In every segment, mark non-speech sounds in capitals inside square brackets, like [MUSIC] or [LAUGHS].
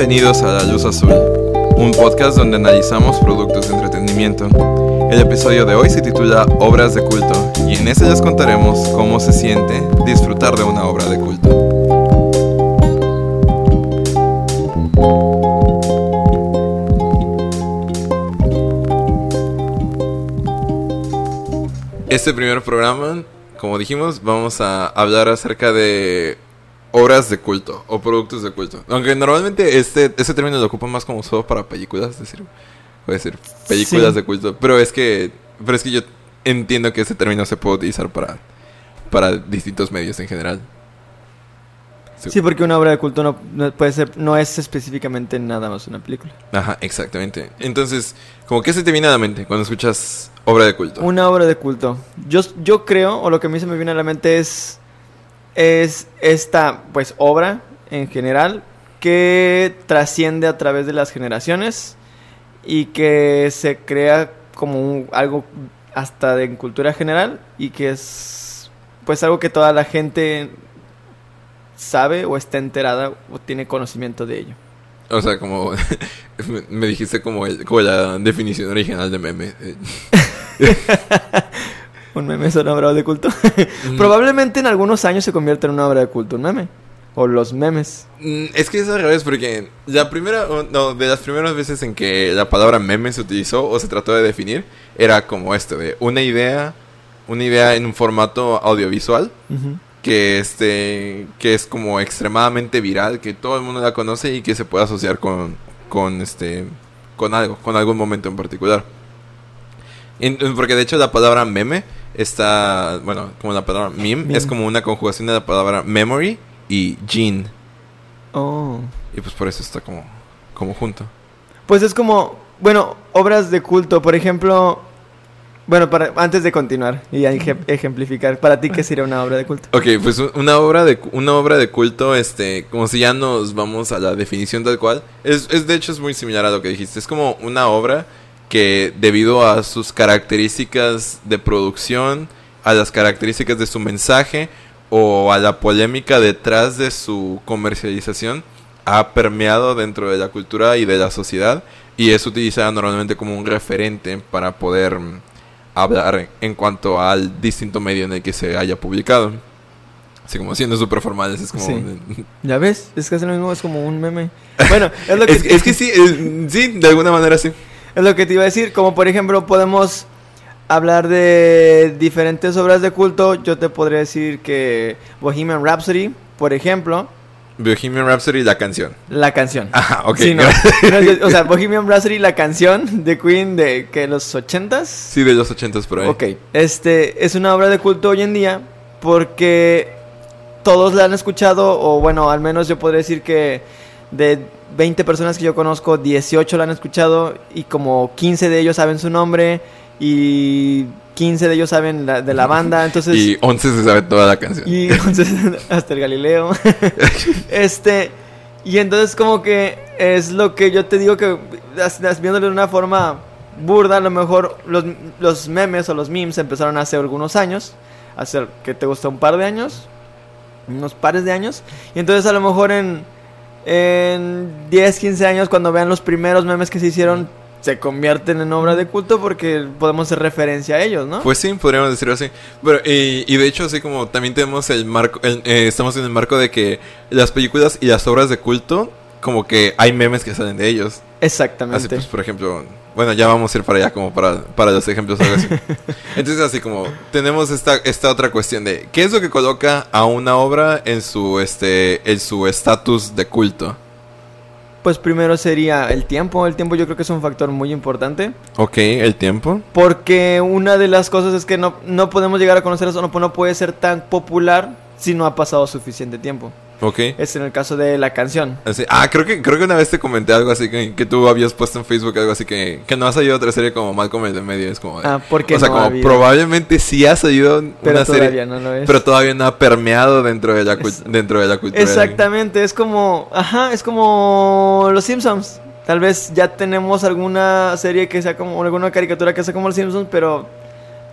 Bienvenidos a La Luz Azul, un podcast donde analizamos productos de entretenimiento. El episodio de hoy se titula Obras de culto y en ese les contaremos cómo se siente disfrutar de una obra de culto. Este primer programa, como dijimos, vamos a hablar acerca de obras de culto o productos de culto. Aunque normalmente este, este término lo ocupa más como solo para películas, es decir, puede ser películas Sí. de culto. Pero es que, pero es que yo entiendo que ese término se puede utilizar para, para distintos medios en general. Sí, porque una obra de culto no, no puede ser, no es específicamente nada más una película. Ajá, exactamente. Entonces, como que se te viene a la mente cuando escuchas obra de culto. Una obra de culto. Yo, yo creo, o lo que a mí se me viene a la mente es, es esta, pues, obra en general que trasciende a través de las generaciones y que se crea como un- algo hasta de en cultura general y que es, pues, algo que toda la gente sabe o está enterada o tiene conocimiento de ello. O sea, como [LAUGHS] me- dijiste como, el- como la definición original de meme. [LAUGHS] [LAUGHS] Un meme es una obra de culto. Mm. [LAUGHS] [LAUGHS] Probablemente en algunos años se convierta en una obra de culto, un meme. O los memes. Mm, Es que es al revés, porque la primera, no, de las primeras veces en que la palabra meme se utilizó o se trató de definir, era como esto, de una idea, una idea en un formato audiovisual, que este, que es como extremadamente viral, que todo el mundo la conoce y que se puede asociar con, con este, con algo, con algún momento en particular. En- porque de hecho la palabra meme está, bueno, como la palabra meme, Meme. es como una conjugación de la palabra memory y gene. Oh. Y pues por eso está como, como junto. Pues es como, bueno, obras de culto, por ejemplo, bueno, para antes de continuar y eje- ejemplificar, para ti qué sería una obra de culto? Ok, pues un- una obra de, una obra de culto, este, como si ya nos vamos a la definición tal cual, es, es de hecho es muy similar a lo que dijiste. Es como una obra que debido a sus características de producción, a las características de su mensaje o a la polémica detrás de su comercialización, ha permeado dentro de la cultura y de la sociedad y es utilizada normalmente como un referente para poder mm, hablar en cuanto al distinto medio en el que se haya publicado. Así como siendo súper formales, es como... Sí. [LAUGHS] ¿Ya ves? Es que es lo mismo, es como un meme. Bueno, es lo [LAUGHS] que, es, es que sí, es- sí, de alguna manera sí. Es lo que te iba a decir, como por ejemplo podemos hablar de diferentes obras de culto, yo te podría decir que Bohemian Rhapsody, por ejemplo, Bohemian Rhapsody, la canción. la canción. Ajá, [LAUGHS] ok. Sí, no. [LAUGHS] No, o sea, Bohemian Rhapsody, la canción de Queen de que los ochentas. Sí, de los ochentas por ahí. Ok, este es una obra de culto hoy en día porque todos la han escuchado, o bueno, al menos yo podría decir que de 20 personas que yo conozco, 18 la han escuchado y como 15 de ellos saben su nombre y 15 de ellos saben la- de la banda, [LAUGHS] entonces... Y 11 se sabe toda la canción. Y [LAUGHS] entonces, hasta el Galileo. [LAUGHS] este, y entonces como que es lo que yo te digo que, viéndolo de una forma burda, a lo mejor los, los memes o los memes empezaron hace algunos años, hace, que te gusta? Un par de años, unos pares de años, y entonces a lo mejor en, en 10, 15 años, cuando vean los primeros memes que se hicieron, se convierten en obra de culto porque podemos hacer referencia a ellos, ¿no? Pues sí, podríamos decirlo así. Pero, y, y de hecho, así como también tenemos el marco, el- eh, estamos en el marco de que las películas y las obras de culto, como que hay memes que salen de ellos. Exactamente. Así pues, por ejemplo, bueno, ya vamos a ir para allá como para, para los ejemplos o algo así. [LAUGHS] Entonces, así como tenemos esta, esta otra cuestión de ¿qué es lo que coloca a una obra en su este en su estatus de culto? Pues primero sería el tiempo. El tiempo yo creo que es un factor muy importante. Ok, el tiempo. Porque una de las cosas es que no, no podemos llegar a conocer eso, no, no puede ser tan popular si no ha pasado suficiente tiempo. Ok. Es en el caso de la canción. Así- ah, creo que, creo que una vez te comenté algo así que, que tú habías puesto en Facebook algo así que, que no ha salido otra serie como Malcolm el de medio. Es como. Ah, porque o sea, no como probablemente sí ha salido Pero una todavía serie. no lo es. Pero todavía no ha permeado dentro de la, Es- dentro de la cultura. Exactamente, es como, ajá, es como Los Simpsons. Tal vez ya tenemos alguna serie que sea como, alguna caricatura que sea como Los Simpsons, pero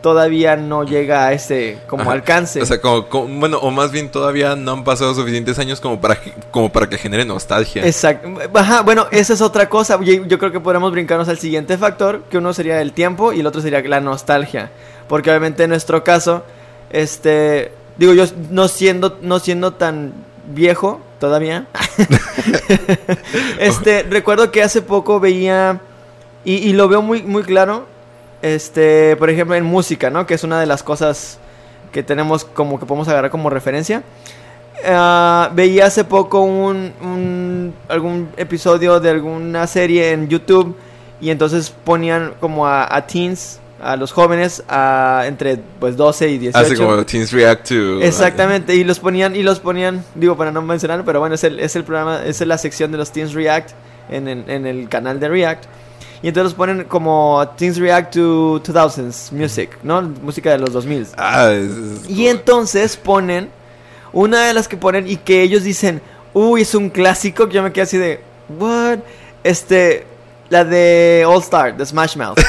todavía no llega a ese como Ajá. alcance. O sea, como, como- bueno, o más bien todavía no han pasado suficientes años como para, que- como para que genere nostalgia. Exacto. Ajá, bueno, esa es otra cosa. Yo, yo creo que podemos brincarnos al siguiente factor, que uno sería el tiempo y el otro sería la nostalgia. Porque obviamente en nuestro caso, este, digo yo no siendo no siendo tan viejo todavía. [LAUGHS] [LAUGHS] este, recuerdo que hace poco veía y, y lo veo muy muy claro, este, por ejemplo en música, ¿no? Que es una de las cosas que tenemos como que podemos agarrar como referencia. Ah, veía hace poco un, un- algún episodio de alguna serie en YouTube y entonces ponían como a, a teens, a los jóvenes, a entre pues 12 y 18. Así como Teens React to... Exactamente, y los ponían, y los ponían, digo para no mencionarlo, pero bueno, es el, es el programa, es la sección de los Teens React en, en- en el canal de React. Y entonces los ponen como Teens React to 2000s Music, ¿no? Música de los 2000. Ah, es- Y entonces ponen una de las que ponen y que ellos dicen, uy, es un clásico, que yo me quedé así de, what? Este, la de All Star, de Smash Mouth.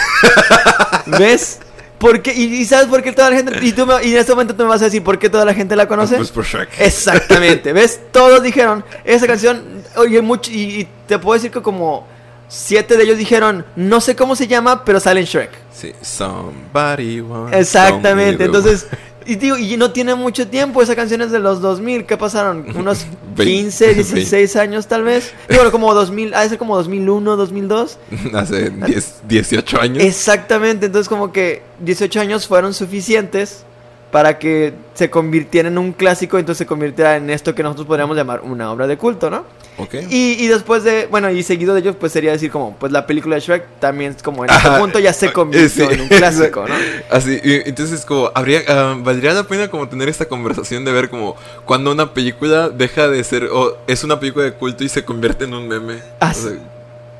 [LAUGHS] ¿Ves? ¿Por qué? ¿Y, y sabes por qué toda la gente, y, tú me- y en este momento tú me vas a decir por qué toda la gente la conoce? Pues por Shrek. Exactamente, ¿ves? Todos dijeron, esa canción, oye, mucho, y, y te puedo decir que como siete de ellos dijeron, no sé cómo se llama, pero sale en Shrek. Sí, somebody once Exactamente, entonces, [LAUGHS] y digo, y no tiene mucho tiempo, esa canción es de los 2000, ¿qué pasaron? [LAUGHS] Unos Vein- 15, 16 años tal vez. Y bueno, como 2000, ha de ser como 2001, 2002. [LAUGHS] Hace 10, 18 años. Exactamente, entonces como que 18 años fueron suficientes para que se convirtiera en un clásico, entonces se convirtiera en esto que nosotros podríamos llamar una obra de culto, ¿no? Ok. Y, y después de, bueno, y seguido de ello, pues sería decir como, pues la película de Shrek también es como en este punto ya se convirtió sí, en un clásico, ¿no? [LAUGHS] Así, y entonces como, habría, ah, valdría la pena como tener esta conversación de ver como cuando una película deja de ser, o es una película de culto y se convierte en un meme. O sea,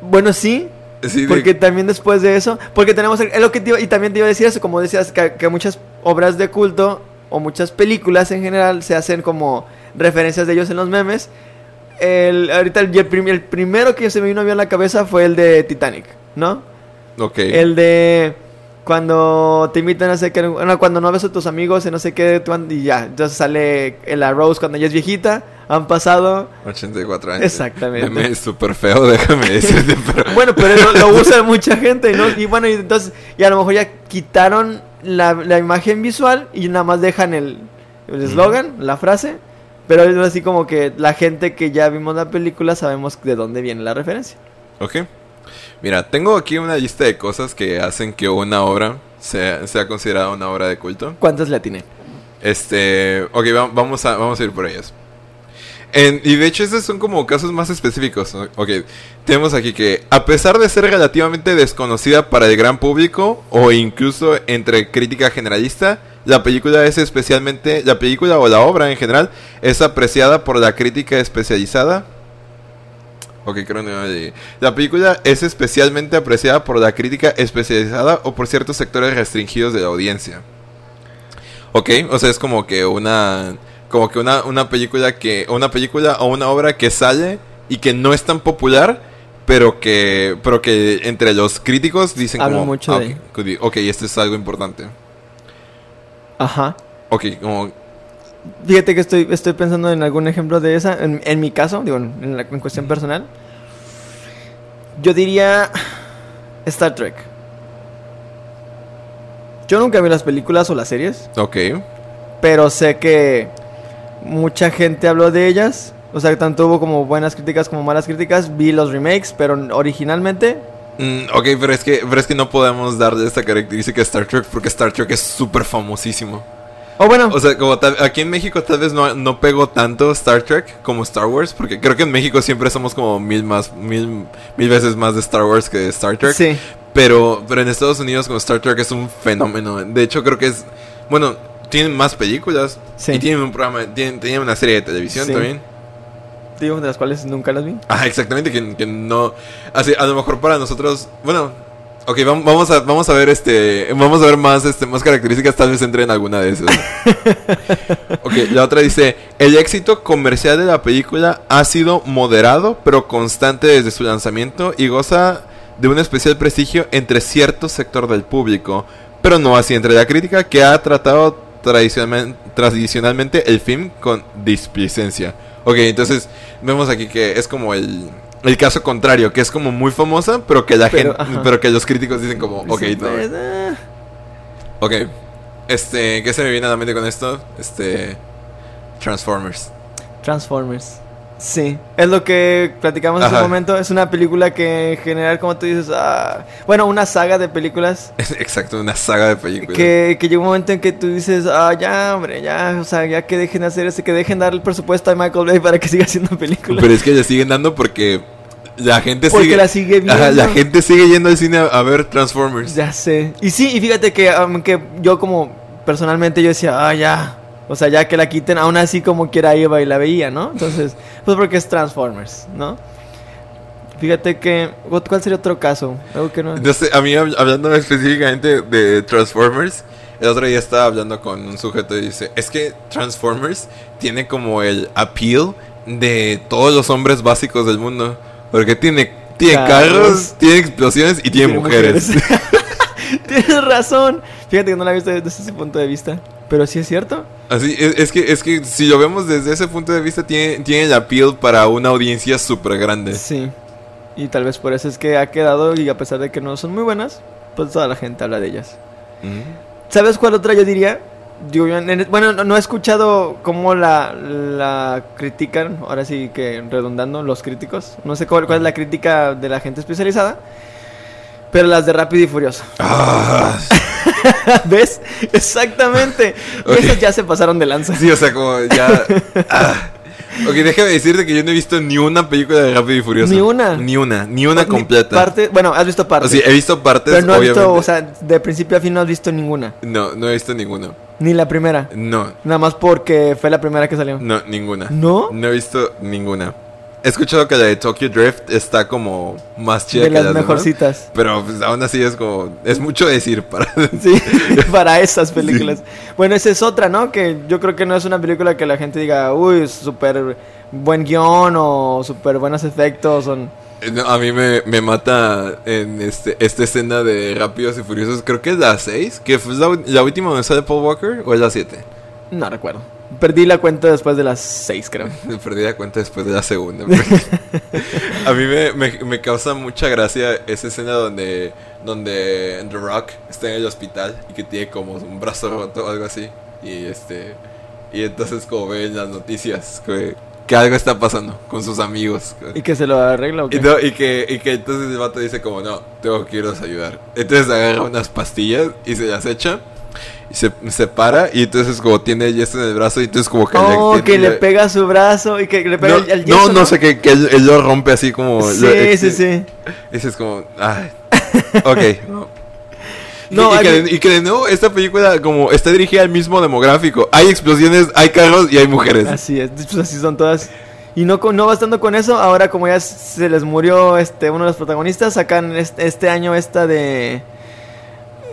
Bueno, sí, sí, de- Porque también después de eso, porque tenemos, el- es lo que te iba- y también te iba a decir eso, como decías, que, que muchas obras de culto o muchas películas en general se hacen como referencias de ellos en los memes. El, ahorita el, el prim- el primero que se me vino a la cabeza fue el de Titanic, ¿no? ok. El de cuando te invitan a hacer que, bueno, cuando no ves a tus amigos y no sé qué, y ya, entonces sale la Rose cuando ella es viejita, han pasado 84 años. Exactamente. Meme es súper feo, déjame decirte, pero... [LAUGHS] Bueno, pero lo, lo usa mucha gente, ¿no? Y bueno, y entonces, y a lo mejor ya quitaron la, la imagen visual y nada más dejan el el eslogan, la frase. Pero es así como que la gente que ya vimos la película sabemos de dónde viene la referencia. Ok. Mira, tengo aquí una lista de cosas que hacen que una obra sea, sea considerada una obra de culto. ¿Cuántas le atiné? Este, ok, va- vamos a, vamos a ir por ellas. En- y de hecho estos son como casos más específicos. Ok, tenemos aquí que a pesar de ser relativamente desconocida para el gran público o incluso entre crítica generalista, la película es especialmente, la película o la obra en general es apreciada por la crítica especializada. Ok, creo que no llegué. La película es especialmente apreciada por la crítica especializada o por ciertos sectores restringidos de la audiencia. Ok, o sea, es como que una como que una, una película que una película o una obra que sale y que no es tan popular, pero que pero que entre los críticos dicen Hablan como mucho "Ah, de- ok, esto es algo importante. Ajá. Ok, como Fíjate que estoy, estoy pensando en algún ejemplo de esa. En, en mi caso, digo, en, la, en cuestión personal. Yo diría Star Trek. Yo nunca vi las películas o las series. ok, pero sé que mucha gente habló de ellas. O sea, tanto hubo como buenas críticas como malas críticas. Vi los remakes, pero originalmente... Mm, ok, pero es que pero es que no podemos darle esta característica a Star Trek porque Star Trek es súper famosísimo. O bueno, O sea, como tal- aquí en México tal vez no, no pegó tanto Star Trek como Star Wars, porque creo que en México siempre somos como mil más, mil, mil veces más de Star Wars que de Star Trek. sí. Pero, pero en Estados Unidos como Star Trek es un fenómeno. De hecho, creo que es, bueno, tienen más películas Sí. y tienen un programa, tienen, tienen una serie de televisión Sí. también. Digo, de las cuales nunca las vi. Ah, exactamente, que, que no, así, a lo mejor para nosotros, bueno, ok, vam- vamos a, vamos a ver este, vamos a ver más, este, más características, tal vez entre en alguna de esas. [LAUGHS] ok, la otra dice, el éxito comercial de la película ha sido moderado, pero constante desde su lanzamiento y goza de un especial prestigio entre cierto sector del público. pero no así entre la crítica, que ha tratado tradicionalmente, tradicionalmente el film con displicencia. Ok, entonces vemos aquí que es como el, el caso contrario, que es como muy famosa, pero que la Pero, gente, ajá. pero que los críticos dicen como, ok, Sí, no. pues, eh. Ok. Este, ¿qué se me viene a la mente con esto? Este. Transformers. Transformers. Sí, es lo que platicamos hace Ajá. un momento. Es una película que en general, como tú dices, ah, bueno, una saga de películas [LAUGHS] Exacto, una saga de películas. que, que llega un momento en que tú dices, ah, ya, hombre, ya, o sea, ya que dejen de hacer ese, que dejen dar el presupuesto a Michael Bay para que [LAUGHS] siga haciendo películas. Pero es que le siguen dando porque la gente Porque sigue. la sigue viendo. Ajá, la gente sigue yendo al cine a, a ver Transformers. Ya sé. Y sí, y fíjate que aunque yo como personalmente yo decía, ah, ya. O sea, ya que la quiten, aún así como quiera iba y la veía, ¿no? Entonces, pues porque es Transformers, ¿no? Fíjate que, ¿cuál sería otro caso? Algo que no... No sé, a mí hab- hablando específicamente de Transformers, el otro día estaba hablando con un sujeto y dice, es que Transformers tiene como el appeal de todos los hombres básicos del mundo. Porque tiene, tiene Carros. carros, tiene explosiones y tiene, mujeres. [LAUGHS] [LAUGHS] Tienes razón. Fíjate que no la he visto desde ese punto de vista. Pero sí es cierto. Así, es, es que, es que si lo vemos desde ese punto de vista, tiene, tiene el appeal para una audiencia súper grande. Sí. Y tal vez por eso es que ha quedado y a pesar de que no son muy buenas, pues toda la gente habla de ellas. Ujú. ¿Sabes cuál otra yo diría? Yo en- bueno, no, no he escuchado cómo la, la critican, ahora sí que redundando, los críticos. No sé cuál, cuál es la crítica de la gente especializada. Pero las de Rápido y Furioso. Ah, [LAUGHS] ¿Ves? Exactamente. Esas ya se pasaron de lanza. sí, o sea, como ya... [LAUGHS] ah. Ok, déjame decirte que yo no he visto ni una película de Rápido y Furioso. ¿Ni una? Ni una, ni una Ni completa. Parte, bueno, has visto O partes. sea, he visto partes, pero no has obviamente. visto, o sea, de principio a fin no has visto ninguna. No, no he visto ninguna. Ni la primera. No, Nada más porque fue la primera que salió. no, ninguna. ¿No? No he visto ninguna. He escuchado que la de Tokyo Drift está como más chida De que las demás, mejorcitas. Pero pues, aún así es como... Es mucho decir para... [LAUGHS] Sí, [LAUGHS] para esas películas. Bueno, esa es otra, ¿no? Que yo creo que no es una película que la gente diga, uy, súper buen guion o súper buenos efectos. Son... No, a mí me, me mata en este, esta escena de Rápidos y Furiosos. Creo que es la 6. Que fue la, la última donde sale Paul Walker. ¿O es la 7? No recuerdo. Perdí la cuenta después de las seis, creo. [LAUGHS] Perdí la cuenta después de la segunda. porque [LAUGHS] a mí me, me, me causa mucha gracia esa escena donde, donde The Rock está en el hospital y que tiene como un brazo roto o algo así. Y este y entonces como ve en las noticias que, que algo está pasando con sus amigos. ¿Y que se lo arregla o qué? Y, no, y que, y que entonces el vato dice como, no, tengo que irlos a ayudar. Entonces agarra unas pastillas y se las echa. Y se, se para y entonces como tiene yeso en el brazo y entonces como que Oh, le pega su brazo y que le pega no, el, el no, no sé, que, que él, él lo rompe así como... Sí, lo- eh, sí, sí. Ese es como... Ay, [LAUGHS] ok. No. No, y, que, de- y que de nuevo esta película como está dirigida al mismo demográfico. Hay explosiones, hay carros y hay mujeres. Así es, pues así son todas. Y no, con- no bastando con eso, ahora como ya se les murió este uno de los protagonistas, sacan este, este año esta de...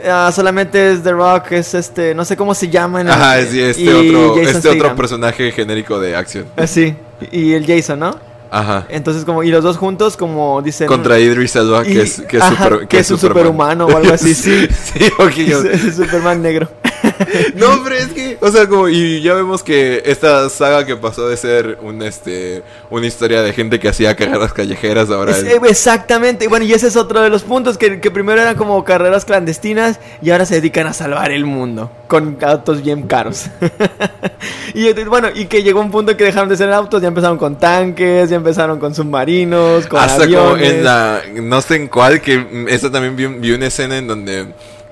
ah, solamente es The Rock, es este, no sé cómo se llaman. Ajá, sí, este, y otro, este otro personaje genérico de acción. Así, y el Jason, ¿no? Ajá. Entonces como, y los dos juntos como dicen... Contra Idris Elba, y- que es, que es, ajá, super- que es un superhumano o algo así, [LAUGHS] sí. sí, ok, yo- Es, es Superman negro. [LAUGHS] No, pero es que, o sea, como, y ya vemos que esta saga que pasó de ser un, este, una historia de gente que hacía carreras callejeras, ahora Es- es- eh, exactamente, bueno, y ese es otro de los puntos, que, que primero eran como carreras clandestinas y ahora se dedican a salvar el mundo con autos bien caros. [LAUGHS] y bueno, y que llegó un punto que dejaron de ser autos, ya empezaron con tanques, ya empezaron con submarinos, con hasta como en la, no sé en cuál, que mm, esta también vi, vi una escena en donde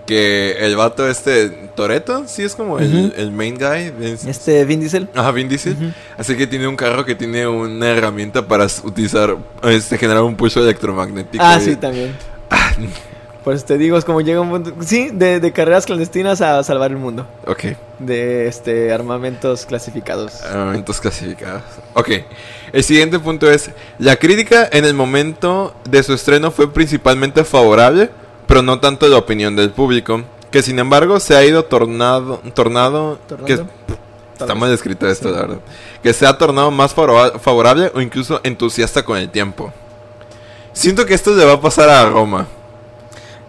que el vato este, Toreto, sí es como el, el main guy. es- Este Vin Diesel. Ajá, Vin Diesel. Así que tiene un carro que tiene una herramienta para utilizar, este, generar un pulso electromagnético. Ah, Y- sí, también. Ah, [LAUGHS] Por eso te digo, es como llega un punto, sí, de, de carreras clandestinas a salvar el mundo, ok. de este armamentos clasificados. Armamentos clasificados. Ok. El siguiente punto es, la crítica en el momento de su estreno fue principalmente favorable, pero no tanto la opinión del público, que sin embargo se ha ido tornado, tornado, que está mal escrito esto, Sí. la verdad, que se ha tornado más favora- favorable o incluso entusiasta con el tiempo. Siento que esto le va a pasar a Roma.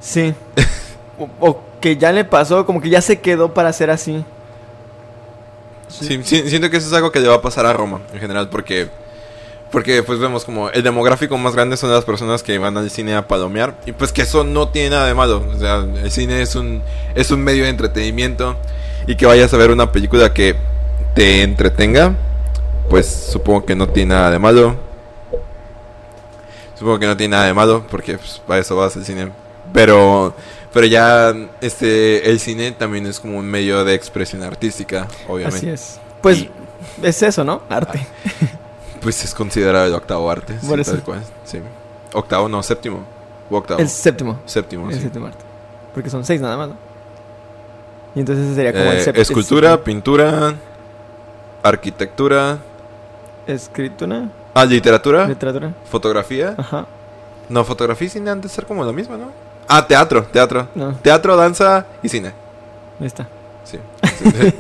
Sí. [LAUGHS] O- ok, que ya le pasó, como que ya se quedó para ser así. Sí, sí, siento que eso es algo que le va a pasar a Roma en general porque porque pues vemos como el demográfico más grande son las personas que van al cine a palomear y pues que eso no tiene nada de malo, o sea, el cine es un es un medio de entretenimiento y que vayas a ver una película que te entretenga, pues supongo que no tiene nada de malo. Supongo que no tiene nada de malo porque pues, para eso vas al cine. Pero pero ya este el cine también es como un medio de expresión artística, obviamente. Así es. Pues Y- es eso, ¿no? Arte. Pues es considerado el octavo arte. sí, Por eso. tal cual, sí. Octavo, no, séptimo. O octavo. El séptimo. Séptimo, El sí. séptimo arte. Porque son seis nada más, ¿no? Y entonces ese sería como el Eh, séptimo. escultura, pintura, arquitectura, Escritura, ah, literatura, literatura. fotografía. Ajá. No, fotografía y cine han de ser como lo mismo, ¿no? Ah, teatro, teatro. No, Teatro, danza y cine. ahí está. Sí. sí, [LAUGHS]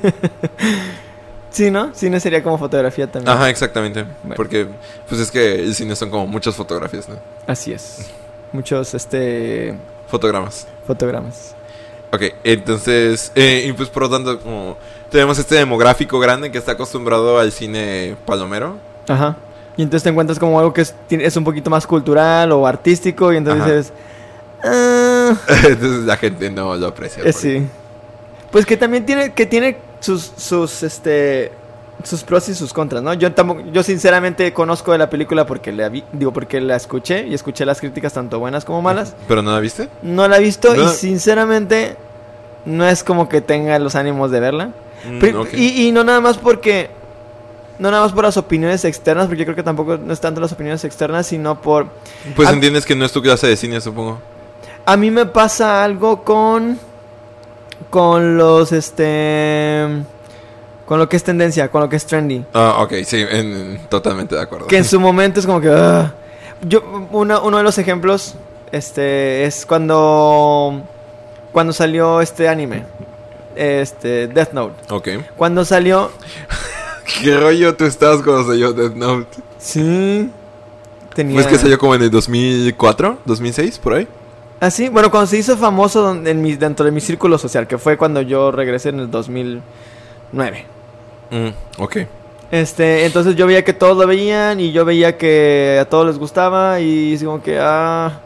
sí. ¿no? Cine sería como fotografía también. Ajá, exactamente. Bueno. Porque, pues es que el cine son como muchas fotografías, ¿no? Así es. Muchos, este, Fotogramas. fotogramas. Ok, entonces, eh, y pues por lo tanto, como tenemos este demográfico grande que está acostumbrado al cine palomero. Ajá. Y entonces te encuentras como algo que es, es un poquito más cultural o artístico y entonces Ajá. dices... "Ah, [LAUGHS] entonces la gente no lo aprecia. eh, sí. Pues que también tiene, que tiene sus, sus, este, sus pros y sus contras, ¿no? Yo tampoco, yo sinceramente conozco de la película porque la vi, digo, porque la escuché y escuché las críticas tanto buenas como malas. ¿Pero no la viste? No la he visto No. y sinceramente no es como que tenga los ánimos de verla. Mm, y, y no nada más porque. No nada más por las opiniones externas, porque yo creo que tampoco no es tanto las opiniones externas, sino por. Pues a- entiendes que no es tu clase de cine, supongo. A mí me pasa algo con. Con los. Este. Con lo que es tendencia, con lo que es trendy. Ah, ok, sí, en- totalmente de acuerdo. Que en su [LAUGHS] momento es como que. ah. Yo, uno, uno de los ejemplos. Este. Es cuando. Cuando salió este anime. Este. Death Note. Ok. Cuando salió. ¿Qué rollo tú estabas cuando salió Death Note? Sí. Tenía. ¿Pues que salió como en el 2004? ¿2006? ¿Por ahí? Ah, sí, bueno, cuando se hizo famoso en mi, dentro de mi círculo social, que fue cuando yo regresé en el 2009. Mm, ok. Este, entonces yo veía que todos lo veían y yo veía que a todos les gustaba y así como que, ah...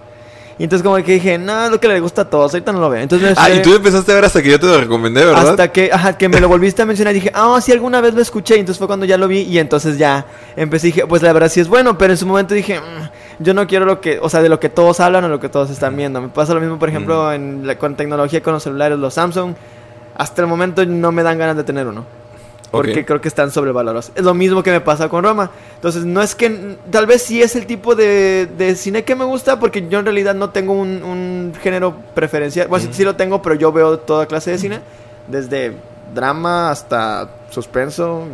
Y entonces como que dije, no, es lo que le gusta a todos, ahorita no lo veo. Entonces Ah, y tú empezaste a ver hasta que yo te lo recomendé, ¿verdad? hasta que, ajá, que me lo volviste a mencionar y dije, ah, sí, alguna vez lo escuché. Y entonces fue cuando ya lo vi y entonces ya empecé y dije, pues la verdad sí es bueno, pero en su momento dije, "Mm, yo no quiero lo que, o sea, de lo que todos hablan o lo que todos están viendo. Me pasa lo mismo, por ejemplo, en la, con tecnología, con los celulares, los Samsung. Hasta el momento no me dan ganas de tener uno. Porque Ok. creo que están sobrevalorados. Es lo mismo que me pasa con Roma. Entonces, no es que. Tal vez sí es el tipo de, de cine que me gusta, porque yo en realidad no tengo un, un género preferencial. Bueno, sí, Ujú. sí lo tengo, pero yo veo toda clase de cine. Desde drama hasta suspenso.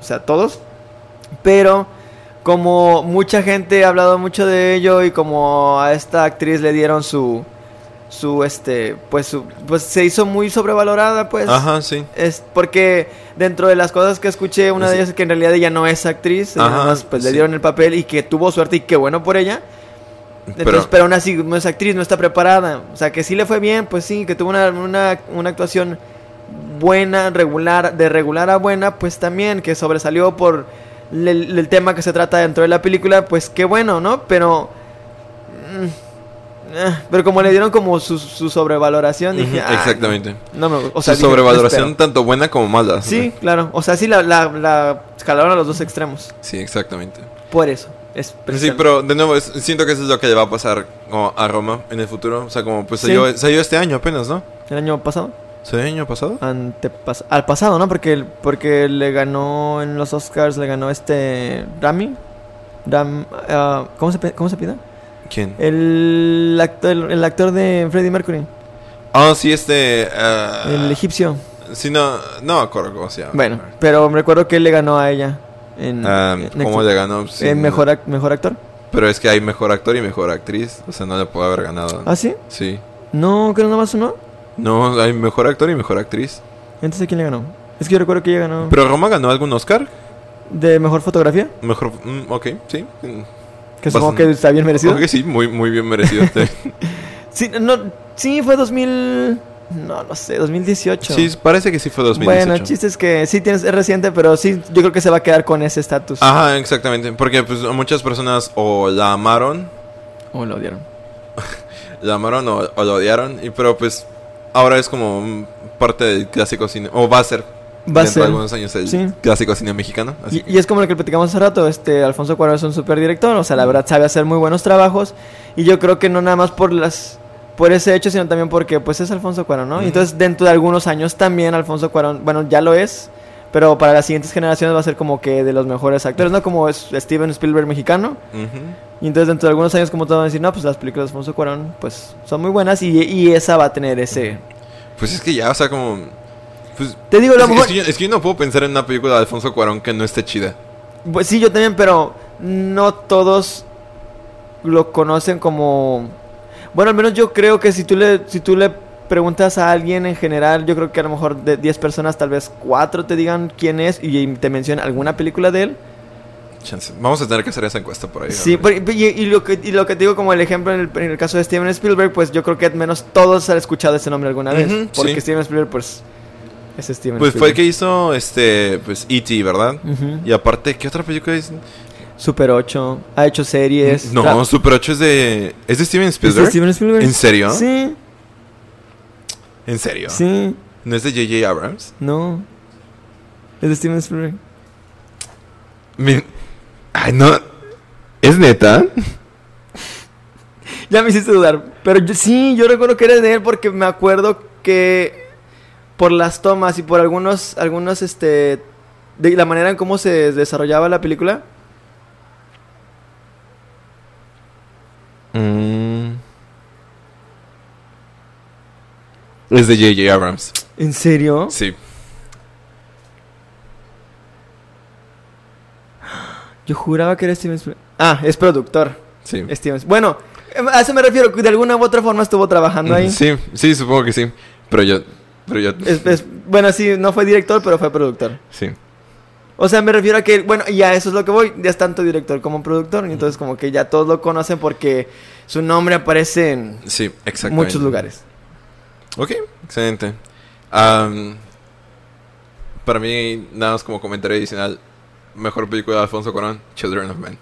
O sea, todos. Pero. Como mucha gente ha hablado mucho de ello y como a esta actriz le dieron su su este pues su pues se hizo muy sobrevalorada pues Ajá, sí. es porque dentro de las cosas que escuché, una de ellas es que en realidad ella no es actriz, Ajá, nada más pues le dieron el papel y que tuvo suerte y qué bueno por ella. Entonces, Pero, pero, aún así no es actriz, no está preparada. O sea, que sí le fue bien, pues sí, que tuvo una, una, una actuación buena, regular, de regular a buena, pues también, que sobresalió por el, el tema que se trata dentro de la película, pues qué bueno, ¿no? Pero... mm, eh, pero como le dieron como su, su sobrevaloración, dije... "Ah, exactamente. No, me, o sea, Su dije, sobrevaloración espero". tanto buena como mala. Sí, claro. O sea, sí la, la, la escalaron a los dos extremos. Sí, exactamente. Por eso. Es Sí, pero de nuevo, es- siento que eso es lo que le va a pasar como a Roma en el futuro. O sea, como pues Sí. salió, salió este año apenas, ¿no? ¿El año pasado? ¿Salió el año pasado? Antepas al pasado, ¿no? Porque, porque le ganó en los Oscars, le ganó este... Rami. Ram, ah, ¿cómo, se, ¿Cómo se pide? ¿Quién? El actor, el actor de Freddie Mercury. Ah, sí, este... ah, El egipcio. Sí, no, no me acuerdo cómo se llama. Bueno, pero me recuerdo que él le ganó a ella. En, en- ¿Cómo le ganó? Sí, en no- mejor, ac- mejor actor. Pero es que hay mejor actor y mejor actriz. O sea, no le puede haber ganado. ¿Ah, sí? Sí. No, que no nomás uno. No, hay mejor actor y mejor actriz. Entonces, ¿quién le ganó? Es que yo recuerdo que ella ganó. ¿Pero Roma ganó algún Oscar? ¿De mejor fotografía? Mejor... mm, ok, sí. Que supongo que está bien merecido. Ok, sí, muy, muy bien merecido. Sí. [LAUGHS] No, sí, fue 2000, No, no sé, 2018. Sí, parece que sí fue 2018. Bueno, el chiste es que sí tienes, es reciente, pero sí, yo creo que se va a quedar con ese estatus. Ajá, exactamente. Porque pues muchas personas o la amaron, O lo odiaron. [LAUGHS] la amaron o, o la odiaron. Y pero pues ahora es como parte del clásico cine. O va a ser. Va a dentro ser. de algunos años el Sí. clásico cine mexicano. Así Y, y es como lo que platicamos hace rato, este Alfonso Cuarón es un super director, o sea, la verdad sabe hacer muy buenos trabajos y yo creo que no nada más por las por ese hecho, sino también porque pues es Alfonso Cuarón, ¿no? Ujú. Entonces, dentro de algunos años también Alfonso Cuarón, bueno, ya lo es, pero para las siguientes generaciones va a ser como que de los mejores actores, ¿no? Como es Steven Spielberg mexicano. Y entonces dentro de algunos años como todos van a decir, no, pues las películas de Alfonso Cuarón pues son muy buenas y, y esa va a tener ese... Pues es que ya, o sea, como. Pues, Te digo, lo es, mejor... es que yo, es que yo no puedo pensar en una película de Alfonso Cuarón que no esté chida. Pues sí, yo también, pero no todos lo conocen como... Bueno, al menos yo creo que si tú le, si tú le preguntas a alguien en general, yo creo que a lo mejor de 10 personas, tal vez 4 te digan quién es y te mencionan alguna película de él. Chance. Vamos a tener que hacer esa encuesta por ahí. Sí, ver. por- y, y lo que, y lo que te digo como el ejemplo en el, en el caso de Steven Spielberg, pues yo creo que al menos todos han escuchado ese nombre alguna vez. Ujú, porque sí. Steven Spielberg, pues, es Steven Pues fue el Spielberg. que hizo este, pues E.T., ¿verdad? Ujú. Y aparte, ¿qué otra película es? Super 8, ha hecho series. No, Super 8 es de. ¿Es de Steven ¿Es Spielberg? de Steven Spielberg? ¿En serio? Sí, ¿En serio? sí, ¿No es de J.J. Abrams? no. Es de Steven Spielberg. Mi- Ay, no. ¿Es neta? [LAUGHS] Ya me hiciste dudar. Pero yo, sí, yo recuerdo que era de él porque me acuerdo que por las tomas y por algunos, algunos, este, de la manera en cómo se desarrollaba la película. Mm. Es de J.J. Abrams. ¿En serio? Sí. Yo juraba que era Steven Spielberg. Ah, es productor. Sí. Steven. Bueno, a eso me refiero, que de alguna u otra forma estuvo trabajando ahí. Sí, sí, supongo que sí. Pero yo. Pero yo. Es- es- bueno, sí, no fue director, pero fue productor. Sí. O sea, me refiero a que, bueno, y a eso es lo que voy, ya es tanto director como productor, y entonces como que ya todos lo conocen porque su nombre aparece en Sí, exactamente. muchos lugares. Ok, excelente. Am, para mí, nada más como comentario adicional, mejor película de Alfonso Cuarón, Children of Men.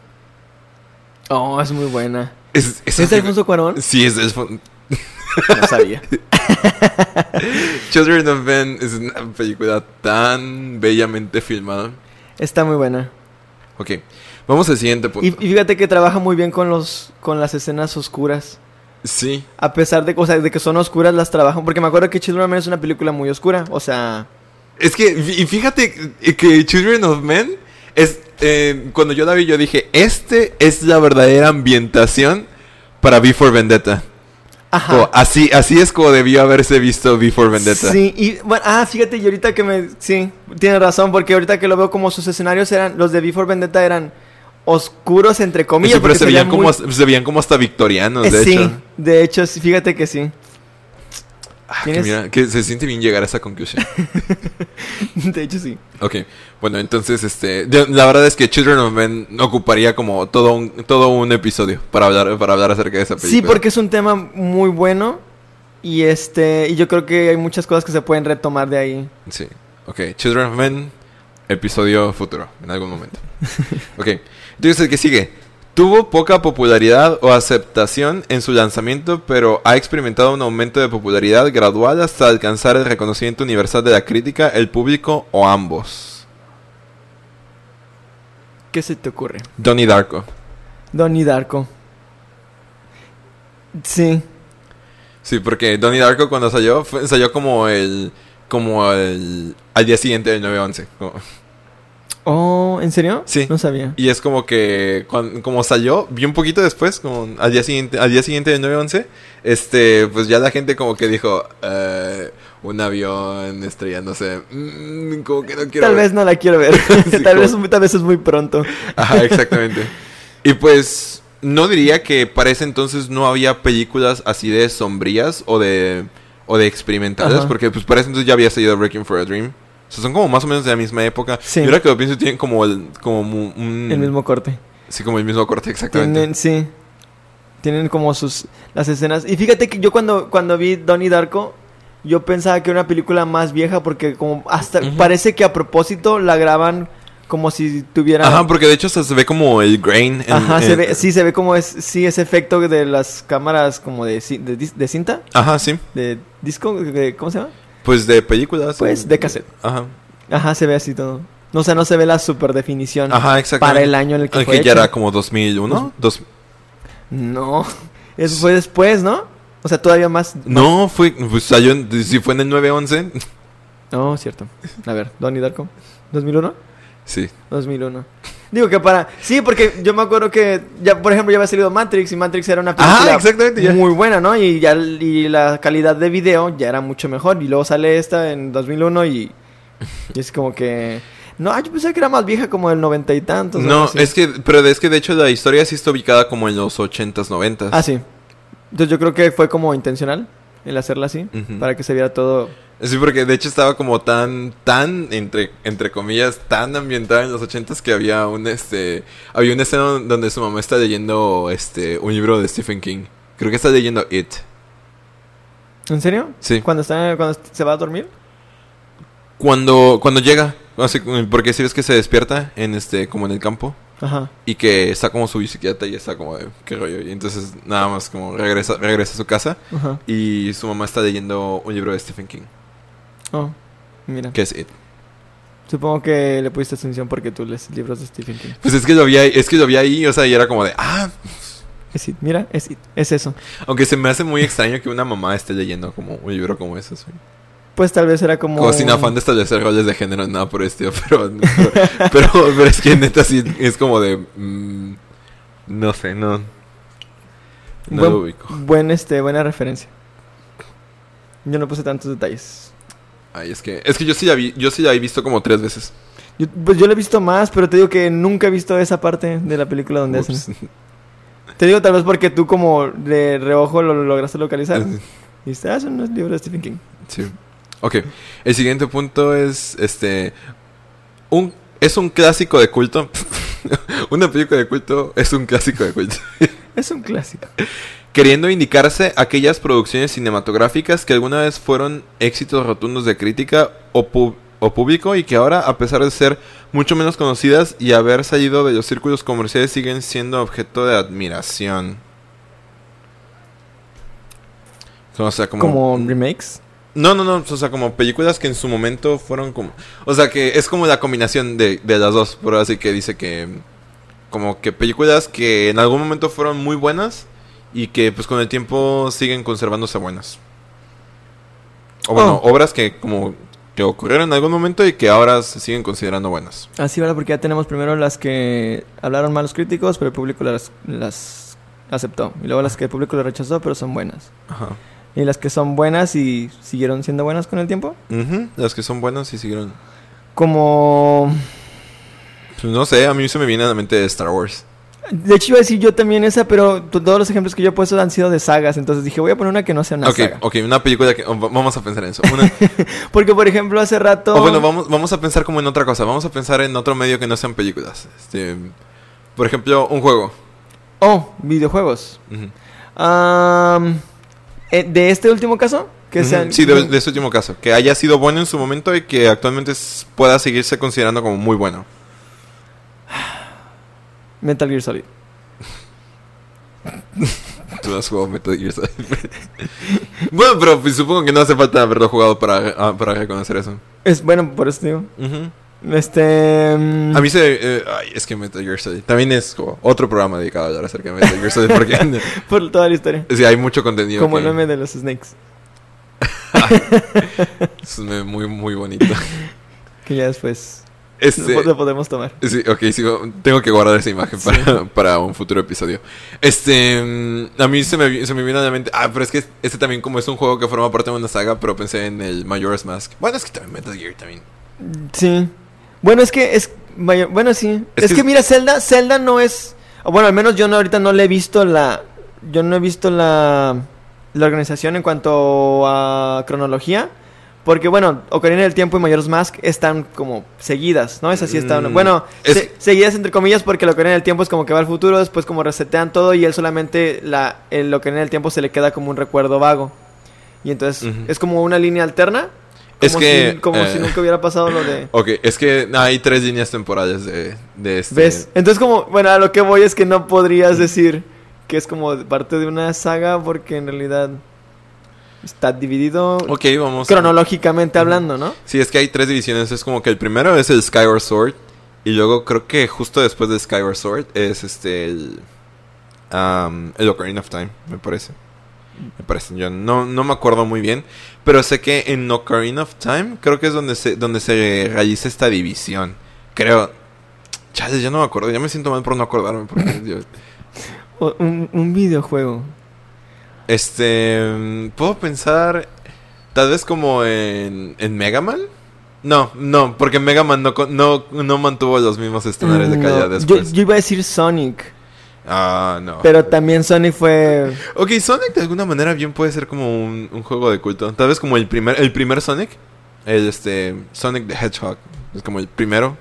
Oh, es muy buena. ¿Es, ¿Es de Alfonso Cuarón? Sí, es de Alfon- [LAUGHS] No sabía. [LAUGHS] Children of Men es una película tan bellamente filmada. Está muy buena. Ok, vamos al siguiente punto. Y, y fíjate que trabaja muy bien con los con las escenas oscuras. Sí, A pesar de, sea, de que son oscuras, las trabajan. Porque me acuerdo que Children of Men es una película muy oscura. O sea, es que, y fíjate que Children of Men es. eh, cuando yo la vi, yo dije: Este es la verdadera ambientación para V for Vendetta. ajá. Como así, así es como debió haberse visto Before Vendetta. Sí, y bueno, ah, fíjate, y ahorita que me. Sí, tienes razón, porque ahorita que lo veo como sus escenarios eran. Los de Before Vendetta eran oscuros, entre comillas. Sí, pero se veían, muy- como, se veían como hasta victorianos, Eh, de sí, hecho. de hecho, sí, fíjate que sí. Ah, que, ¿Tienes- mira, que se siente bien llegar a esa conclusión. [LAUGHS] De hecho, sí. ok, bueno, entonces, este, la verdad es que Children of Men ocuparía como todo un, todo un episodio para hablar, para hablar acerca de esa película. Sí, porque es un tema muy bueno. Y este. Y yo creo que hay muchas cosas que se pueden retomar de ahí. Sí, ok, Children of Men, episodio futuro, en algún momento. [LAUGHS] ok, entonces el que sigue. Tuvo poca popularidad o aceptación en su lanzamiento, pero ha experimentado un aumento de popularidad gradual hasta alcanzar el reconocimiento universal de la crítica, el público o ambos. ¿Qué se te ocurre? Donnie Darko. Donnie Darko. Sí. Sí, porque Donnie Darko cuando salió, fue- salió como el... Como el... Al día siguiente del 9-11. como- Oh, ¿en serio? Sí. No sabía. Y es como que... cuan- como salió, bien poquito después, como al día siguiente, al día siguiente del 9-11, este, pues ya la gente como que dijo... eh, un avión estrellándose. mm, como que no quiero Tal ver". vez no la quiero ver. [LAUGHS] Sí, [LAUGHS] tal, vez, tal vez es muy pronto. Ajá, exactamente. [LAUGHS] y pues no diría que para ese entonces no había películas así de sombrías o de o de experimentales, Ajá. porque pues para ese entonces ya había salido Breaking for a Dream. O sea, son como más o menos de la misma época. Sí. Y ahora que lo pienso tienen como el como un El mismo corte. sí como el mismo corte exactamente. Tienen, sí. Tienen como sus las escenas. Y fíjate que yo cuando, cuando vi Donnie Darko, yo pensaba que era una película más vieja porque como hasta parece que a propósito la graban como si tuviera Ajá, porque de hecho hasta se ve como el grain. en- Ajá, se en- ve, sí se ve como es sí ese efecto de las cámaras como de, de, cinta, Ajá, sí. de disco, de- ¿cómo se llama? Pues de películas. Pues de cassette. Ajá. Ajá, se ve así todo. No, o sea, no se ve la super definición Ajá, exactamente. para el año en el que Aunque fue ya era como 2001. Dos... No, eso fue después, ¿no? O sea, todavía más. No, fue. Pues salió. en- Si fue en el 911. No, cierto. A ver, Donnie Darko. ¿2001? Sí. 2001. Digo que para... Sí, porque yo me acuerdo que, ya por ejemplo, ya había salido Matrix y Matrix era una película exactamente, ya. muy buena, ¿no? Y ya y la calidad de video ya era mucho mejor. Y luego sale esta en 2001 y, y es como que... No, yo pensé que era más vieja como del noventa y tantos. No, así. es que. Pero es que de hecho la historia sí está ubicada como en los 80s, 90s. Ah, sí. Entonces yo creo que fue como intencional el hacerla así. Para que se viera todo... Sí, porque de hecho estaba como tan, tan, entre, entre comillas, tan ambientada en los ochentas que había un, este, había una escena donde su mamá está leyendo, este, un libro de Stephen King. Creo que está leyendo It. ¿En serio? Sí. Cuando, está, cuando se va a dormir. Cuando, cuando llega, así, porque si ves que se despierta en este, como en el campo. Ajá. Y que está como su bicicleta y está como de, qué rollo. Y entonces nada más como regresa, regresa a su casa Ajá. y su mamá está leyendo un libro de Stephen King, Oh, mira. que es It. Supongo que le pusiste atención porque tú lees libros de Stephen King. Pues es que lo vi ahí, es que lo vi ahí, o sea, y era como de, ah, Es it, mira, es it, es eso. Aunque se me hace muy extraño que una mamá esté leyendo como un libro como ese. sí. Pues tal vez era como... Como sin afán de establecer roles de género, nada por estilo, [LAUGHS] pero, pero, pero, pero es que neta sí es como de... mm, no sé, no... No buen, lo ubico. buen, este, buena referencia. Yo no puse tantos detalles. Ay, es que, es que yo sí la vi, yo sí la he visto como tres veces. Yo, pues yo lo he visto más, pero te digo que nunca he visto esa parte de la película donde Ups. hacen. Te digo tal vez porque tú como de reojo lo, lograste localizar. Y dices, ah, eso no es libro de Stephen King. Sí. Ok. El siguiente punto es, este... Un, es un clásico de culto. [LAUGHS] Una película de culto es un clásico de culto. [LAUGHS] Es un clásico. [LAUGHS] queriendo indicarse aquellas producciones cinematográficas que alguna vez fueron éxitos rotundos de crítica o, pu- o público y que ahora, a pesar de ser mucho menos conocidas y haber salido de los círculos comerciales, siguen siendo objeto de admiración. O sea, como... Como remakes. No, no, no, o sea, como películas que en su momento fueron como... O sea, que es como la combinación de, de las dos, por así que dice que... Como que películas que en algún momento fueron muy buenas y que pues con el tiempo siguen conservándose buenas. O bueno, Oh. obras que como que ocurrieron en algún momento y que ahora se siguen considerando buenas. Así, ¿verdad? Porque ya tenemos primero las que hablaron mal los críticos, pero el público las, las aceptó. Y luego las que el público le rechazó, pero son buenas. Ajá. Y las que son buenas y siguieron siendo buenas con el tiempo. Ujú, Las que son buenas y siguieron... Como... Pues no sé, a mí se me viene a la mente Star Wars. De hecho iba a decir yo también esa, pero todos los ejemplos que yo he puesto han sido de sagas. Entonces dije, voy a poner una que no sea una saga. ok, una película que... oh, va- Vamos a pensar en eso. Una, [LAUGHS] Porque, por ejemplo, hace rato... O bueno, vamos, vamos a pensar como en otra cosa. Vamos a pensar en otro medio que no sean películas. Este, por ejemplo, un juego. Oh, videojuegos. Eh, de este último caso, que sean... Sí, de, de este último caso. Que haya sido bueno en su momento y que actualmente pueda seguirse considerando como muy bueno. Metal Gear Solid. [LAUGHS] Tú has jugado Metal Gear Solid. [LAUGHS] bueno, pero pues, supongo que no hace falta haberlo jugado para, ah, para reconocer eso. Es bueno, por eso digo. Este... mm, A mí se... eh, ay, es que Metal Gear Solid... También es como otro programa dedicado a hablar acerca de Metal Gear Solid porque... [LAUGHS] Por toda la historia. sí, hay mucho contenido Como que- el meme de los Snakes. es un meme muy, muy bonito. Que ya después Este... lo, podemos tomar. Sí, ok, sigo- tengo que guardar esa imagen para, para un futuro episodio. Este, mm, a mí se me, se me vino a la mente, ah, pero es que este también como es un juego que forma parte de una saga, pero pensé en el Majora's Mask. Bueno, es que también Metal Gear también. Sí. Bueno, es que es... Bueno, sí. Es Es, que mira, Zelda, Zelda no es... Bueno, al menos yo no, ahorita no le he visto la... Yo no he visto la... La organización en cuanto a cronología. Porque, bueno, Ocarina del Tiempo y Majora's Mask están como seguidas, ¿no? Es así, están... Mm, bueno, es- se- seguidas entre comillas porque el Ocarina del Tiempo es como que va al futuro, después como resetean todo y él solamente la, el Ocarina del Tiempo se le queda como un recuerdo vago. Y entonces Ujú. es como una línea alterna. Es como que, si- como eh, si nunca hubiera pasado lo de... [LAUGHS] Ok, es que hay tres líneas temporales de, de este. ¿Ves? Entonces como, bueno, a lo que voy es que no podrías decir que es como parte de una saga porque en realidad está dividido Ok, vamos. cronológicamente hablando, ¿no? Sí, es que hay tres divisiones. Es como que el primero es el Skyward Sword. Y luego creo que justo después del Skyward Sword es este el. am, el Ocarina of Time, me parece. Me parece. Yo no, no me acuerdo muy bien. Pero sé que en Ocarina of Time creo que es donde se, donde se realiza esta división. Creo. Chale, ya no me acuerdo. Ya me siento mal por no acordarme. Porque, [LAUGHS] yo- un, un videojuego. Este. mm, Puedo pensar. Tal vez como en. ¿En Mega Man? No, no, porque Mega Man no, no, no mantuvo los mismos estándares de Mm, calidad después. Yo, yo iba a decir Sonic, Ah, no. pero también Sonic fue... Ok, Sonic de alguna manera bien puede ser como un, un juego de culto. Tal vez como el primer, el primer Sonic. El este. Sonic the Hedgehog. Es como el primero.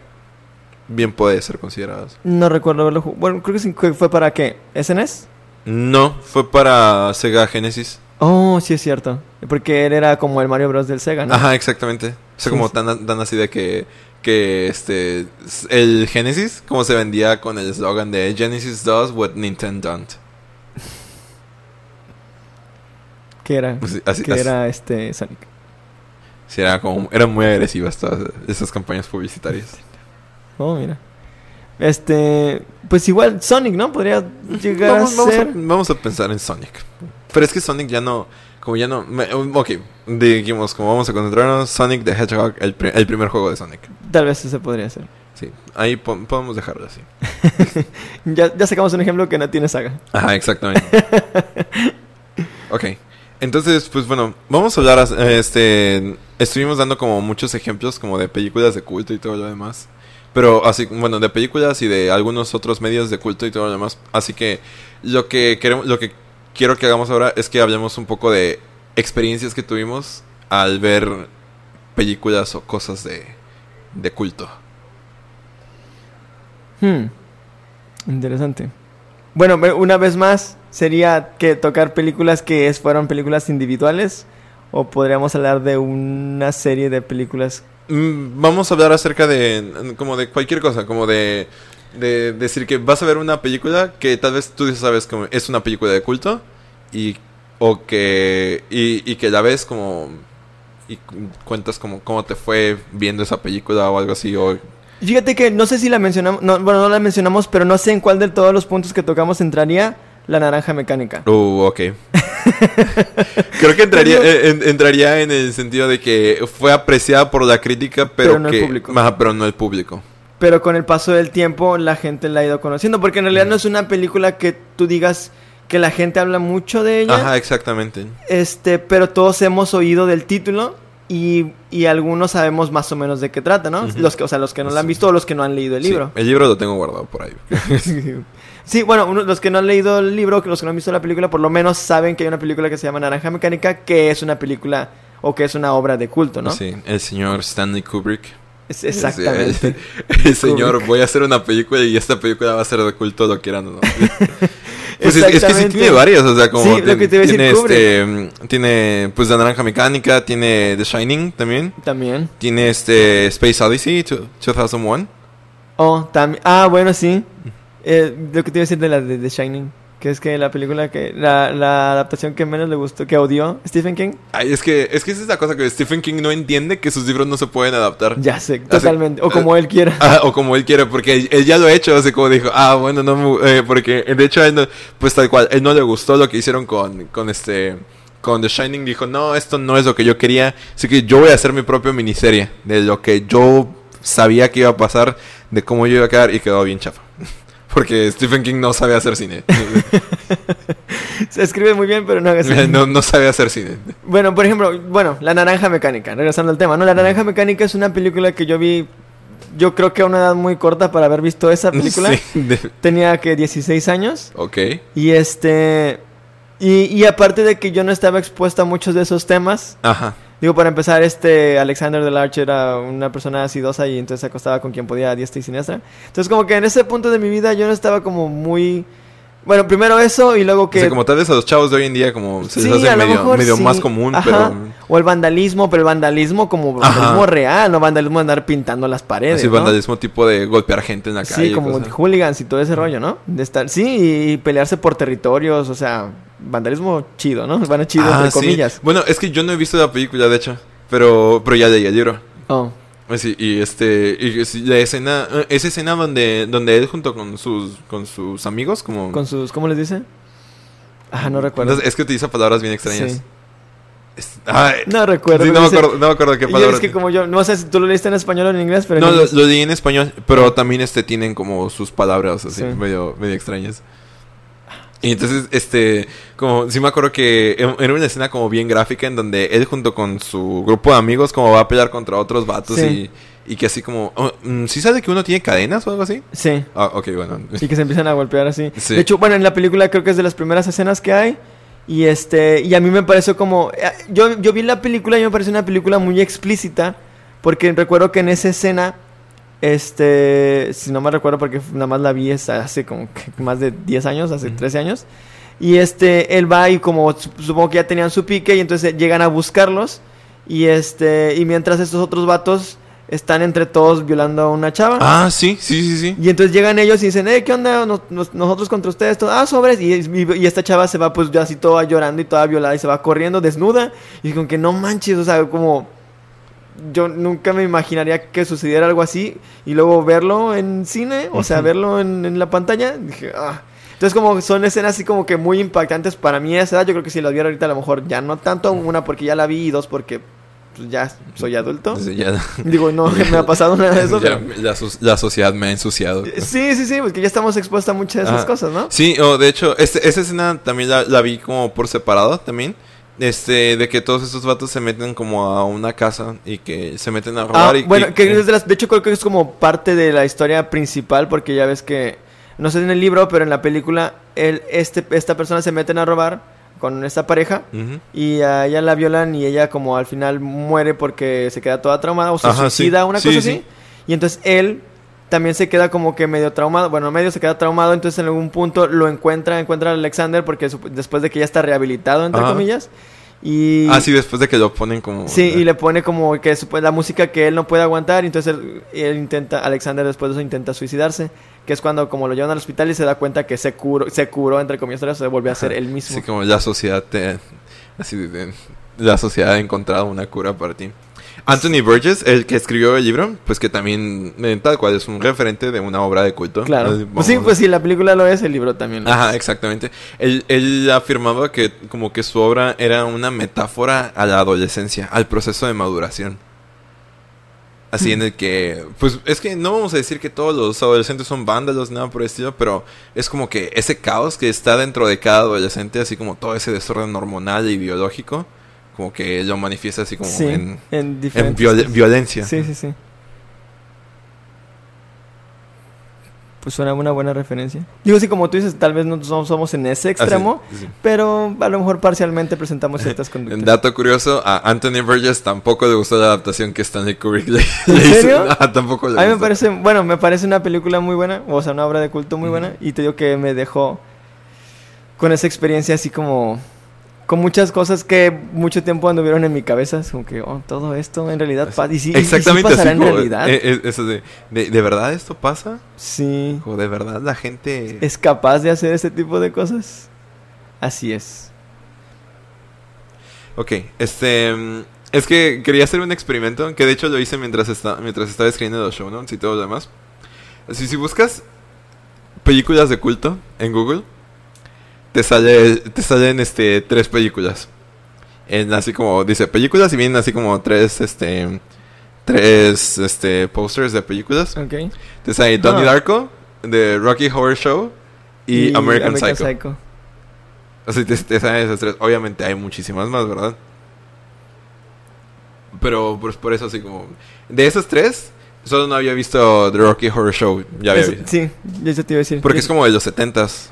Bien puede ser considerado. No recuerdo jugado. Bueno, creo que fue para qué? ¿SNES? No, fue para Sega Genesis. Oh, sí es cierto. Porque él era como el Mario Bros. del Sega, ¿no? Ajá, exactamente. O sea, Sí, como sí. tan, tan así de que, que este, el Genesis, como se vendía con el eslogan de Genesis does what Nintendo don't. [LAUGHS] Que era, Así- así- que así- era este Sonic. Sí, era como, eran muy agresivas todas esas campañas publicitarias. Oh, mira. Este, pues igual Sonic, ¿no? Podría llegar Vamos, a vamos ser. a, vamos a pensar en Sonic. Pero es que Sonic ya no, como ya no, me- ok, dijimos, como vamos a concentrarnos, Sonic the Hedgehog, el, pri- el primer juego de Sonic. Tal vez ese podría ser. Sí, ahí po- podemos dejarlo así. [LAUGHS] Ya, ya sacamos un ejemplo que no tiene saga. Ajá, exactamente. [LAUGHS] ok. Entonces, pues bueno, vamos a hablar, este, estuvimos dando como muchos ejemplos como de películas de culto y todo lo demás. Pero así, bueno, de películas y de algunos otros medios de culto y todo lo demás. Así que lo que queremos, lo que quiero que hagamos ahora es que hablemos un poco de experiencias que tuvimos al ver películas o cosas de, de culto. Hmm. Interesante. Bueno, una vez más, sería que tocar películas que fueron películas individuales. O podríamos hablar de una serie de películas. Mm, Vamos a hablar acerca de como de cualquier cosa, como de, de decir que vas a ver una película que tal vez tú sabes que es una película de culto y o que y, y que la ves como y cu- cuentas como cómo te fue viendo esa película o algo así o Fíjate que no sé si la mencionamos. No, bueno, no la mencionamos, pero no sé en cuál de todos los puntos que tocamos entraría la naranja mecánica. Uh, ok. [LAUGHS] Creo que entraría, eh, en- entraría en el sentido de que fue apreciada por la crítica, pero, Pero no el público. Ajá, pero no el público. Pero con el paso del tiempo la gente la ha ido conociendo. Porque en realidad no es una película que tú digas que la gente habla mucho de ella. Ajá, exactamente. Este, pero todos hemos oído del título y, y algunos sabemos más o menos de qué trata, ¿no? Los que, o sea, los que no la han visto o los que no han leído el Sí, libro. el libro lo tengo guardado por ahí. [LAUGHS] Sí, bueno, uno- los que no han leído el libro, los que no han visto la película, por lo menos saben que hay una película que se llama Naranja Mecánica, que es una película o que es una obra de culto, ¿no? Sí, el señor Stanley Kubrick. Es- exactamente. [LAUGHS] El, el señor, Kubrick. voy a hacer una película y esta película va a ser de culto, lo quieran o no. [LAUGHS] Pues es, es que sí tiene varias, o sea, como Sí, lo tiene, que te iba a decir, tiene, Kubrick. este, mm, tiene pues la naranja mecánica, tiene The Shining también, También. tiene este Space Odyssey to- 2001. Oh, también. Ah, bueno, sí. Eh, lo que te iba a decir de la de The Shining. Que es que la película que. La, la adaptación que menos le gustó, que odió Stephen King. Ay, es que es que esa es la cosa que Stephen King no entiende que sus libros no se pueden adaptar. Ya sé, totalmente. [LAUGHS] O como él quiera. Ah, o como él quiere, porque él, ya lo ha hecho, así como dijo, ah, bueno, no, me- eh, porque de hecho él no, pues tal cual, él no le gustó lo que hicieron con, con este, con The Shining, dijo, no, esto no es lo que yo quería, así que yo voy a hacer mi propia miniserie de lo que yo sabía que iba a pasar, de cómo yo iba a quedar, y quedó bien chafa. Porque Stephen King no sabe hacer cine. [LAUGHS] Se escribe muy bien, pero no así. no, no sabe hacer cine. Bueno, por ejemplo, bueno, La Naranja Mecánica, regresando al tema, ¿no? La Naranja Mecánica es una película que yo vi, yo creo que a una edad muy corta para haber visto esa [LAUGHS] película. Sí, de- Tenía que 16 años. ok. Y este. Y, y aparte de que yo no estaba expuesto a muchos de esos temas, Ajá. Digo, para empezar, este Alexander del Arch era una persona acidosa y entonces se acostaba con quien podía a diestra y siniestra. Entonces, como que en ese punto de mi vida yo no estaba como muy Bueno, primero eso y luego O que... sea, como tal vez a los chavos de hoy en día como se les Sí, hace medio, mejor medio sí. más común, Ajá. pero... O el vandalismo, pero el vandalismo como Ajá. vandalismo real, no vandalismo de andar pintando las paredes. ¿no? vandalismo tipo de golpear gente en la calle. Sí, como hooligans y todo ese rollo, ¿no? De estar, sí, y pelearse por territorios, o sea, vandalismo chido, ¿no? Van a chido, Ah, entre sí. comillas. Bueno, es que yo no he visto la película, de hecho. Pero, pero ya leí el libro. Oh, Pues Sí, y este, y la escena, eh, esa escena donde, donde él junto con sus, con sus amigos, como... con sus, ¿cómo les dice? Ah, no recuerdo. Entonces, es que utiliza palabras bien extrañas. Sí. Ay, No recuerdo. sí, no, me acuerdo, no me acuerdo qué palabra. es que como yo, no sé si tú lo leíste en español o en inglés, pero... No, lo, lo leí en español, pero también este tienen como sus palabras así, Sí. medio, medio extrañas. Y entonces, este, como, sí me acuerdo que era una escena como bien gráfica en donde él junto con su grupo de amigos como va a pelear contra otros vatos Sí. y, y que así como, oh, mm, ¿sí sabe que uno tiene cadenas o algo así? Sí. Ah, ok, bueno. Y que se empiezan a golpear así. Sí. De hecho, bueno, en la película creo que es de las primeras escenas que hay. Y este, y a mí me pareció como. eh, Yo, yo vi la película y me pareció una película muy explícita. Porque recuerdo que en esa escena. Este. Si no me recuerdo porque nada más la vi hace como que más de 10 años, hace Ujú. 13 años. Y este, él va y como sup- supongo que ya tenían su pique y entonces llegan a buscarlos. Y este, y mientras estos otros vatos están entre todos violando a una chava. Ah, sí, sí, sí, sí. Y entonces llegan ellos y dicen, eh, ¿qué onda? Nos- nos- nosotros contra ustedes, todo. ah, sobres. Y, y- y esta chava se va pues ya así toda llorando y toda violada y se va corriendo desnuda. Y con que no manches, o sea, como yo nunca me imaginaría que sucediera algo así. Y luego verlo en cine, o sea, verlo en, en la pantalla, dije, ah. Entonces como son escenas así como que muy impactantes para mí a esa edad. Yo creo que si las viera ahorita a lo mejor ya no tanto. Una porque ya la vi y dos porque pues, ya soy adulto. Sí, ya, Digo, no [LAUGHS] me ha pasado nada de eso. ya- pero- la, so- la sociedad me ha ensuciado. Sí, sí, sí, porque ya estamos expuestos a muchas de esas Ah, cosas, ¿no? Sí, o de hecho, este, esa escena también la, la vi como por separado también. Este, de que todos estos vatos se meten como a una casa y que se meten a Ah, robar y bueno, y- que es de, las, de hecho creo que es como parte de la historia principal porque ya ves que, no sé en el libro, pero en la película, él, este, esta persona se meten a robar con esta pareja y a ella la violan y ella como al final muere porque se queda toda traumada o se Ajá, sí. suicida, una Sí, cosa sí. así. Y entonces él también se queda como que medio traumado, bueno, medio se queda traumado, entonces en algún punto lo encuentra, encuentra a Alexander porque después de que ya está rehabilitado, entre Ajá. comillas. Y... Ah, sí, después de que lo ponen como... Sí, y le pone como que supo- la música que él no puede aguantar, y entonces él, él intenta, Alexander después de eso intenta suicidarse, que es cuando como lo llevan al hospital y se da cuenta que se curó, se curó entre comillas, se volvió a ser él mismo. Sí, como la sociedad te... Así la sociedad ha encontrado una cura para ti. Anthony Burgess, el que escribió el libro, pues que también, eh, tal cual, es un referente de una obra de culto. Claro. Pues sí, pues sí, la película lo es, el libro también. lo Ajá, es. exactamente. Él, él afirmaba que como que su obra era una metáfora a la adolescencia, al proceso de maduración. Así en el que, pues es que no vamos a decir que todos los adolescentes son vándalos, nada por el estilo, pero es como que ese caos que está dentro de cada adolescente, así como todo ese desorden hormonal y biológico, como que lo manifiesta así como Sí, en, en en diferentes viol- cosas. violencia. Sí, sí, sí. Pues suena una buena referencia. Digo, sí, como tú dices, tal vez no somos, en ese extremo, sí. pero a lo mejor parcialmente presentamos ciertas [LAUGHS] conductas. Dato curioso, a Anthony Burgess tampoco le gustó la adaptación que Stanley Kubrick le, [LAUGHS] ¿En le hizo. serio? [LAUGHS] Tampoco le A mí me parece, bueno, me parece una película muy buena, o sea, una obra de culto muy buena, y te digo que me dejó con esa experiencia así como, con muchas cosas que mucho tiempo anduvieron en mi cabeza, es como que, oh, todo esto en realidad pasa, y sí, y sí Exactamente pasará así en realidad. eh, eh, eso de, de, ¿de verdad esto pasa? sí, ¿O de verdad la gente... es capaz de hacer ese tipo de cosas. Así es. Ok, este... Es que quería hacer un experimento, que de hecho lo hice mientras, está, mientras estaba escribiendo los show notes y todo lo demás. Así, si buscas películas de culto en Google, te sale te salen este tres películas. En así como dice películas y vienen así como tres este tres este posters de películas. Ok. Te sale Donnie Ah. Darko, The Rocky Horror Show y, American, Psycho. Así te, te salen esas tres. Obviamente hay muchísimas más, ¿verdad? Pero pues por eso así como... De esas tres, solo no había visto The Rocky Horror Show. Ya había visto. sí, ya eso te iba a decir. Porque es como de los 70s o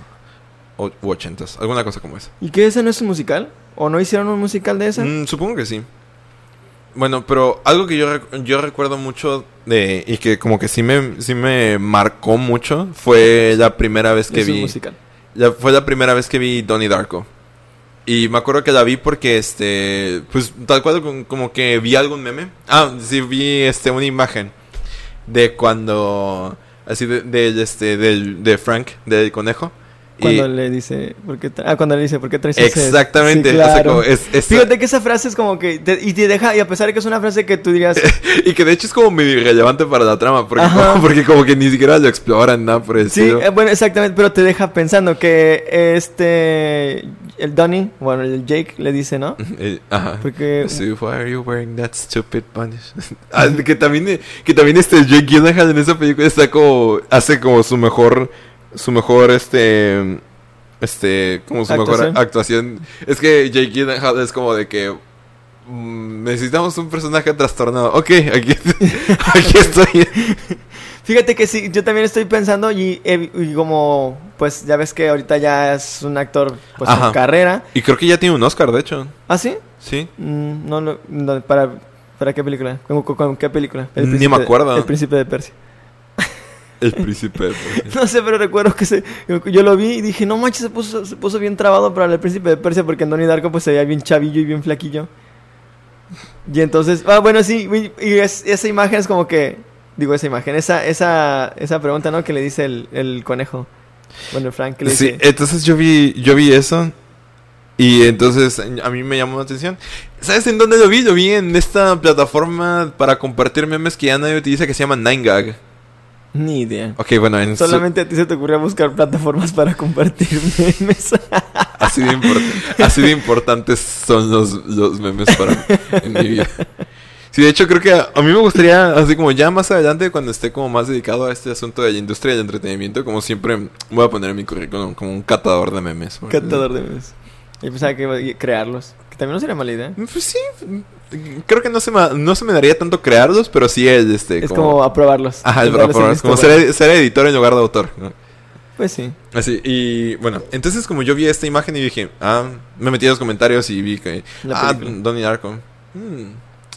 u 80s, alguna cosa como esa. ¿Y qué ese no es un musical? ¿O no hicieron un musical de esa? Mm, supongo que sí. Bueno, pero algo que yo, rec- yo recuerdo mucho de y que como que sí me, sí me marcó mucho fue la primera vez que es un vi musical. la- fue la primera vez que vi Donnie Darko. Y me acuerdo que la vi porque, este, pues tal cual como- como que vi algún meme. Ah, sí, vi, este, una imagen de cuando, así, de, de, este, del, de Frank, del conejo. Y- Cuando le dice, ¿por qué ah, cuando le dice, ¿por qué traes ese-?" exactamente, Sí, o sea, claro. como es- es- Fíjate que esa frase es como que, te- y te deja, y a pesar de que es una frase que tú dirías, [LAUGHS] y que de hecho es como medio irrelevante para la trama, porque, como, porque como que ni siquiera lo exploran nada por el sí, eh, bueno, exactamente, pero te deja pensando que este, el Donnie, bueno, el Jake le dice, ¿no? [LAUGHS] Eh, ajá. Porque, So why are you wearing that stupid punish? [LAUGHS] Ah, que también que también este Jake Gyllenhaal en esa película está como hace como su mejor su mejor este este como su Actuación. mejor actuación. Es que Jake Gyllenhaal es como de que mm, necesitamos un personaje trastornado. Ok, aquí [LAUGHS] aquí estoy. fíjate que sí, yo también estoy pensando y, he- y como, pues ya ves que ahorita ya es un actor, pues Ajá. en carrera. Y creo que ya tiene un Oscar, de hecho. ¿Ah, sí? Sí. Mm, no, no, para, ¿para qué película? ¿Con, con- con qué película? Ni me acuerdo. El Príncipe de Persia. El príncipe. [LAUGHS] No sé, pero recuerdo que se, yo, yo lo vi y dije, no manches, se puso, se puso bien trabado para el príncipe de Persia porque Donnie Darko pues se veía bien chavillo y bien flaquillo. Y entonces, ah, bueno, sí, y, y es- esa imagen es como que, digo, esa imagen, esa, esa, esa pregunta, ¿no? Que le dice el, el conejo. Bueno, Frank, le Sí, dice, entonces yo vi, yo vi eso. Y entonces a mí me llamó la atención. ¿Sabes en dónde lo vi? Lo vi en esta plataforma para compartir memes que ya nadie utiliza que se llama 9gag. Ni idea. Ok, bueno, en su- Solamente a ti se te ocurrió buscar plataformas para compartir [LAUGHS] memes. así, de import- así de importantes son los, los memes para mí en mi vida. Sí, de hecho creo que a, a mí me gustaría, así como ya más adelante, cuando esté como más dedicado a este asunto de la industria del entretenimiento, como siempre voy a poner en mi currículum como un catador de memes. Catador de memes. Y pensaba que iba a crearlos. Que también no sería mala idea. Pues sí, creo que no se me, no se me daría tanto crearlos, pero sí el, este, Es como aprobarlos. Ajá, Entrarles en como, ser, ser editor en lugar de autor. ¿no? Pues sí. Así, y bueno, entonces como yo vi esta imagen y dije, ah, me metí a los comentarios y vi que, La ah. Donnie Darko. Hmm.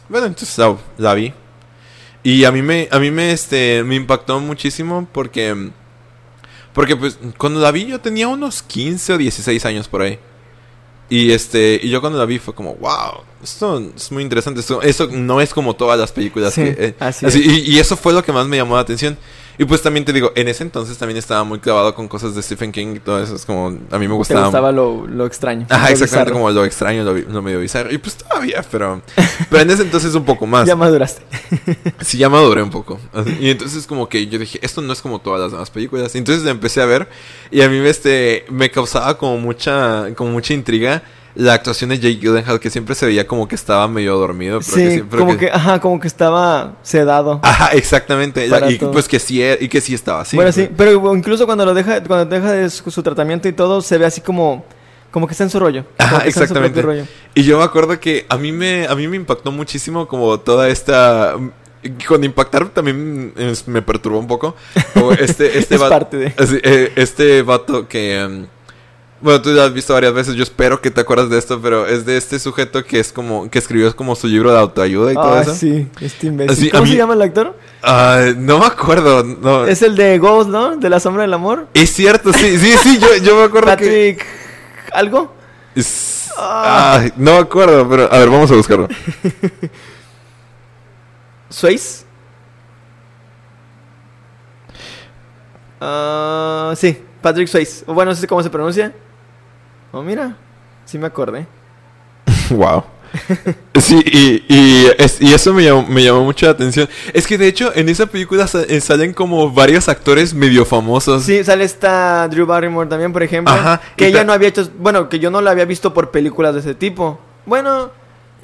Bueno, entonces la, la vi. Y a mí me, a mí me, este, me impactó muchísimo porque, porque pues cuando la vi yo tenía unos 15 o 16 años por ahí. Y este, y yo cuando la vi fue como, wow, esto es muy interesante. Esto, eso no es como todas las películas Sí, que. eh, así así, es. y, y eso fue lo que más me llamó la atención. Y pues también te digo, en ese entonces también estaba muy clavado con cosas de Stephen King y todo eso. Es como, a mí me Te gustaba. gustaba lo, lo extraño. Ajá, lo exactamente bizarro. como lo extraño, lo, lo medio bizarro. Y pues todavía, pero. Pero en ese entonces un poco más. [LAUGHS] Ya maduraste. [LAUGHS] Sí, ya maduré un poco. Y entonces como que yo dije, esto no es como todas las demás películas. Y entonces la empecé a ver y a mí este, me causaba como mucha, como mucha intriga la actuación de Jake Gyllenhaal que siempre se veía como que estaba medio dormido. Pero que Sí, siempre como que... ajá, como que estaba sedado. Ajá, exactamente. Y todo. pues que sí, y que sí estaba así. bueno, sí, pero incluso cuando lo deja, cuando deja de su, su tratamiento y todo, se ve así como, como que está en su rollo. Ajá, exactamente. rollo. Y yo me acuerdo que a mí me, a mí me impactó muchísimo como toda esta... Con impactar también me perturbó un poco. Este, [LAUGHS] este Es vato- parte de- así, eh, este vato que... em, bueno, tú ya has visto varias veces, yo espero que te acuerdas de esto, pero es de este sujeto que es como... Que escribió como su libro de autoayuda y todo Ah, eso. sí, este imbécil. Así, ¿Cómo mí- se llama el actor? Ah, no me acuerdo, no. Es, Es el de Ghost, ¿no? De la sombra del amor. cierto, sí, sí, sí, yo, yo me acuerdo que... Patrick... ¿Algo? Es- Ah. Ay, no me acuerdo, pero... A ver, vamos a buscarlo. [LAUGHS] ¿Swayze? Ah, sí, Patrick Swayze. Bueno, no sé cómo se pronuncia. Oh, mira. Sí me acordé. [LAUGHS] Wow. Sí, y, y, es- y eso me llamó, me llamó mucho la atención. Es que de hecho en esa película eh, salen como varios actores medio famosos. Sí, sale esta Drew Barrymore también, por ejemplo. Ajá, Que ella no había hecho... Bueno, que yo no la había visto por películas de ese tipo. Bueno...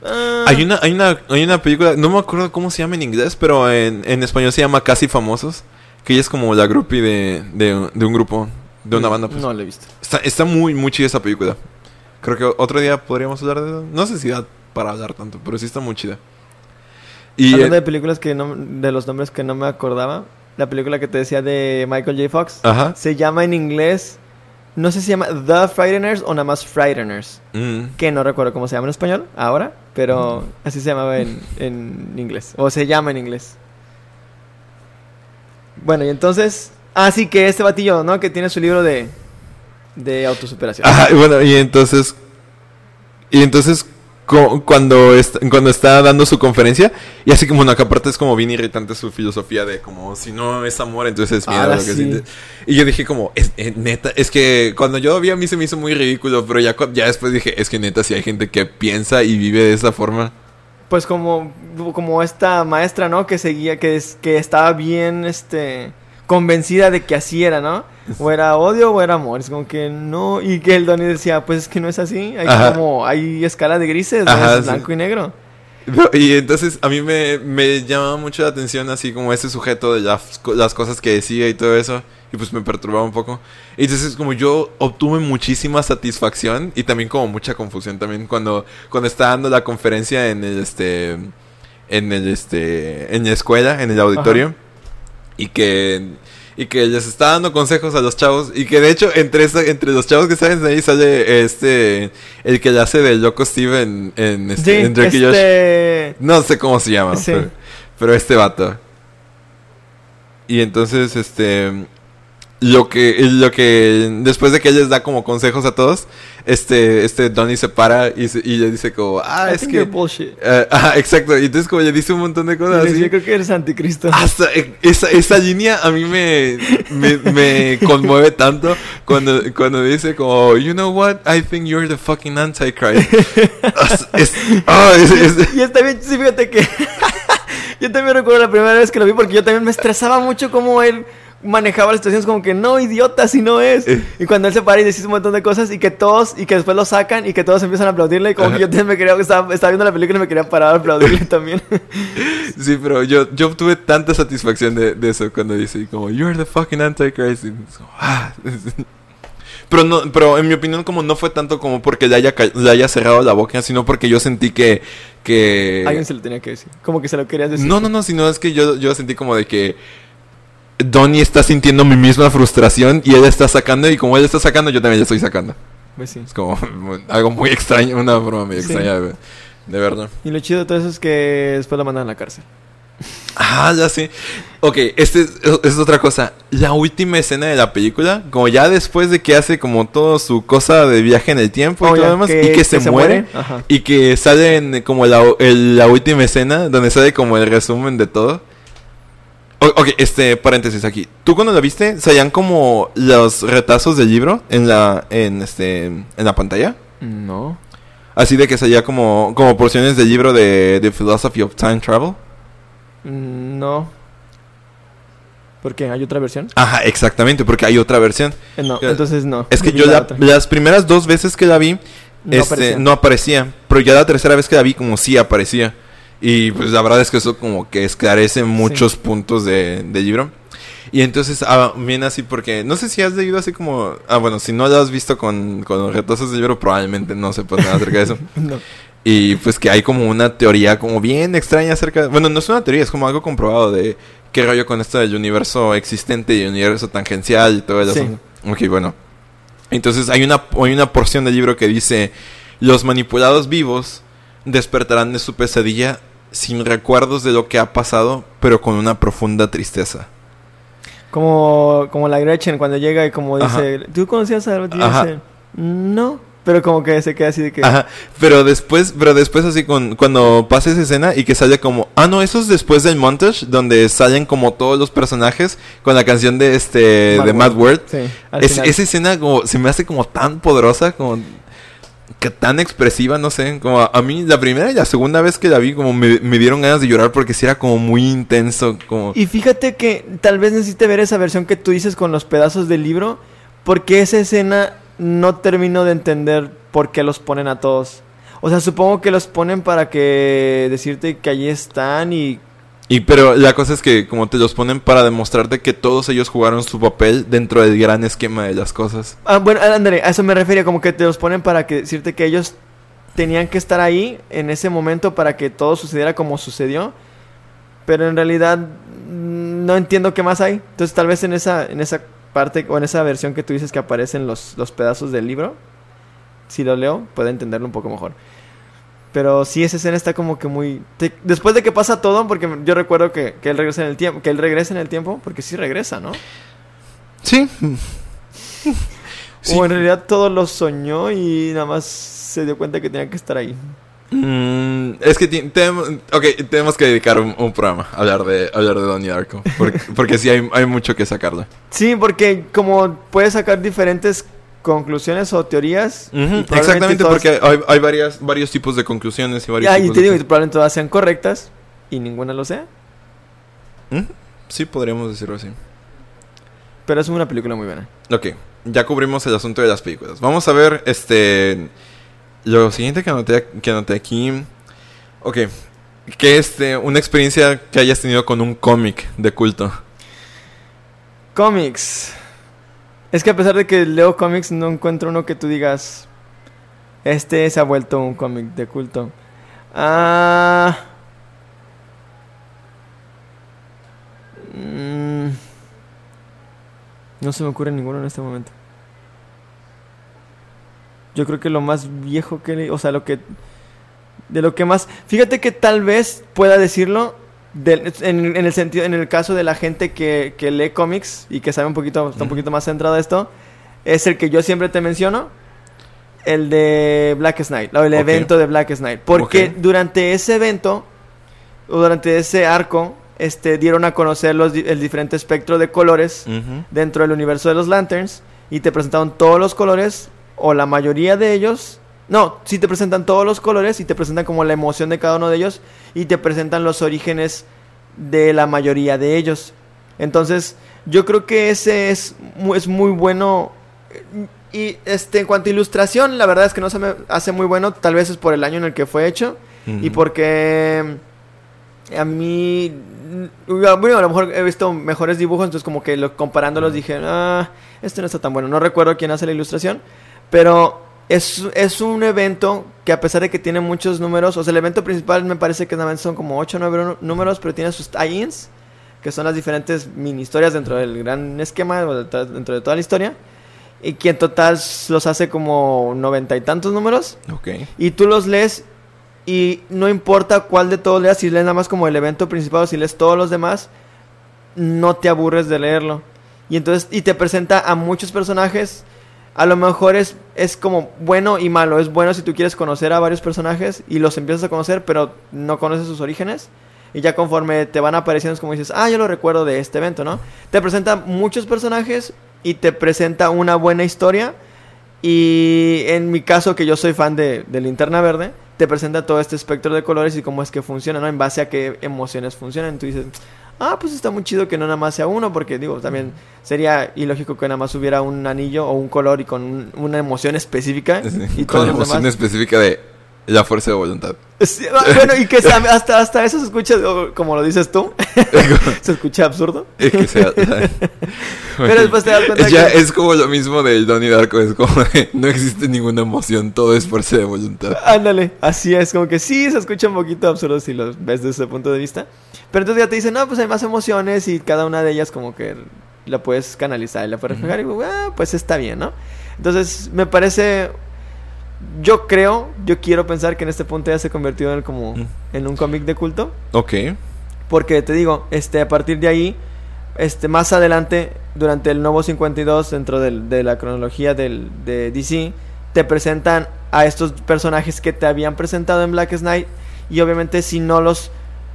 ah, Hay una, hay una, hay una película, no me acuerdo cómo se llama en inglés, pero en, en español se llama Casi Famosos. Que ella es como la groupie de, de, de un grupo, de una banda. pues. No la he visto. Está, está muy, muy chida esa película. Creo que otro día podríamos hablar de eso. No sé si da para hablar tanto, pero sí está muy chida. Y Hablando eh, de películas que no... De los nombres que no me acordaba. La película que te decía de Michael J. Fox. Ajá. Se llama en inglés... No sé si se llama The Frighteners o nada más Frighteners. Mm. Que no recuerdo cómo se llama en español ahora. Pero así se llamaba en, en inglés. O se llama en inglés. Bueno, y entonces... Ah, sí, que este batillo, ¿no? Que tiene su libro de... de autosuperación. Ajá, bueno, y entonces. Y entonces, cu- cuando, est- cuando está dando su conferencia, y así como, bueno, que aparte es como bien irritante su filosofía de como, si no es amor, entonces es miedo lo que sí. sientes. Y yo dije como, es, eh, neta, es que cuando yo vi a mí se me hizo muy ridículo, pero ya, ya después dije, es que neta, si hay gente que piensa y vive de esa forma. Pues como, como esta maestra, ¿no? Que seguía, que, es, que estaba bien, este, convencida de que así era, ¿no? O era odio o era amor. Es como que no. Y que el Donnie decía, pues es que no es así. Hay Ajá. como, hay escala de grises, ¿no? Ajá, es sí. blanco y negro. Y entonces a mí me, me llama mucho la atención así como ese sujeto de las cosas que decía y todo eso. Y pues me perturbaba un poco. Y entonces como yo obtuve muchísima satisfacción y también como mucha confusión también cuando, cuando estaba dando la conferencia en el este en el este en la escuela, en el auditorio. Y que y que les está dando consejos a los chavos y que de hecho entre esa- entre los chavos que salen de ahí sale este el que le hace del loco Steve en, en, este, Sí, en Drake y Josh. este... No sé cómo se llama, Sí. pero, pero este vato. Y entonces, este. Lo que, lo que. Después de que él les da como consejos a todos, este, este Donnie se para y, se- y le dice como, ah, I es que. bullshit. [LAUGHS] ajá, exacto. Y entonces como le dice un montón de cosas así. Yo creo que eres anticristo. Hasta eh, esa, esa línea a mí me, me, me conmueve tanto cuando, cuando dice como, you know what, I think you're the fucking antichrist. Es- ah, es- es- Y está bien, sí, fíjate que [LAUGHS] yo también recuerdo la primera vez que lo vi porque yo también me estresaba mucho cómo él manejaba las situaciones como que no, idiota, si no es. Eh. Y cuando él se para y dice un montón de cosas y que todos, y que después lo sacan y que todos empiezan a aplaudirle y como Ajá. que yo también me quería, estaba, estaba viendo la película y me quería parar a aplaudirle [LAUGHS] también. Sí, pero yo, yo obtuve tanta satisfacción de, de eso cuando dice como You're the fucking antichrist. Como, "Ah". [LAUGHS] Pero no, pero en mi opinión como no fue tanto como porque le haya, le haya cerrado la boca, sino porque yo sentí que... que... Alguien se lo tenía que decir. Como que se lo querías decir. No, no, no, sino es que yo, yo sentí como de que Donnie está sintiendo mi misma frustración y él está sacando y como él está sacando yo también le estoy sacando. Pues sí. Es como [LAUGHS] algo muy extraño, una forma muy Sí. extraña de, de verlo. Y lo chido de todo eso es que después lo mandan a la cárcel. Ah, ya sé. Ok, este es, es otra cosa. La última escena de la película, como ya después de que hace como todo su cosa de viaje en el tiempo y Oh, todo ya, demás, y que, se, muere, Ajá. y que sale en como la, el- la última escena, donde sale como el resumen de todo. Ok, este, paréntesis aquí. ¿Tú cuando la viste, salían como los retazos del libro en la, en este, en la pantalla? No. Así de que salía como, como porciones del libro de The Philosophy of Time Travel. Mm, No. ¿Por qué? ¿Hay otra versión? Ajá, exactamente, porque hay otra versión. Eh, no, entonces no. Es que yo la la- otra. las primeras dos veces que la vi, No este, aparecía. no aparecía. Pero ya la tercera vez que la vi, como sí aparecía. Y pues la verdad es que eso como que esclarece muchos puntos de, del libro. Y entonces, ah, viene así porque, no sé si has leído así como, ah, bueno, si no lo has visto con, con los retazos del libro, probablemente no sepas nada acerca de eso. [LAUGHS] No. Y pues que hay como una teoría como bien extraña acerca de... Bueno, no es una teoría, es como algo comprobado de qué rollo con esto del universo existente y el universo tangencial y todo eso. Sí. Ok, bueno. Entonces hay una, hay una porción del libro que dice, los manipulados vivos despertarán de su pesadilla sin recuerdos de lo que ha pasado, pero con una profunda tristeza. Como, como la Gretchen cuando llega y como Ajá. dice, ¿tú conocías a dice, no. Pero como que se queda así de que... Ajá, pero después, pero después así con, cuando pasa esa escena y que sale como, ah no, eso es después del montage donde salen como todos los personajes con la canción de este, de Mad World. Sí, Es- esa escena como, se me hace como tan poderosa, como que tan expresiva, no sé, como a, mí la primera y la segunda vez que la vi como me, me dieron ganas de llorar porque sí era como muy intenso, como... Y fíjate que tal vez necesite ver esa versión que tú dices con los pedazos del libro, porque esa escena no termino de entender por qué los ponen a todos. O sea, supongo que los ponen para que decirte que allí están y Y pero la cosa es que como te los ponen para demostrarte que todos ellos jugaron su papel dentro del gran esquema de las cosas. Ah, bueno, André, a eso me refería, como que te los ponen para que decirte que ellos tenían que estar ahí en ese momento para que todo sucediera como sucedió. Pero en realidad mm, no entiendo qué más hay. Entonces tal vez en esa, en esa parte o en esa versión que tú dices que aparecen los, los pedazos del libro, si lo leo, puedo entenderlo un poco mejor. Pero sí, esa escena está como que muy... te- después de que pasa todo, porque yo recuerdo que, que él regresa en el tiempo, que él regresa en el tiempo, porque sí regresa, ¿no? Sí. Sí. O en realidad todo lo soñó y nada más se dio cuenta que tenía que estar ahí. Mm, es que ti- tenemos, que dedicar un, un programa a hablar de, a hablar de Donnie Darko. Porque, porque sí hay, hay mucho que sacarle. Sí, porque como puedes sacar diferentes conclusiones o teorías. y Exactamente, todas- porque hay, hay varias, varios tipos de conclusiones y varios Ya, y tipos te de- digo, y probablemente todas sean correctas y ninguna lo sea. ¿Mm? Sí, podríamos decirlo así. Pero es una película muy buena. Ok, ya cubrimos el asunto de las películas. Vamos a ver, este... Lo siguiente que anoté, que anoté aquí... Ok, que este, una experiencia que hayas tenido con un cómic de culto. Cómics. Es que a pesar de que leo cómics, no encuentro uno que tú digas. Este se ha vuelto un cómic de culto. Ah. Mm, no se me ocurre ninguno en este momento. Yo creo que lo más viejo que o sea, lo que. De lo que más. Fíjate que tal vez pueda decirlo del- en, en el sentido, en el caso de la gente que, que lee cómics y que sabe un poquito, está un poquito más centrado a esto, es el que yo siempre te menciono, el de Black Knight, o el evento de Black Knight. Porque durante ese evento, o durante ese arco, este, dieron a conocer los, el diferente espectro de colores dentro del universo de los Lanterns y te presentaron todos los colores o la mayoría de ellos. No, sí te presentan todos los colores y te presentan como la emoción de cada uno de ellos y te presentan los orígenes de la mayoría de ellos. Entonces, yo creo que ese es, es muy bueno. Y este, en cuanto a ilustración, la verdad es que no se me hace muy bueno. Tal vez es por el año en el que fue hecho. Y porque a mí, bueno, a lo mejor he visto mejores dibujos, entonces como que lo, comparándolos dije, ah, este no está tan bueno. No recuerdo quién hace la ilustración, pero es, es un evento que a pesar de que tiene muchos números, o sea, el evento principal me parece que son como 8 o 9 números, pero tiene sus tie-ins, que son las diferentes mini historias dentro del gran esquema, dentro de toda la historia. Y que en total los hace como noventa y tantos números. Ok. Y tú los lees y no importa cuál de todos leas, si lees nada más como el evento principal o si lees todos los demás, no te aburres de leerlo. Y entonces, y te presenta a muchos personajes. A lo mejor es, es como bueno y malo. Es bueno si tú quieres conocer a varios personajes y los empiezas a conocer, pero no conoces sus orígenes. Y ya conforme te van apareciendo es como dices, ah, yo lo recuerdo de este evento, ¿no? Te presenta muchos personajes y te presenta una buena historia. Y en mi caso, que yo soy fan de, de Linterna Verde, te presenta todo este espectro de colores y cómo es que funciona, ¿no? En base a qué emociones funcionan. Tú dices, ah, pues está muy chido que no nada más sea uno, porque digo, también sería ilógico que nada más hubiera un anillo o un color y con un- una emoción específica. [LAUGHS] Y con emoción demás. específica de la fuerza de voluntad. Sí, ah, bueno, y que hasta, hasta eso se escucha, como lo dices tú, [LAUGHS] se escucha absurdo. Es que sea- [LAUGHS] Pero después te das cuenta ya que- es como lo mismo del Donnie Darko, es como de, no existe ninguna emoción, todo es fuerza de voluntad. Ándale, así es, como que sí, se escucha un poquito absurdo si lo ves desde ese punto de vista. Pero entonces ya te dicen, no, pues hay más emociones y cada una de ellas como que la puedes canalizar y la puedes reflejar y digo, ah, pues está bien, ¿no? Entonces me parece, yo creo, yo quiero pensar que en este punto ya se convirtió en como Mm. en un cómic de culto. Ok. Porque te digo, este, a partir de ahí, este, más adelante, durante el nuevo 52, dentro del- de la cronología del, de DC, te presentan a estos personajes que te habían presentado en Black Knight. Y obviamente si no los.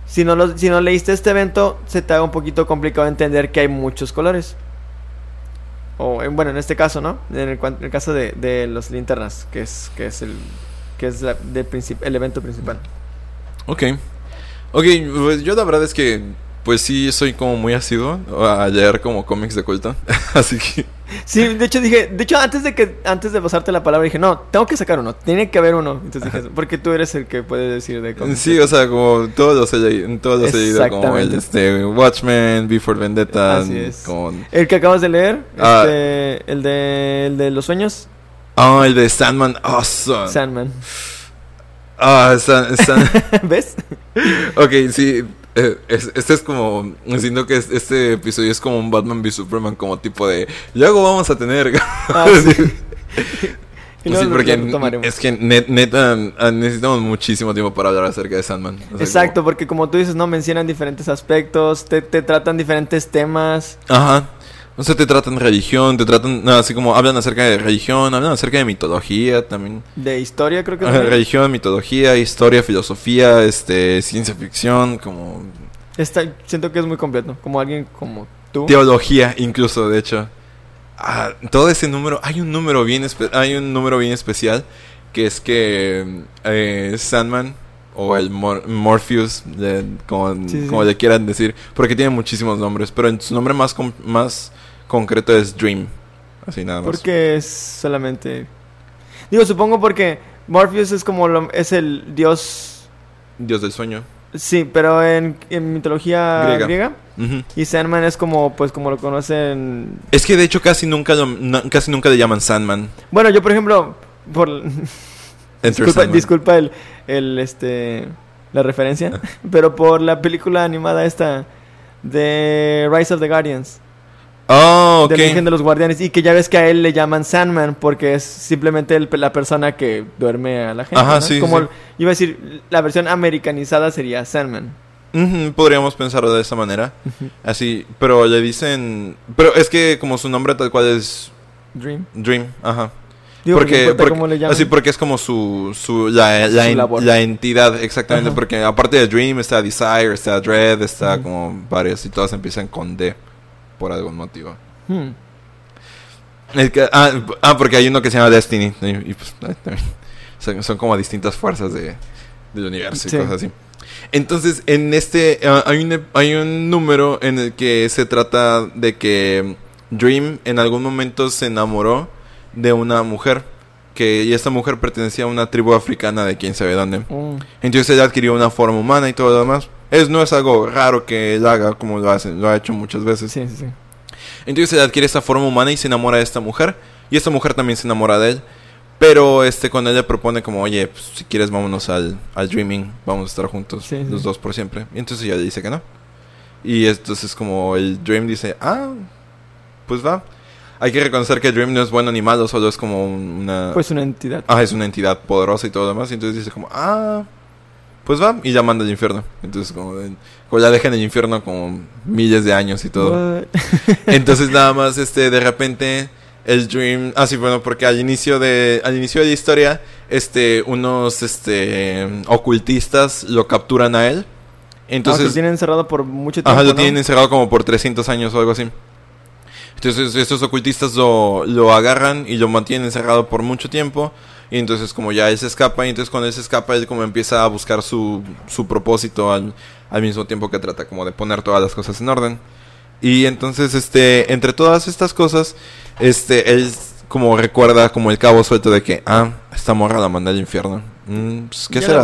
Si no, los, si no leíste este evento, se te haga un poquito complicado entender que hay muchos colores. O, en- bueno, en este caso, ¿no? En el, en el caso de, de los linternas, que es, que es, el, que es la- el evento principal. Ok. Ok, pues yo la verdad es que, pues sí, soy como muy asiduo a leer como cómics de culto. [LAUGHS] Así que, Sí, de hecho dije, de hecho antes de que antes de pasarte la palabra dije, no, tengo que sacar uno, tiene que haber uno. Entonces dije, porque tú eres el que puede decir de cómics. sí, o sea, como todos los he todos los he leído, como el este, Watchmen, Before Vendetta, Así es. como... El que acabas de leer, Ah. este, el de el de los sueños, Ah, el de Sandman, awesome. Sandman. Ah, San- San- [LAUGHS] ¿Ves? ok, sí. Eh, es- este es como. Siento que es- este episodio es como un Batman v Superman, como tipo de. Luego vamos a tener. [LAUGHS] Ah, sí. [LAUGHS] Y Sí, luego lo- porque lo es que net- neta necesitamos muchísimo tiempo para hablar acerca de Sandman. O sea, Exacto, porque como tú dices, no mencionan diferentes aspectos, te, te tratan diferentes temas. como- ajá. No sé, te tratan religión, te tratan, no, así como hablan acerca de religión, hablan acerca de mitología también. De historia creo que también. religión, mitología, historia, filosofía, este, ciencia ficción, como Está, siento que es muy completo. Como alguien como tú. teología incluso, de hecho. Ah, todo ese número, hay un número bien hay un número bien especial que es que eh, Sandman o el Mor- Morpheus, de- como, Sí, sí. como le quieran decir, porque tiene muchísimos nombres, pero en su nombre más más concreto es Dream. Así nada más. Porque es solamente. Digo, supongo porque Morpheus es como lo- es el dios. Dios del sueño. Sí, pero en, en mitología Griega. Y Sandman es como, pues, como lo conocen. Es que de hecho casi nunca lo- no- casi nunca le llaman Sandman. Bueno, yo por ejemplo, por [LAUGHS] disculpa, disculpa el, el este la referencia, pero por la película animada esta de Rise of the Guardians, Oh, ok. del origen de los guardianes y que ya ves que a él le llaman Sandman porque es simplemente el- la persona que duerme a la gente. Ajá, ¿no? sí, Como sí. iba a decir la versión americanizada sería Sandman. Podríamos pensarlo de esa manera. Así, pero le dicen... Pero es que como su nombre tal cual es Dream. Dream, ajá. Digo, porque, así porque es como su, su la, la, Su en- labor. la entidad exactamente Ajá. porque aparte de Dream está Desire está Dread está como varias y todas empiezan con D por algún motivo Hmm. El que- ah, ah, porque hay uno que se llama Destiny y, y pues son, son como distintas fuerzas de, del universo y Sí. cosas así entonces en este ah, hay un hay un número en el que se trata de que Dream en algún momento se enamoró de una mujer que y esta mujer pertenecía a una tribu africana de quién sabe dónde. Mm. Entonces él adquirió una forma humana y todo lo demás. Es, no es algo raro que él haga como lo hace, lo ha hecho muchas veces. Sí, sí, sí. Entonces él adquiere esta forma humana y se enamora de esta mujer. Y esta mujer también se enamora de él. Pero este cuando él le propone como, oye, pues, si quieres vámonos al, al Dreaming, vamos a estar juntos Sí, sí. los dos por siempre. Y entonces ella le dice que no. Y entonces como el Dream dice, ah, pues va. Hay que reconocer que el Dream no es bueno ni malo, solo es como un- una... Pues una entidad. Ah, es una entidad poderosa y todo lo demás. Y entonces dice como, ah, pues va. Y ya manda al infierno. Entonces como, de- como ya deja en el infierno como miles de años y todo. [LAUGHS] Entonces nada más, este, de repente, el Dream... Ah, sí, bueno, porque al inicio de, al inicio de la historia, este, unos, este, ocultistas lo capturan a él. Entonces, lo Entonces, tienen encerrado por mucho tiempo. ajá, lo ¿no? tienen encerrado como por 300 años o algo así. Entonces estos ocultistas lo, lo agarran y lo mantienen encerrado por mucho tiempo. Y entonces como ya él se escapa, y entonces cuando él se escapa, él como empieza a buscar su, su propósito al, al mismo tiempo que trata como de poner todas las cosas en orden. Y entonces, este, entre todas estas cosas, este, él como recuerda como el cabo suelto de que, ah, esta morra la manda al infierno. Mm, pues, ¿Qué será?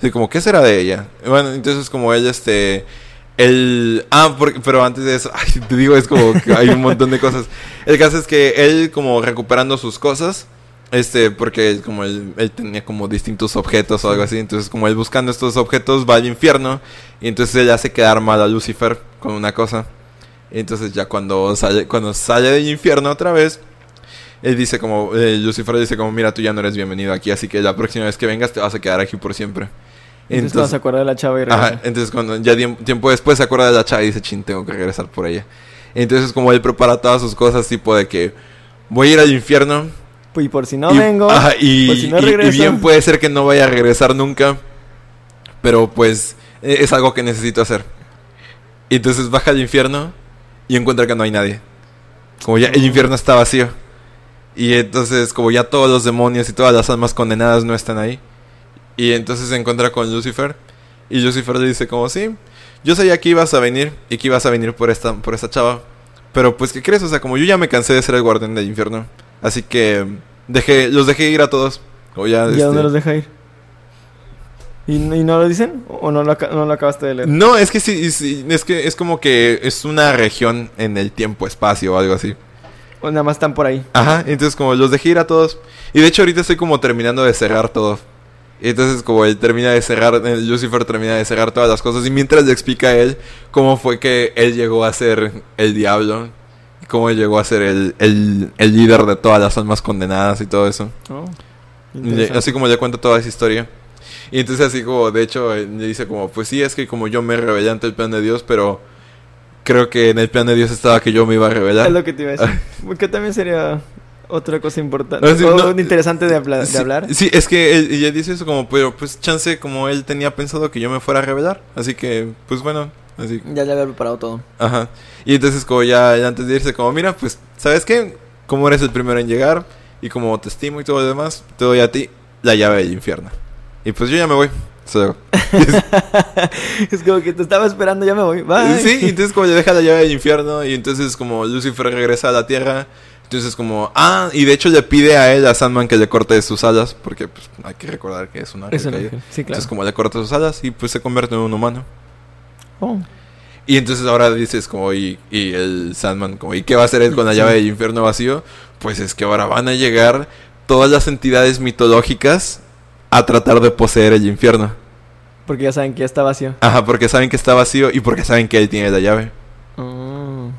Sí, como, ¿qué será de ella? Bueno, entonces como él, este... Él... Ah, porque- pero antes de eso, [LAUGHS] ay, te digo, es como que hay un montón de cosas. El caso es que él como recuperando sus cosas, este, porque él, como él, él tenía como distintos objetos o algo así, entonces como él buscando estos objetos va al infierno y entonces él hace quedar mal a Lucifer con una cosa. Y entonces ya cuando sale, cuando sale del infierno otra vez, él dice como, eh, Lucifer dice como, mira, tú ya no eres bienvenido aquí, así que la próxima vez que vengas te vas a quedar aquí por siempre. Entonces, cuando se acuerda de la chava y regresa. Ajá, entonces cuando ya tiem- tiempo después se acuerda de la chava y dice, chin, tengo que regresar por ella. Entonces como él prepara todas sus cosas, tipo de que voy a ir al infierno. Pues, y por si no y, vengo, ajá, y, por si no y- bien puede ser que no vaya a regresar nunca, pero pues eh, es algo que necesito hacer. Y entonces baja al infierno y encuentra que no hay nadie. Como ya el infierno está vacío. Y entonces como ya todos los demonios y todas las almas condenadas no están ahí. Y entonces se encuentra con Lucifer. Y Lucifer le dice como, sí, yo sabía que ibas a venir y que ibas a venir por esta, por esta chava. Pero pues, ¿qué crees? O sea, como yo ya me cansé de ser el guardián del infierno. Así que dejé, los dejé ir a todos. O ya, ¿Y este- a dónde los deja ir? ¿Y, no- y no lo dicen? ¿O no lo, aca- no lo acabaste de leer? No, es que sí, sí, es que es como que es una región en el tiempo-espacio o algo así. ¿O nada más están por ahí? Ajá, entonces como los dejé ir a todos. Y de hecho ahorita estoy como terminando de cerrar todo. Entonces como él termina de cerrar, el Lucifer termina de cerrar todas las cosas. Y mientras le explica a él cómo fue que él llegó a ser el diablo. Y cómo él llegó a ser el, el, el líder de todas las almas condenadas y todo eso. Oh, Y así como le cuenta toda esa historia. Y entonces así como, de hecho, él le dice como, pues sí, es que como yo me rebelé ante el plan de Dios, pero creo que en el plan de Dios estaba que yo me iba a revelar. Es lo que te iba a decir. [LAUGHS] Porque también sería otra cosa importante. No, sí, o no, interesante de, habla- de Sí, hablar. Sí, es que él- ella dice eso como, pero pues chance como él tenía pensado que yo me fuera a revelar. Así que, pues bueno, así. Ya ya había preparado todo. Ajá. Y entonces como ya ya antes de irse, como, mira, pues, ¿sabes qué? Como eres el primero en llegar y como te estimo y todo lo demás, te doy a ti la llave del infierno. Y pues yo ya me voy. [LAUGHS] Es como que te estaba esperando, ya me voy. Bye. Sí, y entonces como le deja la llave del infierno y entonces como Lucifer regresa a la tierra, entonces como, ah, y de hecho le pide a él, a Sandman, que le corte sus alas, porque pues hay que recordar que es un ángel Es un caído. ángel. Sí, claro. Entonces como le corta sus alas y pues se convierte en un humano. Oh. Y entonces ahora dices como, y, y el Sandman, como, ¿y qué va a hacer él con la llave del infierno vacío? Pues es que ahora van a llegar todas las entidades mitológicas a tratar de poseer el infierno. Porque ya saben que ya está vacío. Ajá, porque saben que está vacío y porque saben que él tiene la llave. Oh.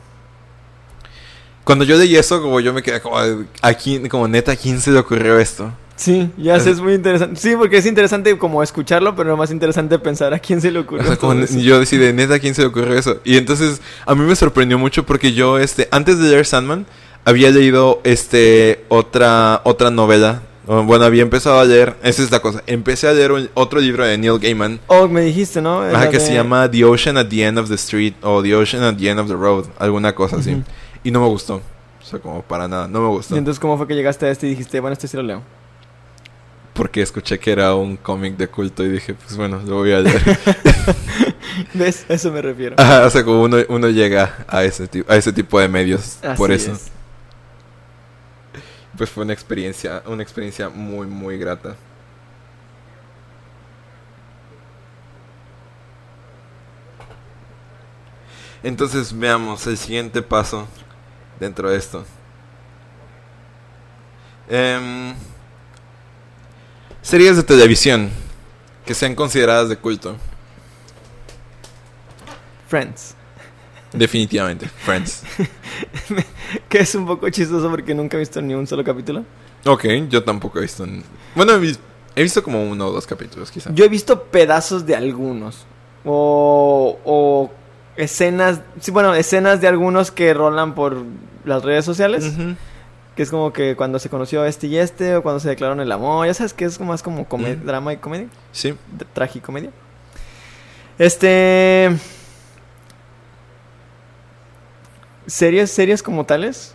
Cuando yo leí eso, como yo me quedé como, ¿a quién, como neta, ¿a quién se le ocurrió esto? Sí, ya Es- es muy interesante. Sí, porque es interesante como escucharlo, pero lo más interesante pensar a quién se le O ocurrió. sea, como yo decidí, neta, ¿a quién se le ocurrió eso? Y entonces, a mí me sorprendió mucho porque yo, este, antes de leer Sandman, había leído, este, otra, otra novela. O, Bueno, había empezado a leer, esa es la cosa, empecé a leer un- otro libro de Neil Gaiman, Oh, me dijiste, ¿no? ajá, La que de- se llama The Ocean at the End of the Street o The Ocean at the End of the Road, alguna cosa así. Ujú. Y no me gustó. O sea, como para nada, no me gustó. Y entonces, ¿cómo fue que llegaste a este y dijiste, bueno, este sí lo leo? Porque escuché que era un cómic de culto y dije, pues bueno, lo voy a leer. [LAUGHS] ¿Ves? A eso me refiero. Ajá, o sea, como uno, uno llega a ese, tipo, a ese tipo de medios Así por eso. es. Pues fue una experiencia, una experiencia muy, muy grata. Entonces veamos el siguiente paso dentro de esto. Em, series de televisión que sean consideradas de culto. Friends. Definitivamente, Friends. [LAUGHS] Que es un poco chistoso porque nunca he visto ni un solo capítulo. Ok, yo tampoco he visto. Bueno, he, vis- he visto como uno o dos capítulos, quizá. Yo he visto pedazos de algunos. O, o escenas, sí, bueno, escenas de algunos que rolan por las redes sociales. Ujú. Que es como que cuando se conoció este y este, o cuando se declararon el amor. Ya sabes que es más como Ujú. drama y comedia. Sí. tragicomedia. Este. Series, series como tales.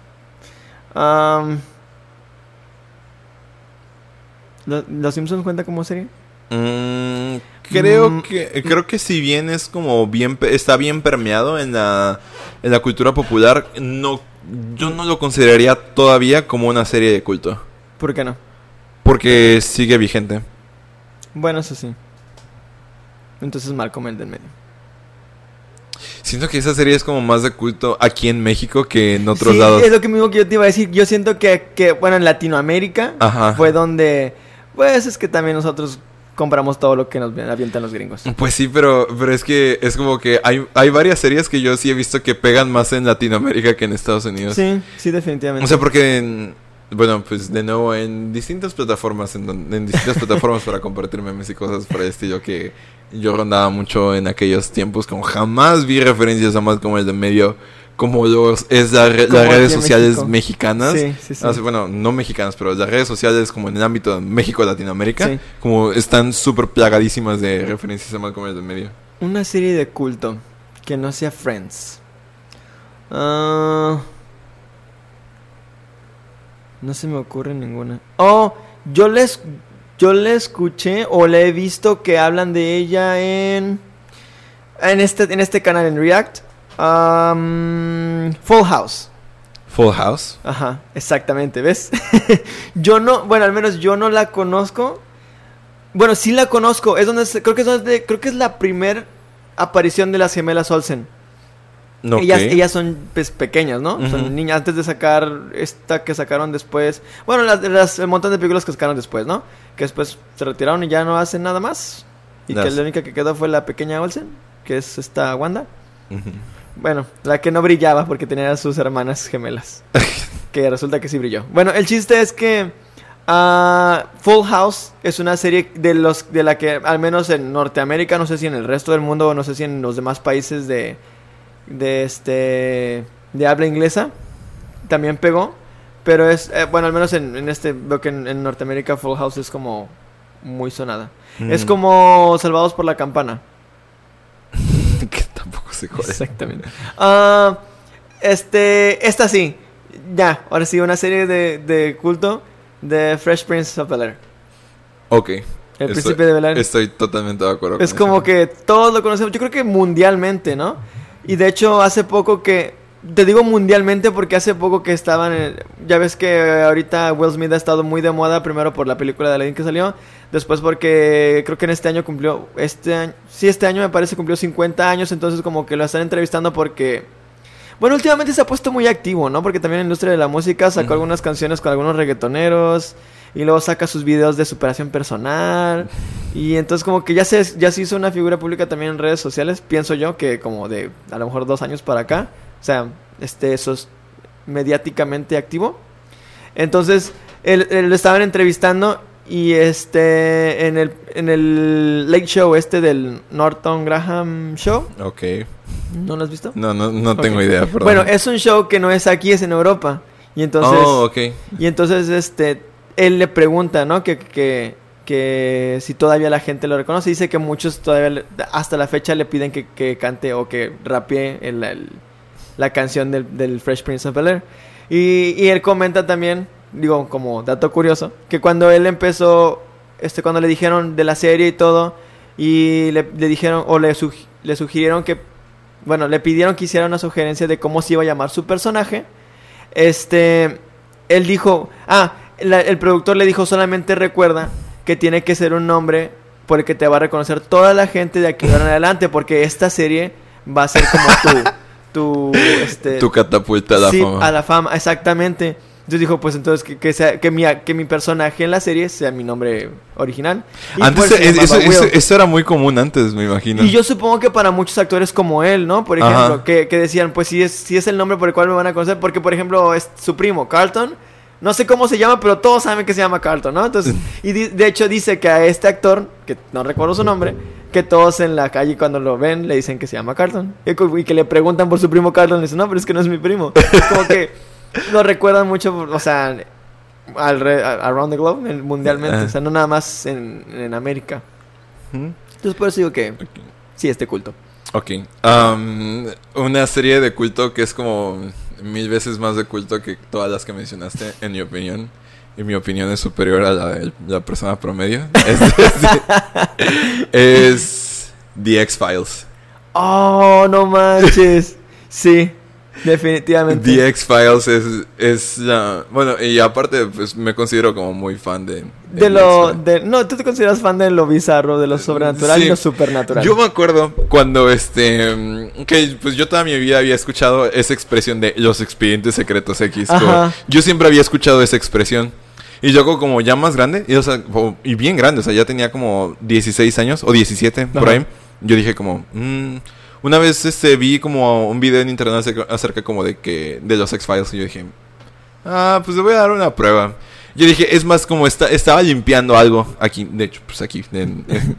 ¿Lo- ¿Los Simpsons cuenta como serie? Mm, creo Mm. que creo que si bien es como bien está bien permeado en la en la cultura popular, no yo no lo consideraría todavía como una serie de culto, ¿Por qué no? porque sigue vigente. Bueno, eso sí. Entonces Malcolm el del medio. Siento que esa serie es como más de culto aquí en México que en otros sí, lados. es lo que mismo que yo te iba a decir. Yo siento que, que bueno, en Latinoamérica Ajá. fue donde... Pues es que también nosotros compramos todo lo que nos avientan los gringos. Pues sí, pero, pero es que es como que hay, hay varias series que yo sí he visto que pegan más en Latinoamérica que en Estados Unidos. Sí, sí, definitivamente. O sea, porque en- bueno, pues de nuevo en distintas plataformas, en, en distintas [LAUGHS] plataformas para compartir memes y cosas por el estilo que yo rondaba mucho en aquellos tiempos, como jamás vi referencias a más como el de medio, como los, es la re- Como las redes sociales México. mexicanas. Sí, sí, sí. Ah, sí, bueno, no mexicanas, pero las redes sociales como en el ámbito de México-Latinoamérica, Sí. como están súper plagadísimas de referencias a más como el de medio. Una serie de culto que no sea Friends. Ah, no se me ocurre ninguna. Oh, yo les yo le escuché o le he visto que hablan de ella en en este en este canal en React. Am, Full House. Full House. Ajá, exactamente, ¿ves? [LAUGHS] yo no, bueno, al menos yo no la conozco. Bueno, sí la conozco. Es donde creo que es donde creo que es la primer aparición de las gemelas Olsen. No, Ellas, ellas son pues, pequeñas, ¿no? Son niñas antes de sacar esta que sacaron después. Bueno, las, las el montón de películas que sacaron después, ¿no? Que después se retiraron y ya no hacen nada más. Y que la única que quedó fue la pequeña Olsen, que es esta Wanda. Bueno, la que no brillaba porque tenía a sus hermanas gemelas. [LAUGHS] que resulta que sí brilló. Bueno, el chiste es que ah, Full House es una serie de los de la que al menos en Norteamérica, no sé si en el resto del mundo no sé si en los demás países de de este de habla inglesa. También pegó. Pero es, eh, bueno, al menos en, en este, veo que en, en Norteamérica Full House es como muy sonada. Es Mm. como Salvados por la Campana. Sé cuál es. Exactamente. Ah, este, esta sí. Ya, ahora sí, una serie de, de culto de Fresh Prince of Bel-Air. Ok. El Estoy- príncipe de Bel-Air. Estoy totalmente de acuerdo Es con como eso. que todos lo conocemos, yo creo que mundialmente, ¿no? Y de hecho hace poco que, te digo mundialmente porque hace poco que estaban, ya ves que ahorita Will Smith ha estado muy de moda, primero por la película de Aladdin que salió, después porque creo que en este año cumplió, este año, sí, este año me parece cumplió 50 años, entonces como que lo están entrevistando porque... Bueno, últimamente se ha puesto muy activo, ¿no? Porque también en la industria de la música sacó algunas canciones con algunos reggaetoneros y luego saca sus videos de superación personal y entonces como que ya se, ya se hizo una figura pública también en redes sociales, pienso yo que como de a lo mejor dos años para acá, o sea, este, eso es mediáticamente activo. Entonces, él, él lo estaban entrevistando y este, en el, en el Late Show este del Norton Graham Show, Ok. ¿no lo has visto? No, no, no tengo idea, perdón. Bueno, es un show que no es aquí, es en Europa. Y entonces... Oh, ok. Y entonces, este, él le pregunta, ¿no? Que, que, que si todavía la gente lo reconoce. Dice que muchos todavía, le- hasta la fecha, le piden que, que cante o que rapee el- el- la canción del, del Fresh Prince of Bel-Air. Y, y él comenta también, digo, como dato curioso, que cuando él empezó, este, cuando le dijeron de la serie y todo, y le, le dijeron, o le, le sugirieron que, bueno, le pidieron que hiciera una sugerencia de cómo se iba a llamar su personaje, este, él dijo, ah, la- el productor le dijo solamente recuerda que tiene que ser un nombre por el que te va a reconocer toda la gente de aquí en [LAUGHS] adelante, porque esta serie va a ser como tu, tu, [LAUGHS] este, Tu catapulta a la sí, fama. a la fama, exactamente. Entonces dijo, pues entonces que, que sea, que mi, que mi personaje en la serie sea mi nombre original. Y Antes pues, se eh, eso, eso- eso era muy común antes, me imagino. Y yo supongo que para muchos actores como él, ¿no? Por ejemplo, que, que decían, pues sí es, sí es el nombre por el cual me van a conocer. Porque, por ejemplo, es su primo, Carlton. No sé cómo se llama, pero todos saben que se llama Carlton, ¿no? Entonces, [LAUGHS] y de hecho dice que a este actor, que no recuerdo su nombre, que todos en la calle cuando lo ven le dicen que se llama Carlton. Y, que le preguntan por su primo Carlton, le dicen, no, pero es que no es mi primo. Es como que [LAUGHS] lo recuerdan mucho, o sea, alre- around the globe, en- mundialmente. Ajá. O sea, no nada más en, en América. Entonces, por eso digo que sí, este culto. Ok. Am, una serie de culto que es como mil veces más de culto que todas las que mencionaste, en mi opinión. Y mi opinión es superior a la de la persona promedio. [LAUGHS] Es, es The X-Files. Oh, no manches. Sí, definitivamente. The X-Files es, es la... Bueno, y aparte, pues me considero como muy fan de... de lo de no, tú te consideras fan de lo bizarro, de lo sobrenatural Sí. y lo supernatural. Yo me acuerdo cuando este que pues yo toda mi vida había escuchado esa expresión de los expedientes secretos X. como- yo siempre había escuchado esa expresión. Y yo como, ya más grande, y, o sea, y bien grande, o sea, ya tenía como 16 años o 17 por Ajá. ahí. Yo dije como, mm, una vez este vi como un video en internet acerca, acerca como de que de los X-Files y yo dije, ah, pues le voy a dar una prueba. Yo dije, es más como está, estaba limpiando algo aquí, de hecho, pues aquí en, en,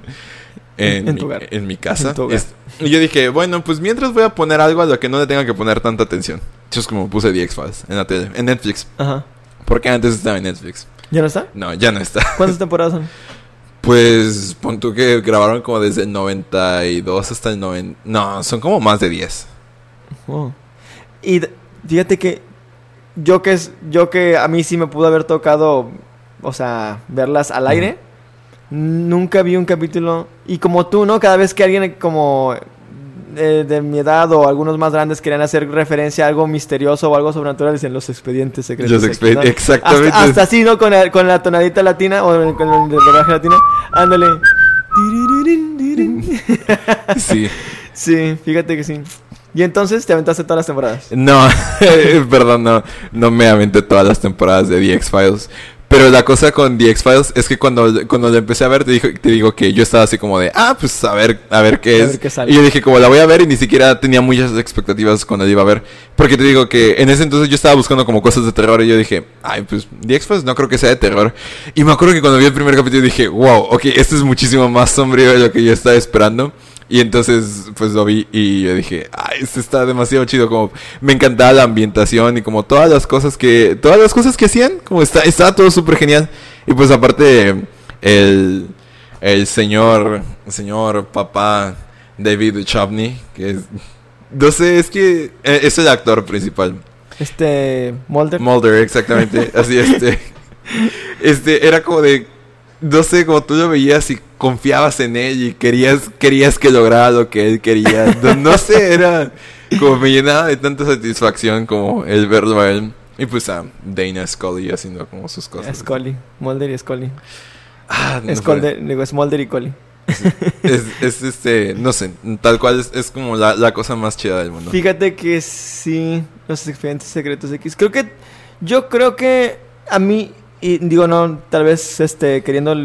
en [LAUGHS] En mi, tu hogar. en mi casa. Tu. Es- y yo dije, bueno, pues mientras voy a poner algo a lo que no le tenga que poner tanta atención. Entonces como puse The X-Files en la tele, en Netflix. Ajá. Porque antes estaba en Netflix. ¿Ya no está? No, ya no está. ¿Cuántas [LAUGHS] temporadas son? Pues pon tú que grabaron como desde el 92 hasta el 90. No, son como más de 10. Oh. Y fíjate que yo que es yo que a mí sí me pudo haber tocado, o sea, verlas al aire. Nunca vi un capítulo y como tú, ¿no? Cada vez que alguien como eh, de mi edad o algunos más grandes querían hacer referencia a algo misterioso o algo sobrenatural, dicen los expedientes secretos. Exactamente. Hasta, hasta así, ¿no? Con la, con la tonadita latina o con el doblaje latino. Ándale. [LAUGHS] Sí. Sí, fíjate que sí. Y entonces te aventaste todas las temporadas. No, [LAUGHS] perdón, no, no me aventé todas las temporadas de The X-Files. Pero la cosa con The X-Files es que cuando, cuando la empecé a ver, te, dijo, te digo que yo estaba así como de, ah, pues a ver, a ver qué A es. ver qué sale. y yo dije, como la voy a ver y ni siquiera tenía muchas expectativas cuando la iba a ver. Porque te digo que en ese entonces yo estaba buscando como cosas de terror y yo dije, ay, pues The X-Files no creo que sea de terror. Y me acuerdo que cuando vi el primer capítulo dije, wow, ok, esto es muchísimo más sombrío de lo que yo estaba esperando. Y entonces, pues lo vi y yo dije, ay, esto está demasiado chido. Como me encantaba la ambientación y como todas las cosas que, todas las cosas que hacían, como está, estaba todo súper genial. Y pues aparte, el, el señor, el señor papá David Duchovny, que es, no sé, es que eh, es el actor principal. Este, Mulder. Mulder, exactamente. Así, este. [LAUGHS] Este, era como de. No sé, como tú lo veías y confiabas en él y querías, querías que lograra lo que él quería. No, no sé, era. Como me llenaba de tanta satisfacción como el verlo a él. Y pues a Dana Scully haciendo como sus cosas. Scully. Mulder y Scully. Ah, no Scully, digo, es Mulder y Scully. es, es, este, no sé, tal cual es, es como la, la, cosa más chida del mundo. Fíjate que sí, los expedientes secretos X. Creo que, yo creo que a mí, y digo no, tal vez este, queriendo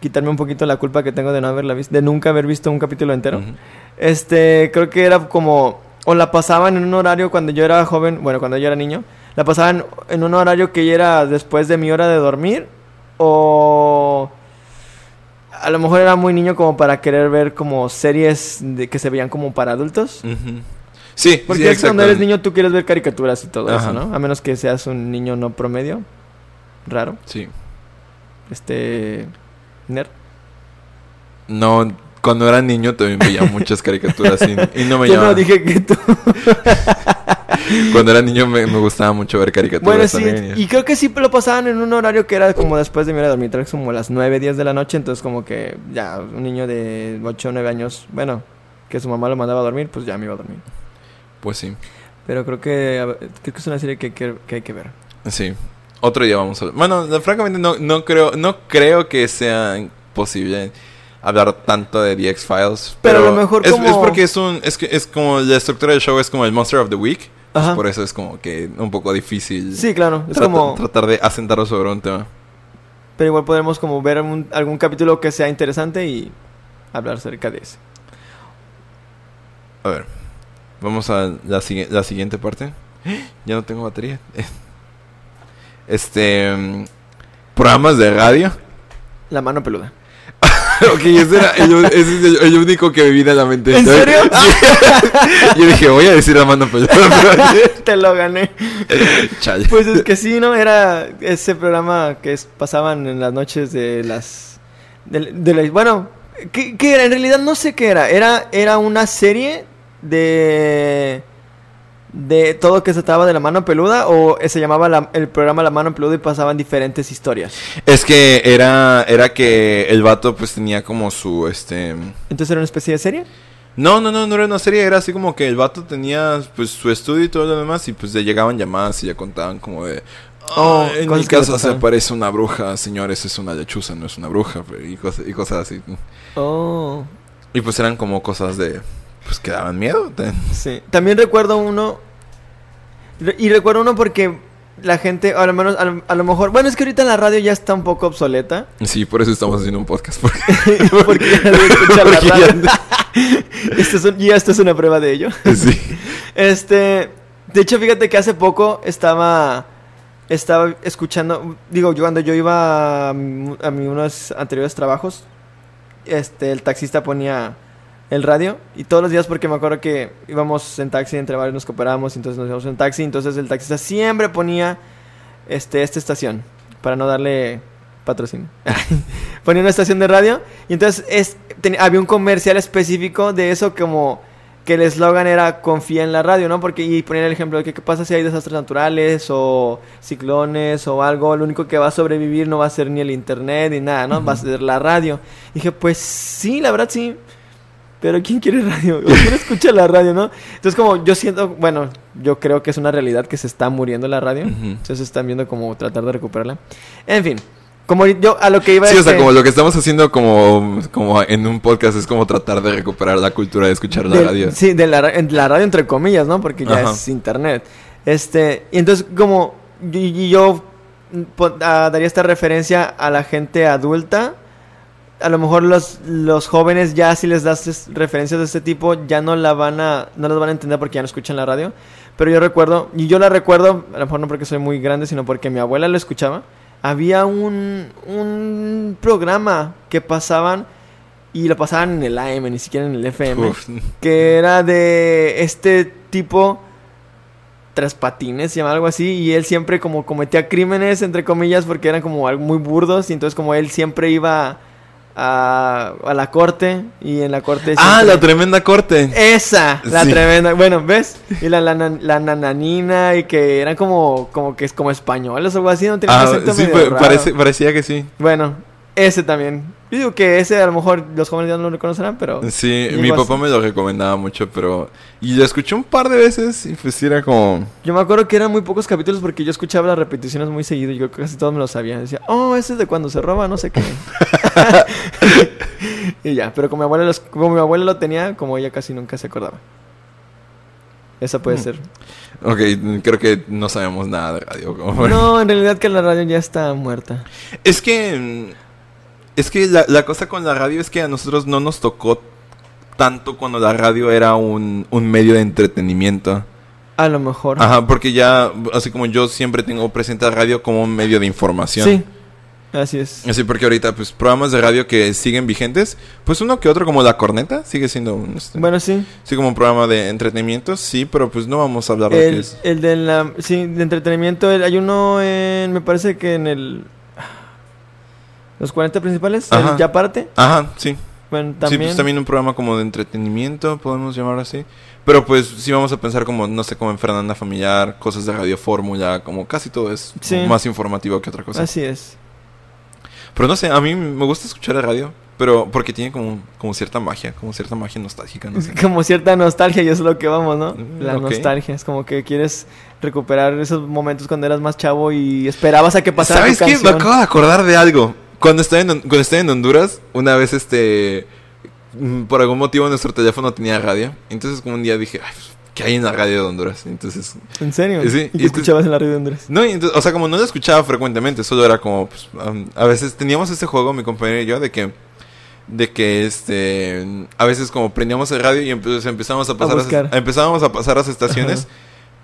quitarme un poquito la culpa que tengo de no haberla visto, de nunca haber visto un capítulo entero. Uh -huh. Este, creo que era como, o la pasaban en un horario cuando yo era joven, bueno, cuando yo era niño, la pasaban en un horario que ya era después de mi hora de dormir, o a lo mejor era muy niño como para querer ver como series de que se veían como para adultos. Uh -huh. Sí, porque sí, es que cuando eres niño tú quieres ver caricaturas y todo Ajá. eso, ¿no? A menos que seas un niño no promedio, raro. Sí. Este nerd. No, cuando era niño también veía [LAUGHS] muchas caricaturas y, y no me Yo llamaba. no dije que tú. [LAUGHS] Cuando era niño me, me, gustaba mucho ver caricaturas. Bueno, sí, también. y creo que sí lo pasaban en un horario que era como después de mi hora de dormir, como las 9, 10 de la noche, entonces como que ya un niño de 8 o 9 años, bueno, que su mamá lo mandaba a dormir, pues ya me iba a dormir. Pues sí. Pero creo que, creo que es una serie que, que, que, hay que ver. Sí. Otro día vamos a ver. Bueno, francamente no, no, creo, no creo que sea posible hablar tanto de The X-Files. Pero, pero, a lo mejor es, como... es porque es un es que es como la estructura del show es como el Monster of the Week. Pues por eso es como que un poco difícil. Sí, claro. Es tratar, como tratar de asentarlo sobre un tema. Pero igual podremos como ver un, algún capítulo que sea interesante y hablar acerca de ese. A ver. Vamos a la, la siguiente parte. [GASPS] Ya no tengo batería. [LAUGHS] Este. Programas de radio. La mano peluda. [LAUGHS] ok, ese, era el, ese es el, el, único que me vino a la mente. ¿En serio? [LAUGHS] Yo dije, voy a decir la mano peluda. [LAUGHS] Te lo gané. Chale. Pues es que sí, ¿no? Era ese programa que es, pasaban en las noches de las. De, de la, bueno, ¿qué, ¿qué, era? En realidad no sé qué era. Era, era una serie de de todo que se trataba de la mano peluda o se llamaba la, el programa La mano peluda y pasaban diferentes historias. Es que era era que el vato pues tenía como su este Entonces era una especie de serie? No, no, no, no era una serie, era así como que el vato tenía pues su estudio y todo lo demás y pues le llegaban llamadas y ya contaban como de Oh, en mi casa se aparece una bruja, señores, es una lechuza, no es una bruja, y cosas, y cosas así. Oh. Y pues eran como cosas de pues que daban miedo. Sí. También recuerdo uno. Y recuerdo uno porque la gente, a lo menos, a lo, a lo, mejor. Bueno, es que ahorita la radio ya está un poco obsoleta. Sí, por eso estamos haciendo un podcast. Porque, [LAUGHS] porque ya no escucha la [LAUGHS] radio. Ya... [LAUGHS] esto, es un, ya esto es una prueba de ello. Sí. Este. De hecho, fíjate que hace poco estaba. Estaba escuchando. Digo, yo cuando yo iba a, a mi unos anteriores trabajos. Este, el taxista ponía el radio y todos los días porque me acuerdo que íbamos en taxi entre varios nos cooperamos entonces nos íbamos en taxi entonces el taxista siempre ponía este esta estación para no darle patrocinio. [LAUGHS] Ponía una estación de radio y entonces es, ten, había un comercial específico de eso como que el eslogan era confía en la radio no porque y ponían el ejemplo de que qué pasa si hay desastres naturales o ciclones o algo lo único que va a sobrevivir no va a ser ni el internet ni nada no uh -huh. va a ser la radio. Y dije pues sí la verdad sí pero ¿quién quiere radio? ¿Quién escucha la radio, no? Entonces, como yo siento, bueno, yo creo que es una realidad que se está muriendo la radio. Uh -huh. Entonces, están viendo como tratar de recuperarla. En fin, como yo a lo que iba Sí, es o sea, que, como lo que estamos haciendo como, como en un podcast es como tratar de recuperar la cultura de escuchar la de, radio. Sí, de la, la, radio entre comillas, ¿no? Porque ya Ajá. es internet. Este, y entonces, como y, yo uh, daría esta referencia a la gente adulta a lo mejor los, los jóvenes ya si les das referencias de este tipo ya no la van a no las van a entender porque ya no escuchan la radio pero yo recuerdo y yo la recuerdo a lo mejor no porque soy muy grande sino porque mi abuela lo escuchaba había un un programa que pasaban y lo pasaban en el AM, ni siquiera en el FM. Uf. Que era de este tipo tras patines, se llama algo así, y él siempre como cometía crímenes, entre comillas, porque eran como algo muy burdos, y entonces como él siempre iba a, a la corte, y en la corte... Ah, la tremenda corte. esa, la Sí. tremenda. Bueno, ¿ves? Y la, la, la nananina y que eran como, como que es como españoles o algo así, no tenía Ah, acento sí, medio raro. parece- parecía que sí. Bueno, ese también. Yo digo que ese a lo mejor los jóvenes ya no lo reconocerán, pero... Sí, mi papá así. me lo recomendaba mucho, pero... Y lo escuché un par de veces y pues era como... Yo me acuerdo que eran muy pocos capítulos porque yo escuchaba las repeticiones muy seguido y yo casi todos me lo sabía. Decía, oh, ese es de cuando se roba, no sé qué. [LAUGHS] y ya, pero como mi abuela, los- como mi abuela lo tenía, como ella casi nunca se acordaba. Esa puede Hmm. ser. Ok, creo que no sabemos nada de radio. como- No, [LAUGHS] en realidad que la radio ya está muerta. Es que... Es que la, la cosa con la radio es que a nosotros no nos tocó tanto cuando la radio era un, un medio de entretenimiento. A lo mejor. Ajá, porque ya, así como yo siempre tengo presente la radio como un medio de información. Sí, así es. Así porque ahorita, pues, programas de radio que siguen vigentes, pues uno que otro como La Corneta sigue siendo un, este, Bueno, sí. sí, como un programa de entretenimiento, sí, pero pues no vamos a hablar de qué es. el de la... Sí, de entretenimiento. el- hay uno en... Me parece que en el... Los 40 principales. Ajá. ya parte. Ajá, sí. Bueno, Sí, también. pues también un programa como de entretenimiento, podemos llamar así. Pero pues sí vamos a pensar como, no sé, como en Fernanda Familiar, cosas de Radio Fórmula, como casi todo es Sí. más informativo que otra cosa. Así es. Pero no sé, a mí me gusta escuchar el radio, pero porque tiene como, como cierta magia, como cierta magia nostálgica, no Es sé. [LAUGHS] como cierta nostalgia y eso es lo que vamos, ¿no? Mm, La nostalgia. Es como que quieres recuperar esos momentos cuando eras más chavo y esperabas a que pasara ¿Sabes tu qué? Me acabo de acordar de algo. Cuando estaba en, cuando estaba en Honduras, una vez este... mm, Por algún motivo nuestro teléfono tenía radio. Entonces como un día dije, Ay, ¿qué hay en la radio de Honduras? Entonces... ¿En serio? Sí, ¿Y qué escuchabas en la radio de Honduras? No, entonces, o sea, como no lo escuchaba frecuentemente, solo era como, pues, um, a veces teníamos este juego, mi compañero y yo, de que, de que, este, a veces como prendíamos el radio y empe- empezamos a pasar, empezábamos a pasar las estaciones,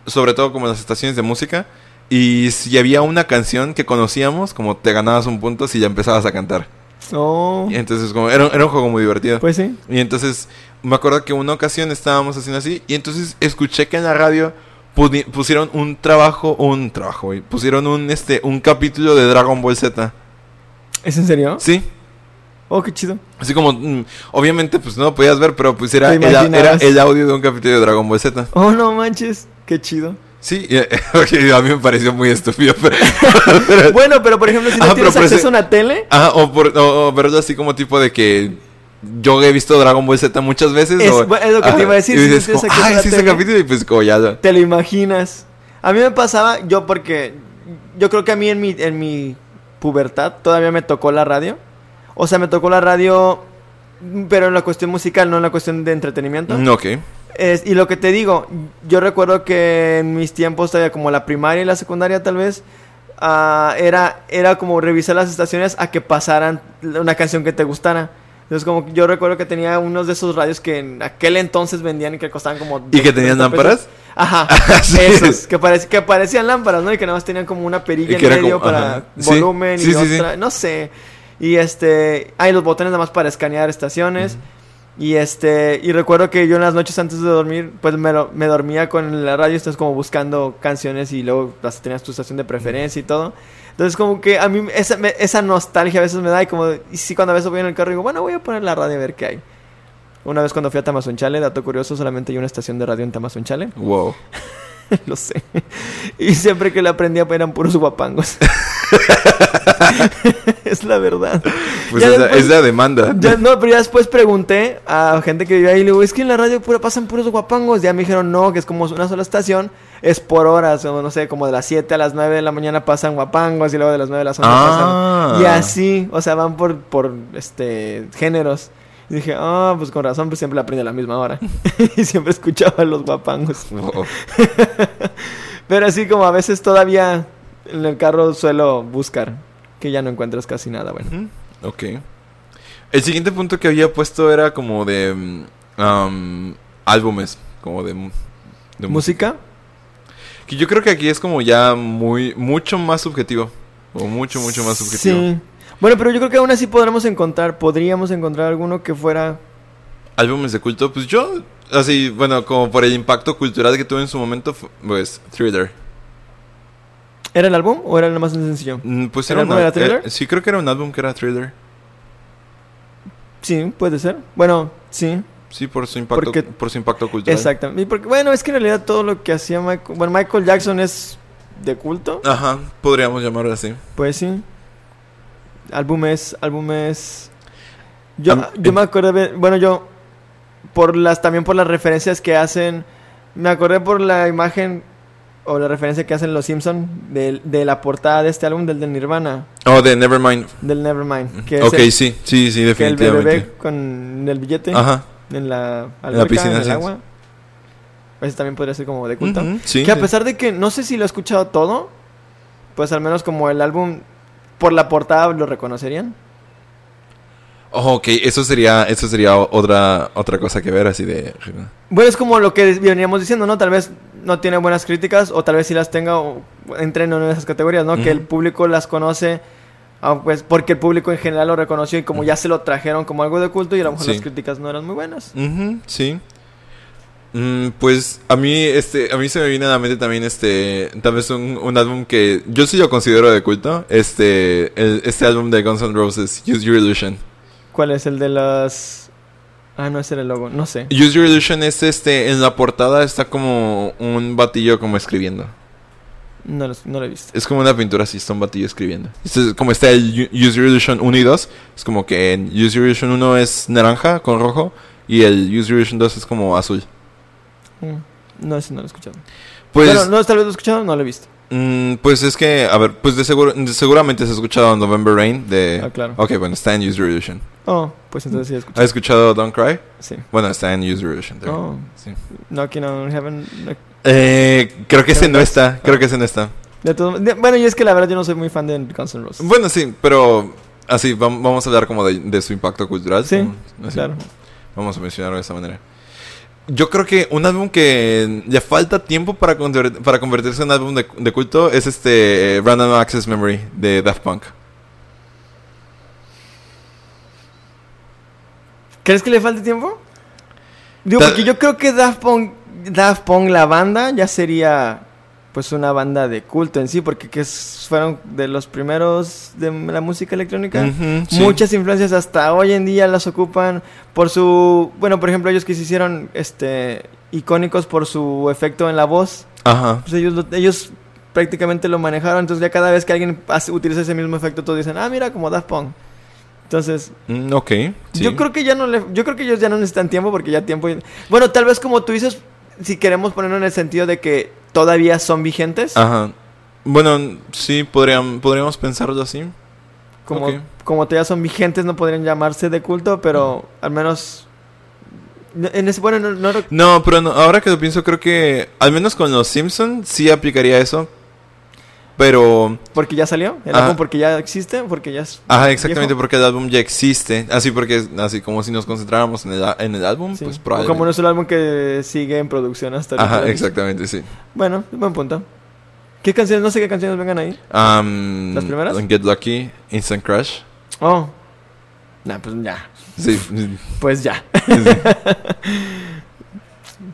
sobre todo como las estaciones de música, y si había una canción que conocíamos, como te ganabas un punto si ya empezabas a cantar. Oh, Y entonces, como, era, era un juego muy divertido. pues sí. Y entonces me acuerdo que una ocasión estábamos haciendo así y entonces escuché que en la radio pusieron un trabajo, un trabajo, güey, pusieron un este un capítulo de Dragon Ball Z. ¿Es en serio? Sí, Oh, qué chido. así como mm, obviamente pues no lo podías ver, pero pues era, el, era el audio de un capítulo de Dragon Ball Z. Oh, no manches. Qué chido. Sí, [LAUGHS] a mí me pareció muy estúpido, [LAUGHS] pero, pero- Bueno, pero por ejemplo, si no Ah, pero tienes acceso ese- a una tele, Ajá, o, por, o, o verlo así como tipo de que yo he visto Dragon Ball Z muchas veces. Es- o- es lo que te ajá, iba a decir, Y si no dices, como, ay, sí, ese tele". capítulo, y pues como ya, te lo imaginas. A mí me pasaba, yo porque yo creo que a mí en mi, en mi pubertad todavía me tocó la radio. O sea, me tocó la radio, pero en la cuestión musical, no en la cuestión de entretenimiento. Mm, Ok. Es- y lo que te digo, yo recuerdo que en mis tiempos, todavía como la primaria y la secundaria tal vez, ah, era, era como revisar las estaciones a que pasaran una canción que te gustara. Entonces como yo recuerdo que tenía unos de esos radios que en aquel entonces vendían y que costaban como... ¿Y que tenían 30 pesos. lámparas? Ajá, [LAUGHS] Sí. esos, que, parec- que parecían lámparas, ¿no? Y que nada más tenían como una perilla en medio como- para. Sí, volumen sí, y sí, sí. otra, no sé. Y este, hay los botones nada más para escanear estaciones. Y este, y recuerdo que yo en las noches antes de dormir, pues me, me dormía con la radio, estás como buscando canciones y luego las tenías tu estación de preferencia y todo. Entonces como que a mí esa, me- esa nostalgia a veces me da y como, y sí cuando a veces voy en el carro digo, bueno, voy a poner la radio a ver qué hay. Una vez cuando fui a Tamazunchale, dato curioso, solamente hay una estación de radio en Tamazunchale. Wow. [LAUGHS] [LAUGHS] Lo sé. Y siempre que la aprendía eran puros guapangos. [LAUGHS] es la verdad. Pues es, la, después- es la demanda. Ya, no, pero ya después pregunté a gente que vivía ahí y le digo, es que en la radio pura pasan puros guapangos. Ya me dijeron, no, que es como una sola estación, es por horas, o no sé, como de las 7 a las 9 de la mañana pasan guapangos y luego de las 9 a las 11 Ah. pasan. Y así, o sea, van por, por este géneros. Y dije, ah, pues con razón, pues siempre la aprendí a la misma hora. [LAUGHS] y siempre escuchaba los guapangos. Wow. [LAUGHS] Pero así como a veces todavía en el carro suelo buscar, que ya no encuentras casi nada, bueno. Ok. El siguiente punto que había puesto era como de mm, um, álbumes, como de. ¿Música? Que yo creo que aquí es como ya muy, mucho más subjetivo. O mucho, mucho más subjetivo. Sí. Bueno, pero yo creo que aún así podremos encontrar, podríamos encontrar alguno que fuera... Álbumes de culto, pues yo, así, bueno, como por el impacto cultural que tuve en su momento, pues Thriller. ¿Era el álbum o era nada más un sencillo? Mm, Pues ¿El era, álbum una- era Thriller? eh, sí, creo que era un álbum que era Thriller. Sí, puede ser. Bueno, sí, Sí, por su impacto, Porque- por su impacto cultural. exactamente. Y porque, bueno, es que en realidad todo lo que hacía Michael... Bueno, Michael Jackson es de culto. Ajá, podríamos llamarlo así. Pues sí. Álbumes, álbumes. Yo, Am- yo me acordé, de- bueno, yo por las también por las referencias que hacen, me acordé por la imagen o la referencia que hacen los Simpson de, de la portada de este álbum del de Nirvana, Oh, de Nevermind. del Nevermind, que Ok, el, sí, sí, sí, que el definitivamente. bebé con el billete Ajá. en la alberca, piscina, en el agua. Ese también podría ser como de culto. Sí, que a sí. pesar de que no sé si lo he escuchado todo, pues al menos como el álbum por la portada lo reconocerían. Oh, ok, eso sería, eso sería otra, otra cosa que ver, así de... Bueno, es como lo que veníamos diciendo, ¿no? Tal vez no tiene buenas críticas o tal vez sí las tenga o entren en una de esas categorías, ¿no? Que el público las conoce, ah, pues porque el público en general lo reconoció y como ya se lo trajeron como algo de culto y a lo mejor Sí. las críticas no eran muy buenas. Sí. Mm, pues a mí, este, a mí se me viene a la mente también, este, tal vez un, un álbum que yo sí lo considero de culto, este, el- este álbum de Guns N' Roses, Use Your Illusion. ¿Cuál es el de las...? Ah, no, ese era el logo, no sé. Use Your Illusion es, este, en la portada está como un batillo como escribiendo. No lo, no lo he visto. Es como una pintura así, está un batillo escribiendo. Este es como está el Use Your Illusion 1 y 2, es como que en Use Your Illusion 1 es naranja con rojo y el Use Your Illusion 2 es como azul. Mm, No, ese no lo he escuchado. Pues... bueno, no, tal vez lo he escuchado, no lo he visto. Mm, pues es que, a ver, pues de seguro, de- seguramente has escuchado November Rain de... Ah, claro. Ok, bueno, está en Use Your Illusion. Oh, pues entonces sí he ¿Has escuchado. escuchado Don't Cry? Sí. Bueno, está en Use Your Illusion. también. Oh, Sí. Knocking on Heaven. no- Eh, creo que ese no está, creo que ese no está. De todo- de- bueno, y es que la verdad yo no soy muy fan de Guns N' Roses. Bueno, sí, pero así, vam- vamos a hablar como de, de su impacto cultural. Sí, como- Claro. Vamos a mencionarlo de esa manera. Yo creo que un álbum que ya falta tiempo para, conver- para convertirse en álbum de, de culto es este eh, Random Access Memory de Daft Punk. ¿Crees que le falte tiempo? Digo, Ta- porque yo creo que Daft Punk, Daft Punk, la banda, ya sería pues una banda de culto en sí, porque que fueron de los primeros de la música electrónica. Sí. Muchas influencias hasta hoy en día las ocupan por su, bueno, por ejemplo, ellos que se hicieron este icónicos por su efecto en la voz, Ajá. pues ellos lo- ellos prácticamente lo manejaron, entonces ya cada vez que alguien hace- utiliza ese mismo efecto todos dicen, "Ah, mira, como Daft Punk." Entonces, Mm, ok. sí. yo creo que ya no le, yo creo que ellos ya no necesitan tiempo porque ya tiempo. Bueno, tal vez como tú dices, si queremos ponerlo en el sentido de que todavía son vigentes, Ajá. Bueno, sí, podrían, podríamos pensarlo así. como, como todavía son vigentes, no podrían llamarse de culto, pero al menos en ese bueno no, no No, pero no, ahora que lo pienso, creo que al menos con los Simpsons sí aplicaría eso. Pero, porque ya salió, el Ajá. álbum porque ya existe, porque ya es ajá, exactamente viejo. porque el álbum ya existe. Así porque, así como si nos concentráramos en el, en el álbum, Sí. pues O probablemente. como no es un álbum que sigue en producción hasta ahorita. Ajá, exactamente, sí. Bueno, buen punto. ¿Qué canciones? No sé qué canciones vengan ahí. Um, ¿Las primeras? Get Lucky, Instant Crush. Oh. Nah, pues ya. Sí. Pues ya. [LAUGHS]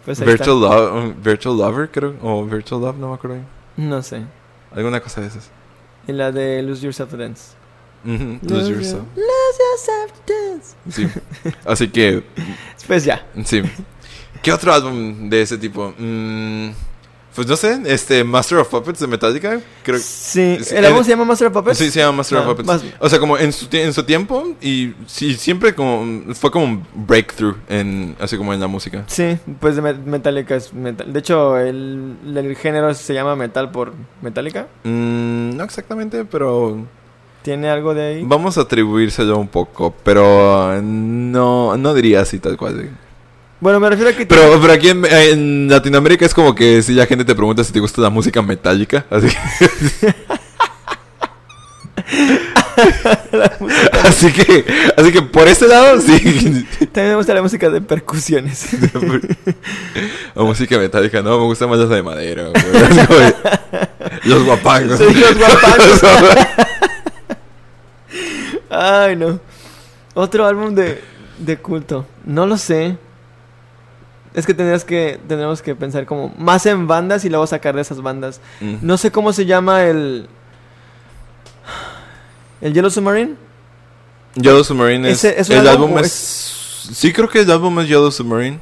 Pues Virtual, Lo- Virtual Lover, creo. O Virtual Love, no me acuerdo. No sé. Alguna cosa de esas. Y la de Lose Yourself to Dance. Ujú, Lose Yourself. Lose Yourself to Dance. Sí. Así que, [LAUGHS] Pues ya. sí. ¿Qué otro álbum de ese tipo? Mm, pues no sé, este Master of Puppets de Metallica. Creo Sí. ¿El álbum se llama Master of Puppets? Sí, se llama Master Ah, of Puppets. más- O sea, como en su, tie- en su tiempo y sí, siempre como fue como un breakthrough en así como en la música. Sí, pues de Met- Metallica es metal. De hecho, el, el género se llama metal por Metallica. Mm, no exactamente, pero ¿Tiene algo de ahí? vamos a atribuírselo un poco, pero no no diría así tal cual. Bueno, me refiero a que... Pero, pero aquí en, en Latinoamérica es como que si la gente te pregunta si te gusta la música metálica, así [LAUGHS] así que así que por ese lado sí También me gusta la música de percusiones. [LAUGHS] la música metálica no me gusta más las de madera [LAUGHS] los guapangos Sí, los guapangos. Ay, no. Otro álbum de, de culto. No lo sé. Es que tendrías que tenemos que pensar como más en bandas y luego sacar de esas bandas. Mm. No sé cómo se llama el el Yellow Submarine. Yellow Submarine es, es un el álbum álbum o es... Sí, creo que el álbum es Yellow Submarine.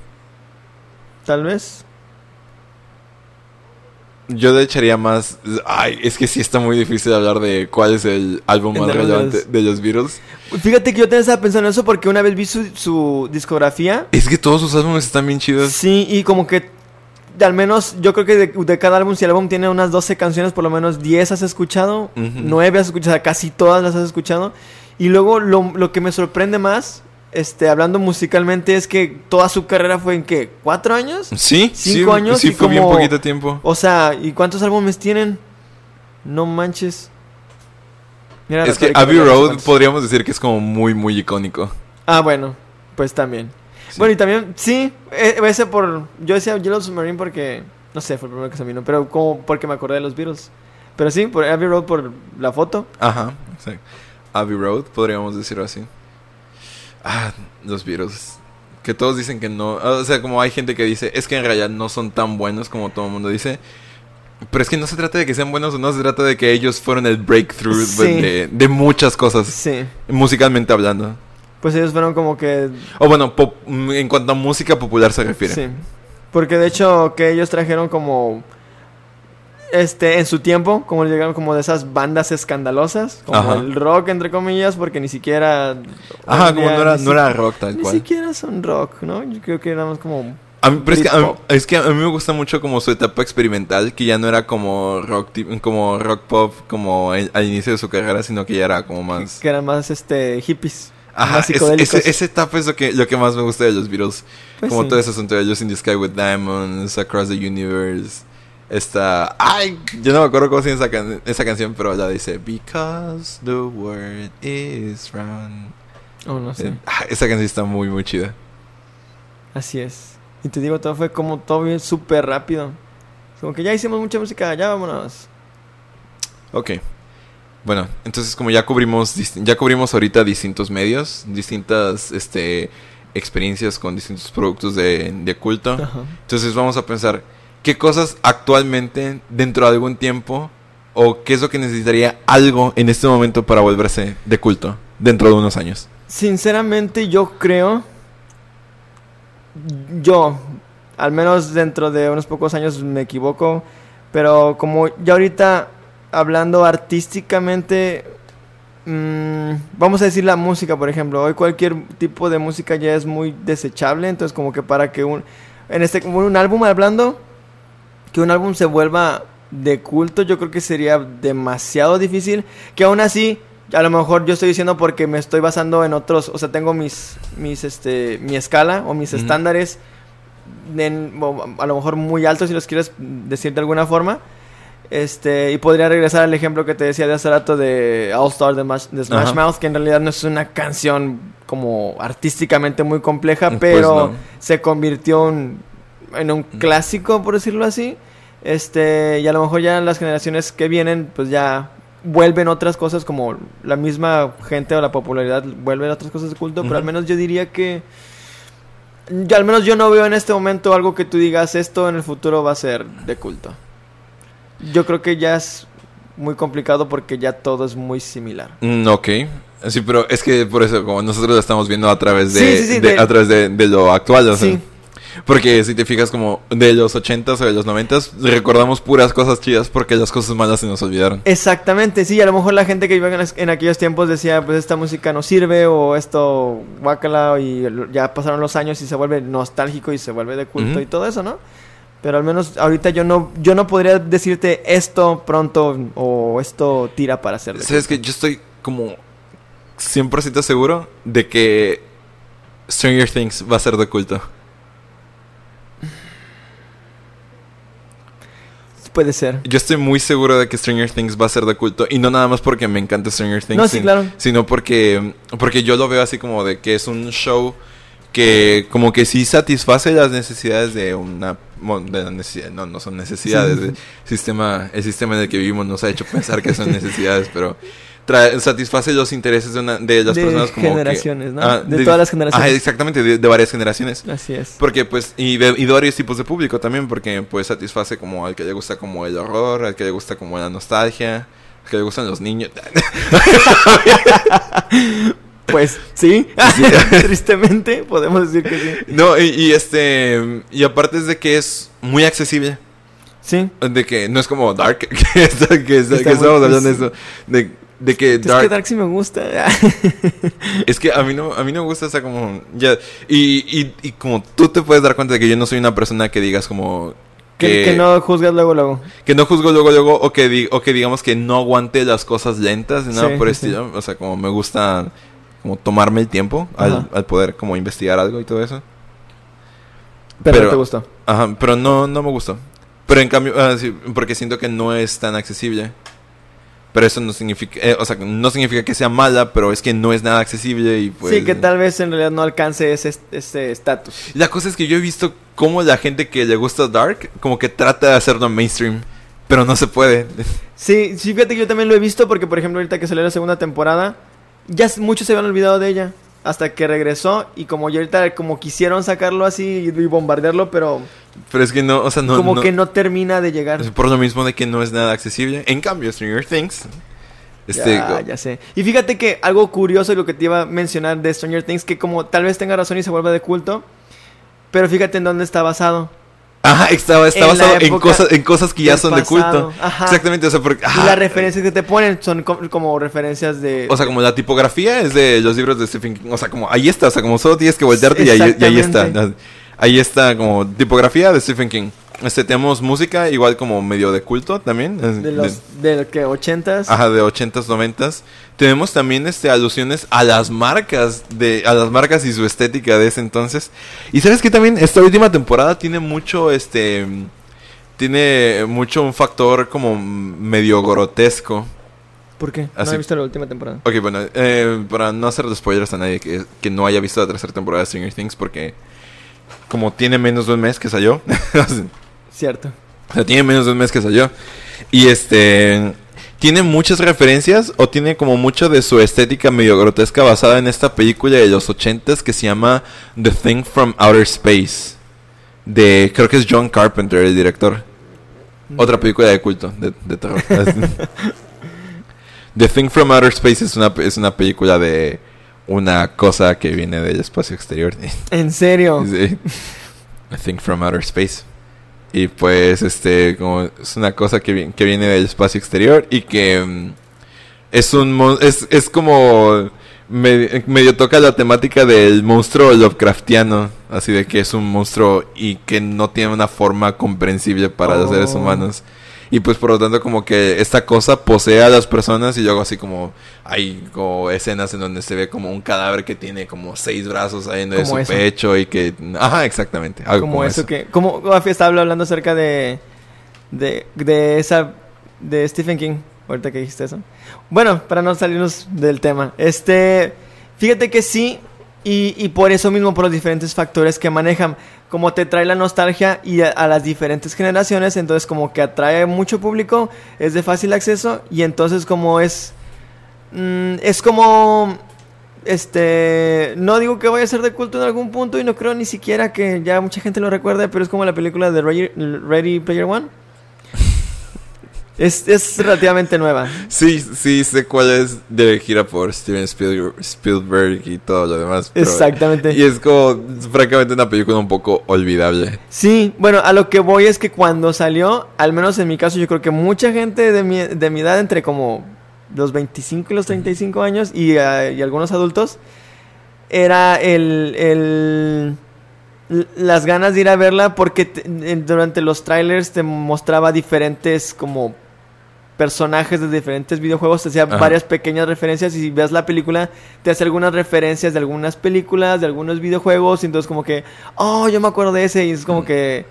Tal vez. Yo le echaría más... Ay, es que sí está muy difícil hablar de cuál es el álbum más relevante de los Beatles. Fíjate que yo también estaba pensando en eso porque una vez vi su, su discografía. Es que todos sus álbumes están bien chidos. Sí, y como que al menos yo creo que de, de cada álbum, si el álbum tiene unas 12 canciones, por lo menos 10 has escuchado, Ujú. 9 has escuchado, casi todas las has escuchado. Y luego lo, lo que me sorprende más, este, hablando musicalmente, es que toda su carrera fue en qué, ¿cuatro años? Sí, Cinco sí, años sí y fue bien como- poquito tiempo. O sea, ¿y cuántos álbumes tienen? No manches. Mira, Es que Abbey Road podríamos decir que es como muy, muy icónico. Ah, bueno, pues también. Sí. Bueno, y también, sí, eh, ese por. Yo decía Yellow Submarine porque. No sé, fue el primero que se vino, pero como porque me acordé de los Beatles. Pero sí, por Abbey Road por la foto. Ajá, exacto. Abbey Road, podríamos decirlo así. Ah, los Beatles. Que todos dicen que no. O sea, como hay gente que dice, es que en realidad no son tan buenos como todo el mundo dice. Pero es que no se trata de que sean buenos o no, se trata de que ellos fueron el breakthrough Sí. de, de muchas cosas, Sí. musicalmente hablando. Pues ellos fueron como que. O bueno, en cuanto a música popular se refiere. Sí. Porque de hecho, que ellos trajeron como. Este, en su tiempo, como llegaron como de esas bandas escandalosas, como Ajá. el rock, entre comillas, porque ni siquiera. Ajá, como no era, ni no si- era rock tal Ni cual. siquiera son rock, ¿no? Yo creo que éramos como. A mí, pero es que, a mí, Britpop. es que a mí me gusta mucho como su etapa experimental, que ya no era como rock como rock pop como el- al inicio de su carrera, sino que ya era como más... Que eran más este hippies. Ajá, más es- esa etapa es lo que, lo que más me gusta de los Beatles. Pues como sí. todo ese asunto de Just in the Sky with Diamonds, Across the Universe, esta... Ay, yo no me acuerdo cómo se esa, can- esa canción, pero la dice Because the world is round. Oh, no sé. Eh, ah, esa canción está muy, muy chida. Así es. Y te digo, todo fue como todo bien súper rápido. Como que ya hicimos mucha música, ya vámonos. Ok. Bueno, entonces como ya cubrimos ya cubrimos ahorita distintos medios, distintas este experiencias con distintos productos de, de culto. Entonces vamos a pensar qué cosas actualmente dentro de algún tiempo o qué es lo que necesitaría algo en este momento para volverse de culto dentro de unos años. Sinceramente, yo creo. Yo, al menos dentro de unos pocos años me equivoco. Pero como ya ahorita, hablando artísticamente. mm, vamos a decir la música, por ejemplo. Hoy cualquier tipo de música ya es muy desechable. Entonces, como que para que un. En este, como un álbum hablando. Que un álbum se vuelva de culto, yo creo que sería demasiado difícil. Que aún así, a lo mejor yo estoy diciendo porque me estoy basando en otros, o sea, tengo mis, mis, este, mi escala o mis estándares, en- a lo mejor muy altos si los quieres decir de alguna forma. Este, y podría regresar al ejemplo que te decía de hace rato de All Star de, Mash- de Smash Ajá. Mouth, que en realidad no es una canción como artísticamente muy compleja, Pues pero no. se convirtió en, en un clásico, por decirlo así. Este, y a lo mejor ya las generaciones que vienen, pues ya vuelven otras cosas como la misma gente o la popularidad vuelven otras cosas de culto, pero al menos yo diría que ya al menos yo no veo en este momento algo que tú digas esto en el futuro va a ser de culto. Yo creo que ya es muy complicado porque ya todo es muy similar. Mm, ok. Sí, pero es que por eso, como nosotros lo estamos viendo a través de, Sí, sí, sí, de- de- a través de, de lo actual, o sea. Porque si te fijas como de los 80s o de los 90s, recordamos puras cosas chidas porque las cosas malas se nos olvidaron. Exactamente, sí, a lo mejor la gente que vivía en, aquellos tiempos decía, pues esta música no sirve o esto guácala y ya pasaron los años y se vuelve nostálgico y se vuelve de culto y todo eso, ¿no? Pero al menos ahorita yo no yo no podría decirte esto pronto o esto tira para hacer de ¿Sabes que Yo estoy como 100% seguro de que Stranger Things va a ser de culto. Puede ser. Yo estoy muy seguro de que Stranger Things va a ser de culto. Y no nada más porque me encanta Stranger Things. No, sí, sin- claro. Sino porque, porque yo lo veo así como de que es un show que como que sí satisface las necesidades de una... de la necesidad, no, no son necesidades. Sí. El sistema, el sistema en el que vivimos nos ha hecho pensar que son [LAUGHS] necesidades, pero trae- satisface los intereses de, una, de las De personas como que- generaciones, ¿no? Ah, De todas las generaciones. Ah, exactamente, de, de varias generaciones. Así es. Porque pues, y de, y de varios tipos de público también, porque pues satisface como al que le gusta como el horror, al que le gusta como la nostalgia, al que le gustan los niños. [LAUGHS] Pues sí, [LAUGHS] tristemente podemos decir que sí. no, y, y este, y aparte es de que es muy accesible. Sí. De que no es como Dark, [LAUGHS] que, está- que, está- Está que muy- estamos hablando de sí. eso. De, de que Es Dark, que Dark sí me gusta. [LAUGHS] Es que a mí no, a mí no me gusta esa como... Ya, y, y, y como tú te puedes dar cuenta de que yo no soy una persona que digas como... que, que no juzgas luego, luego. que no juzgo luego, luego, o que, di- o que digamos que no aguante las cosas lentas, nada Sí, por el sí, estilo. O sea, como me gusta como tomarme el tiempo al, al poder como investigar algo y todo eso. Pero, Pero- no te gustó. Ajá, pero no, no me gustó. Pero en cambio, ah, sí, porque siento que no es tan accesible. Pero eso no significa, eh, o sea, no significa que sea mala, pero es que no es nada accesible y pues... sí, que tal vez en realidad no alcance ese ese estatus. La cosa es que yo he visto cómo la gente que le gusta Dark, como que trata de hacerlo mainstream, pero no se puede. Sí, sí, fíjate que yo también lo he visto porque, por ejemplo, ahorita que salió la segunda temporada, ya muchos se habían olvidado de ella. Hasta que regresó y como ya ahorita como quisieron sacarlo así y, bombardearlo, pero Pero es que no, o sea, no... como no- que no termina de llegar. por lo mismo de que no es nada accesible. En cambio, Stranger Things... Este, ya, ya sé. Y fíjate que algo curioso y lo que te iba a mencionar de Stranger Things, que como tal vez tenga razón y se vuelva de culto, pero fíjate en dónde está basado. Ajá, estaba, está basado en cosas, en cosas que ya son de culto. Ajá. Exactamente, o sea, porque... y las referencias que te ponen son co- como referencias de... O sea, como la tipografía es de los libros de Stephen King. O sea, como ahí está. O sea, como solo tienes que voltearte y ahí, y ahí está. Ahí está como tipografía de Stephen King. Este, tenemos música igual como medio de culto también. de los de, que ochentas. Ajá, de 80s, 90s. Tenemos también este alusiones a las marcas de a las marcas y su estética de ese entonces. Y sabes que también esta última temporada tiene mucho este tiene mucho un factor como medio grotesco. ¿Por qué? No Así- he visto la última temporada. Ok, bueno, eh, para no hacer spoilers a nadie que, que no haya visto la tercera temporada de Stranger Things, porque como tiene menos de un mes que salió, [LAUGHS] Cierto. o sea, tiene menos de un mes que salió, y este, tiene muchas referencias, o tiene como mucho de su estética medio grotesca basada en esta película de los ochentas que se llama The Thing from Outer Space, de, creo que es John Carpenter, el director. Otra película de culto, de, de terror. [LAUGHS] The Thing from Outer Space es una, es una película de una cosa que viene del espacio exterior. [LAUGHS] ¿En serio? Sí. A Thing from Outer Space. Y pues, este, como es una cosa que, que viene del espacio exterior y que mm, es un mon- es, es como me- medio toca la temática del monstruo Lovecraftiano, así de que es un monstruo y que no tiene una forma comprensible para los seres Oh. humanos. Y pues por lo tanto como que esta cosa posee a las personas y luego así como hay como escenas en donde se ve como un cadáver que tiene como seis brazos saliendo de su eso. pecho y que... Ajá, exactamente. Algo como como, eso eso. que... Como Gafi estaba hablando acerca de, de... De esa... De Stephen King. Ahorita que dijiste eso. Bueno, para no salirnos del tema. Este... Fíjate que sí... Y, y por eso mismo, por los diferentes factores que manejan, como te trae la nostalgia y a, las diferentes generaciones, entonces como que atrae mucho público, es de fácil acceso y entonces como es... mm, es como... Este, no digo que vaya a ser de culto en algún punto y no creo ni siquiera que ya mucha gente lo recuerde, pero es como la película de Ready Player One. Es, es relativamente nueva. Sí, sí, sé cuál es dirigida por Steven Spielberg, y todo lo demás. pero- Exactamente. Y es como, es francamente, una película un poco olvidable. Sí, bueno, a lo que voy es que cuando salió, al menos en mi caso, yo creo que mucha gente de mi, de mi edad, entre como los 25 y los 35 años, y, ah, y algunos adultos, era el, el- las ganas de ir a verla porque te- durante los trailers te mostraba diferentes como personajes de diferentes videojuegos, te hacía Ajá. varias pequeñas referencias y si ves la película te hace algunas referencias de algunas películas, de algunos videojuegos, y entonces como que, oh, yo me acuerdo de ese y es como que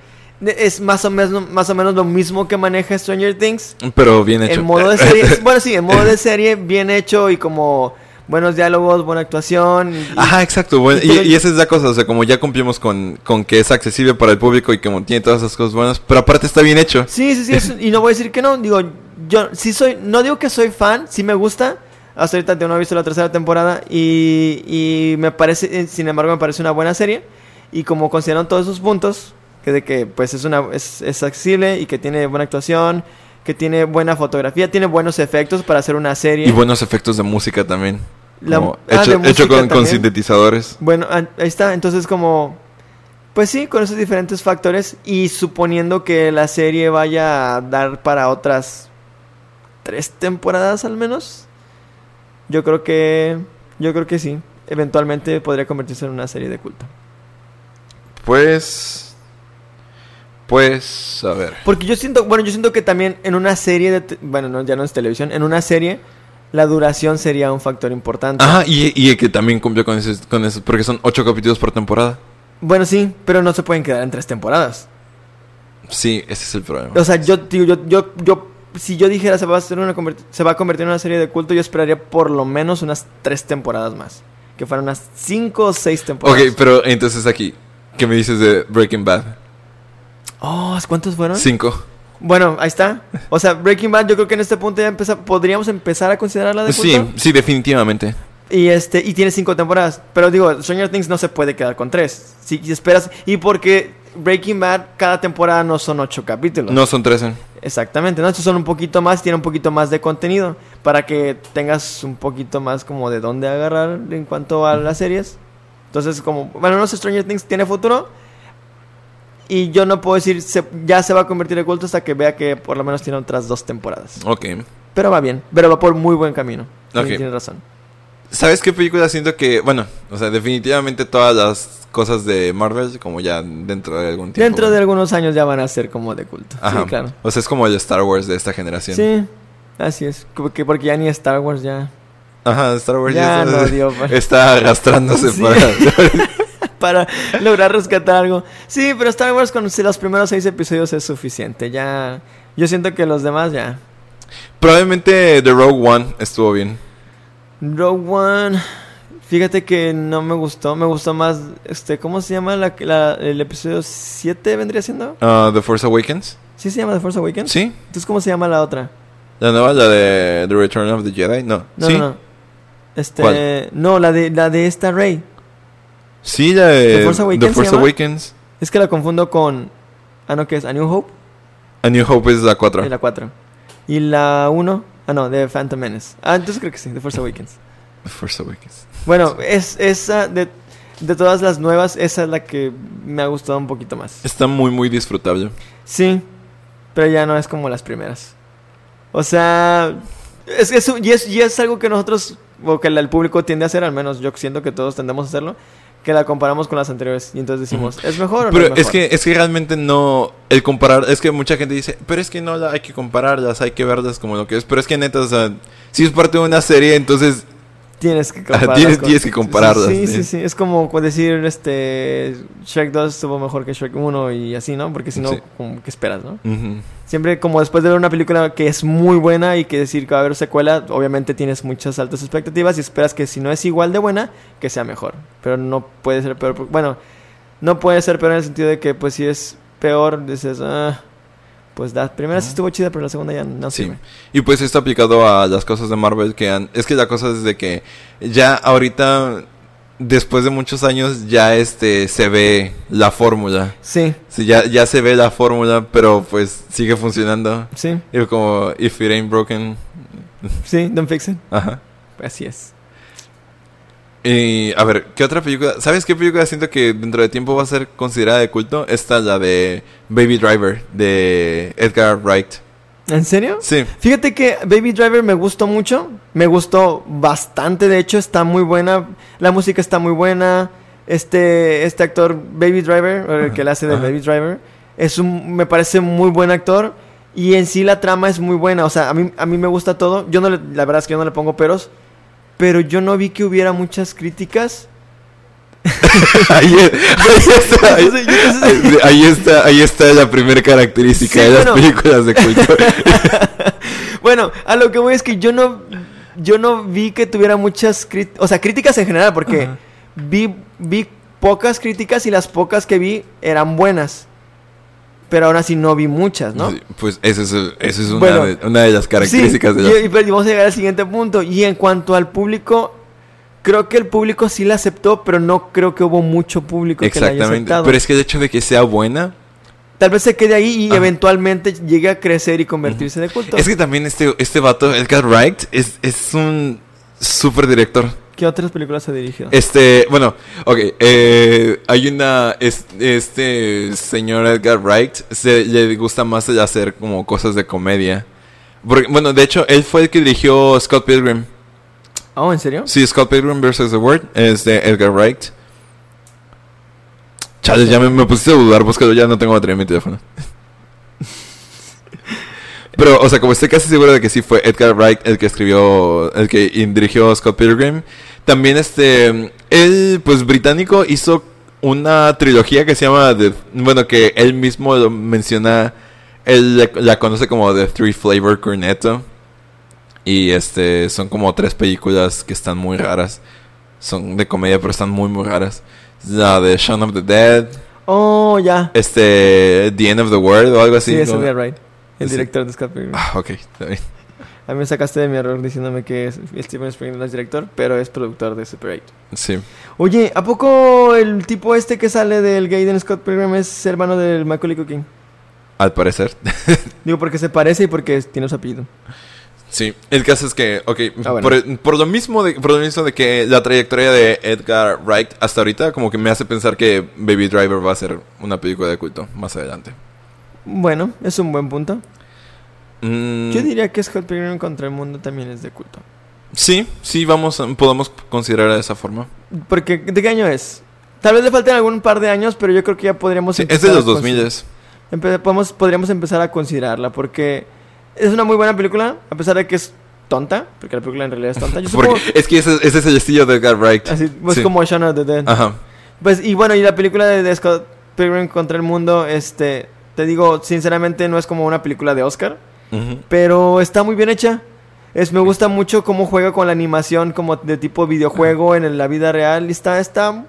es más o menos más o menos lo mismo que maneja Stranger Things Pero bien hecho. en modo de serie, [LAUGHS] bueno, sí, en modo de serie bien hecho y como buenos diálogos, buena actuación. y- Ajá, exacto. bueno, y y, y esa es la cosa, o sea, como ya cumplimos con, con que es accesible para el público y que tiene todas esas cosas buenas, pero aparte está bien hecho. Sí, sí, sí, eso- y no voy a decir que no, digo, yo sí soy, no digo que soy fan, sí me gusta, Hasta ahorita yo no he visto la tercera temporada y, y me parece, eh, sin embargo, me parece una buena serie. Y como consideran todos esos puntos, que de que pues es una es, es accesible y que tiene buena actuación, que tiene buena fotografía, tiene buenos efectos para hacer una serie. Y buenos efectos de música también. La- Como ah, hecho hecho con, con sintetizadores. Bueno, ah, ahí está. Entonces, como. Pues sí, con esos diferentes factores. Y suponiendo que la serie vaya a dar para otras. Tres temporadas al menos. Yo creo que. Yo creo que sí. Eventualmente podría convertirse en una serie de culto. Pues. Pues. A ver. Porque yo siento. Bueno, yo siento que también en una serie de. Bueno, no, ya no es televisión. En una serie. La duración sería un factor importante. Ajá, y, y que también cumplió con eso, con eso. Porque son ocho capítulos por temporada. Bueno, sí, pero no se pueden quedar en tres temporadas. Sí, ese es el problema. O sea, yo, yo, yo, yo, si yo dijera se va a hacer una se va a convertir en una serie de culto, yo esperaría por lo menos unas tres temporadas más. Que fueran unas cinco o seis temporadas. Ok, pero entonces aquí. ¿Qué me dices de Breaking Bad? Oh, ¿cuántos fueron? Cinco. Bueno, ahí está. O sea, Breaking Bad, yo creo que en este punto ya empeza- podríamos empezar a considerarla de culto. Sí, sí, definitivamente. Y este, y tiene cinco temporadas. Pero digo, Stranger Things no se puede quedar con tres. Si esperas. Y porque Breaking Bad, cada temporada no son ocho capítulos. No son trece. Exactamente, ¿no? Estos son un poquito más, tiene un poquito más de contenido para que tengas un poquito más como de dónde agarrar en cuanto a las series. Entonces, como, bueno, no sé, Stranger Things tiene futuro y yo no puedo decir se- ya se va a convertir en culto hasta que vea que por lo menos tiene otras dos temporadas. Ok. Pero va bien, pero va por muy buen camino. Sí, Ok. Tienes razón. ¿Sabes qué película siento que, bueno, o sea, definitivamente todas las cosas de Marvel, como ya dentro de algún tiempo. Dentro de algunos años ya van a ser como de culto. Ajá. Sí, claro. O sea, es como el Star Wars de esta generación. Sí, así es. Porque, porque ya ni Star Wars ya. Ajá, Star Wars Ya está, no [LAUGHS] dio, pa. está arrastrándose Sí. para... [LAUGHS] para lograr rescatar algo. Sí, pero Star Wars con los primeros seis episodios es suficiente. Ya, yo siento que los demás ya. Probablemente The Rogue One estuvo bien. Rogue One, fíjate que no me gustó. Me gustó más, este, ¿cómo se llama la, la- el episodio 7 vendría siendo? Ah, The Force Awakens. ¿Sí se llama The Force Awakens? Sí. Entonces, ¿cómo se llama la otra? La nueva, la de The Return of the Jedi. No. No, sí. no, no. Este, ¿Cuál? no, la de la de esta Rey. Sí, la de ¿The Force Awakens The Force? Awakens. Es que la confundo con Ah, no, ¿qué es? A New Hope. A New Hope es la 4. Y la 4. Y la 1, ah no, de Phantom Menace. Ah, entonces creo que sí, The Force Awakens. The Force Awakens. Bueno, es esa de, de todas las nuevas, esa es la que me ha gustado un poquito más. Está muy, muy disfrutable. Sí, pero ya no es como las primeras. O sea, es, es, y, es, y es algo que nosotros, o que el el público tiende a hacer, al menos yo siento que todos tendemos a hacerlo, que la comparamos con las anteriores. Y entonces decimos, ¿es mejor o no Pero es que, es que realmente no. El comparar. Es que mucha gente dice, pero es que no la hay que compararlas, hay que verlas como lo que es. Pero es que neta, o sea, si es parte de una serie, entonces. Tienes que Ajá, compararlas. tienes- con- tienes que compararlas, Sí, sí. sí, sí. Es como decir, este, Shrek 2 estuvo mejor que Shrek 1 y así, ¿no? Porque si no, Sí. como, ¿qué esperas, no? Siempre como después de ver una película que es muy buena y que decir que va a haber secuela, obviamente tienes muchas altas expectativas y esperas que si no es igual de buena, que sea mejor. Pero no puede ser peor. Bueno, no puede ser peor en el sentido de que pues si es peor, dices, ah, pues la primera sí estuvo chida, pero la segunda ya no Sí. sirve. Y pues esto aplicado a las cosas de Marvel que han... Es que la cosa es de que ya ahorita, después de muchos años, ya este se ve la fórmula. Sí, Sí, ya, ya se ve la fórmula, pero pues sigue funcionando. sí, Y como, if it ain't broken. sí, don't fix it. Ajá. Así es. Y a ver, ¿qué otra película? ¿Sabes qué película siento que dentro de tiempo va a ser considerada de culto? Esta, la de Baby Driver, de Edgar Wright. ¿En serio? Sí. Fíjate que Baby Driver me gustó mucho, me gustó bastante, de hecho está muy buena, la música está muy buena, este, este actor Baby Driver, el que le hace de ajá. Baby Driver, es un, me parece muy buen actor y en sí la trama es muy buena, o sea, a mí, a mí me gusta todo, yo no le- la verdad es que yo no le pongo peros, pero yo no vi que hubiera muchas críticas. [LAUGHS] ahí, está, ahí, está, ahí está la primera característica Sí, de las bueno. películas de culto. [LAUGHS] Bueno, a lo que voy es que yo no, yo no vi que tuviera muchas críticas, o sea, críticas en general, porque vi, vi pocas críticas y las pocas que vi eran buenas. Pero aún así no vi muchas, ¿no? Pues esa es, esa es una, Bueno, de, una de las características Sí, de y, las... y pues vamos a llegar al siguiente punto. Y en cuanto al público, creo que el público sí la aceptó, pero no creo que hubo mucho público que la haya Exactamente. aceptado. Pero es que el hecho de que sea buena... Tal vez se quede ahí y eventualmente llegue a crecer y convertirse de culto. Es que también este, este vato, Edgar Wright, es, es un super director. ¿Qué otras películas ha dirigido? Este, bueno, ok, eh, hay una, es- este señor Edgar Wright, se, le gusta más hacer como cosas de comedia. Porque, bueno, de hecho, él fue el que dirigió Scott Pilgrim. Oh, ¿en serio? Sí, Scott Pilgrim vs. The World es de Edgar Wright. Chale, ya me, me pusiste a dudar, búscalo, ya no tengo batería en mi teléfono. [LAUGHS] Pero, o sea, como estoy casi seguro de que sí fue Edgar Wright el que escribió, el que dirigió Scott Pilgrim. También este, él, pues británico, hizo una trilogía que se llama, The- bueno, que él mismo lo menciona, él la, la conoce como The Three Flavor Cornetto. Y este, son como tres películas que están muy raras. Son de comedia, pero están muy, muy raras. La de Shaun of the Dead, Oh, ya. este, The End of the World o algo así. Sí, es ¿no? Wright, el Sí. director de Scott Pilgrim. Ah, ok, está bien. A mí me sacaste de mi error diciéndome que Steven Spielberg no es director, pero es productor de Super 8. Sí. Oye, ¿a poco el tipo este que sale del gay de Scott Pilgrim es hermano del Macaulay Culkin? Al parecer. [LAUGHS] Digo, porque se parece y porque tiene su apellido. Sí, el caso es que, ok, Ah, bueno. por, por lo mismo de, por lo mismo de que la trayectoria de Edgar Wright hasta ahorita como que me hace pensar que Baby Driver va a ser una película de culto más adelante. Bueno, es un buen punto. Mm, Yo diría que Scott Pilgrim contra el mundo también es de culto. Sí, sí, vamos, podemos considerar de esa forma. Porque, ¿de qué año es? Tal vez le falten algún par de años, pero yo creo que ya podríamos Sí, es de los 2000 consider- empe- podemos, podríamos empezar a considerarla porque es una muy buena película, a pesar de que es tonta, porque la película en realidad es tonta. Yo [LAUGHS] supongo, Porque es que ese, ese es el estilo de Edgar Wright. así, pues Sí. como Shaun of the Dead. Ajá. Pues, y bueno, y la película de, de Scott Pilgrim contra el mundo, este, te digo, sinceramente no es como una película de Oscar, Pero está muy bien hecha. Es, me gusta mucho cómo juega con la animación como de tipo videojuego en la vida real. y Está, está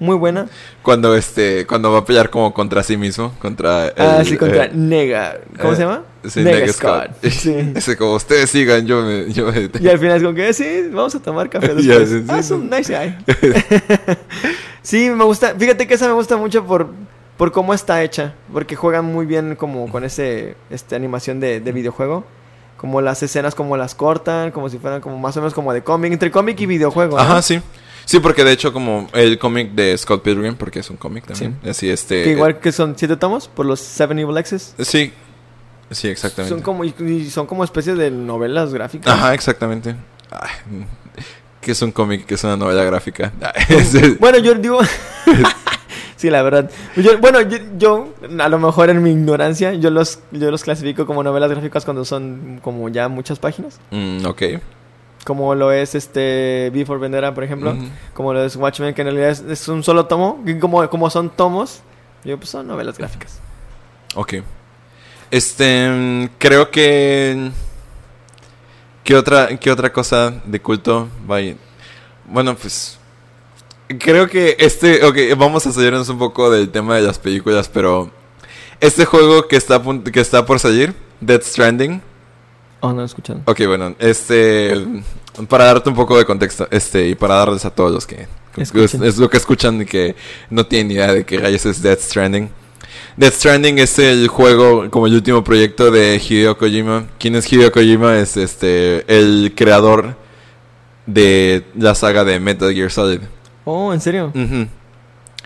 muy buena. Cuando este, cuando va a pelear como contra sí mismo, contra el, ah, sí, contra eh, Nega. ¿Cómo eh, se llama? sí, Nega Scott. [LAUGHS] Sí. [LAUGHS] Ese como ustedes sigan, yo me, yo me Y al final es como que, sí, vamos a tomar café [LAUGHS] sí, sí, ah, es sí. un nice guy. sí, me gusta. Fíjate que esa me gusta mucho por, por cómo está hecha. Porque juegan muy bien como con ese este, animación de, de videojuego. Como las escenas como las cortan, como si fueran como más o menos como de cómic, entre cómic y videojuego. ¿no? Ajá, sí. Sí, porque de hecho como el cómic de Scott Pilgrim, porque es un cómic también. Así este. Que igual que son siete tomos por los Seven Evil Exes. eh, sí. Sí, exactamente. Son como, y- y son como especies de novelas gráficas. Ajá, exactamente. Ay, que es un cómic, que es una novela gráfica. [LAUGHS] Bueno, yo digo. [LAUGHS] sí, la verdad. Yo- bueno, yo, yo, a lo mejor en mi ignorancia, yo los, yo los clasifico como novelas gráficas cuando son como ya muchas páginas. Mm, ok. Como lo es este Before Vendera, por ejemplo. Como lo es Watchmen, que en realidad es, es un solo tomo. Y como, como son tomos, yo pues son novelas gráficas. Ok. Este, creo que... ¿Qué otra, qué otra cosa de culto? Vaya. Bueno, pues... Creo que este... Ok, vamos a salirnos un poco del tema de las películas, pero... Este juego que está, que está por salir, Dead Stranding. Oh, no he escuchado. Ok, bueno, este... Para darte un poco de contexto, este, y para darles a todos los que... Es, Escuchen. es lo que escuchan y que no tienen idea de qué rayos es Dead Stranding. Death Stranding es el juego como el último proyecto de Hideo Kojima. ¿Quién es Hideo Kojima? Es este el creador de la saga de Metal Gear Solid. Oh, ¿en serio?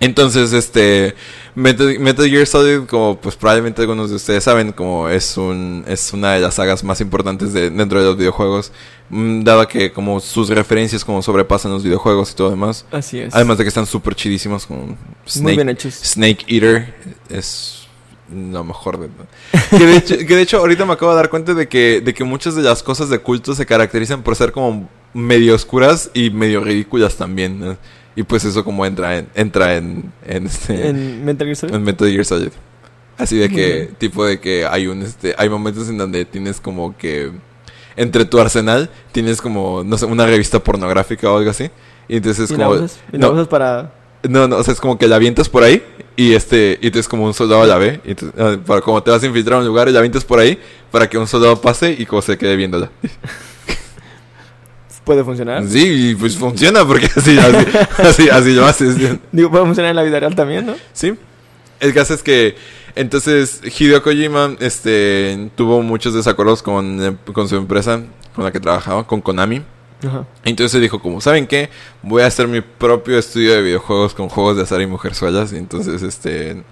Entonces, este Metal, Metal Gear Solid, como pues probablemente algunos de ustedes saben, como es un es una de las sagas más importantes de, dentro de los videojuegos, mm, dado que como sus referencias como sobrepasan los videojuegos y todo demás. Así es. Además de que están súper chidísimos Muy Snake, bien hechos. Snake Eater es lo mejor de [LAUGHS] que de, hecho, que de hecho ahorita me acabo de dar cuenta de que, de que muchas de las cosas de culto se caracterizan por ser como medio oscuras y medio ridículas también. ¿no? Y pues eso como entra en, entra en, en, este, en, Metal Gear Solid. Metal Gear Solid. Así de que, tipo de que hay un este, hay momentos en donde tienes como que entre tu arsenal tienes como, no sé, una revista pornográfica o algo así. Y entonces es ¿Y la como. usas? ¿Y la no, usas para...? no, no, o sea, es como que la avientas por ahí y este y tú es como un soldado la B. Y tú- ah, para como te vas a infiltrar a un lugar y la avientas por ahí para que un soldado pase y como se quede viéndola. [LAUGHS] ¿Puede funcionar? Sí, pues funciona porque así, así, [LAUGHS] así, así lo haces. Digo, puede funcionar en la vida real también, ¿no? Sí. El caso es que entonces Hideo Kojima este, tuvo muchos desacuerdos con, eh, con su empresa con la que trabajaba, con Konami. Ajá. Entonces dijo como, ¿saben qué? Voy a hacer mi propio estudio de videojuegos con juegos de azar y mujerzuelas. Y entonces, este...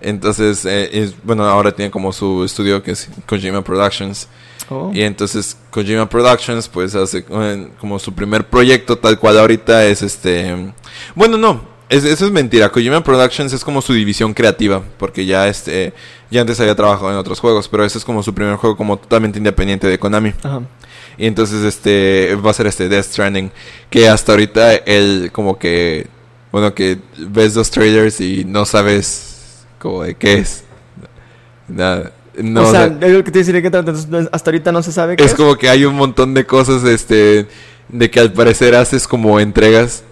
Entonces, eh, es- bueno, ahora tiene como su estudio que es Kojima Productions. Oh. Y entonces Kojima Productions pues hace eh, como su primer proyecto tal cual ahorita es este... Bueno, no, es- eso es mentira. Kojima Productions es como su división creativa porque ya este ya antes había trabajado en otros juegos, pero ese es como su primer juego como totalmente independiente de Konami. Ajá. Y entonces este va a ser este Death Stranding que hasta ahorita él como que bueno que ves los trailers y no sabes como de qué es. Nada. No, o sea, o sea, es lo que te deciré que hasta ahorita no se sabe qué es como que hay un montón de cosas, este, de que al parecer haces como entregas.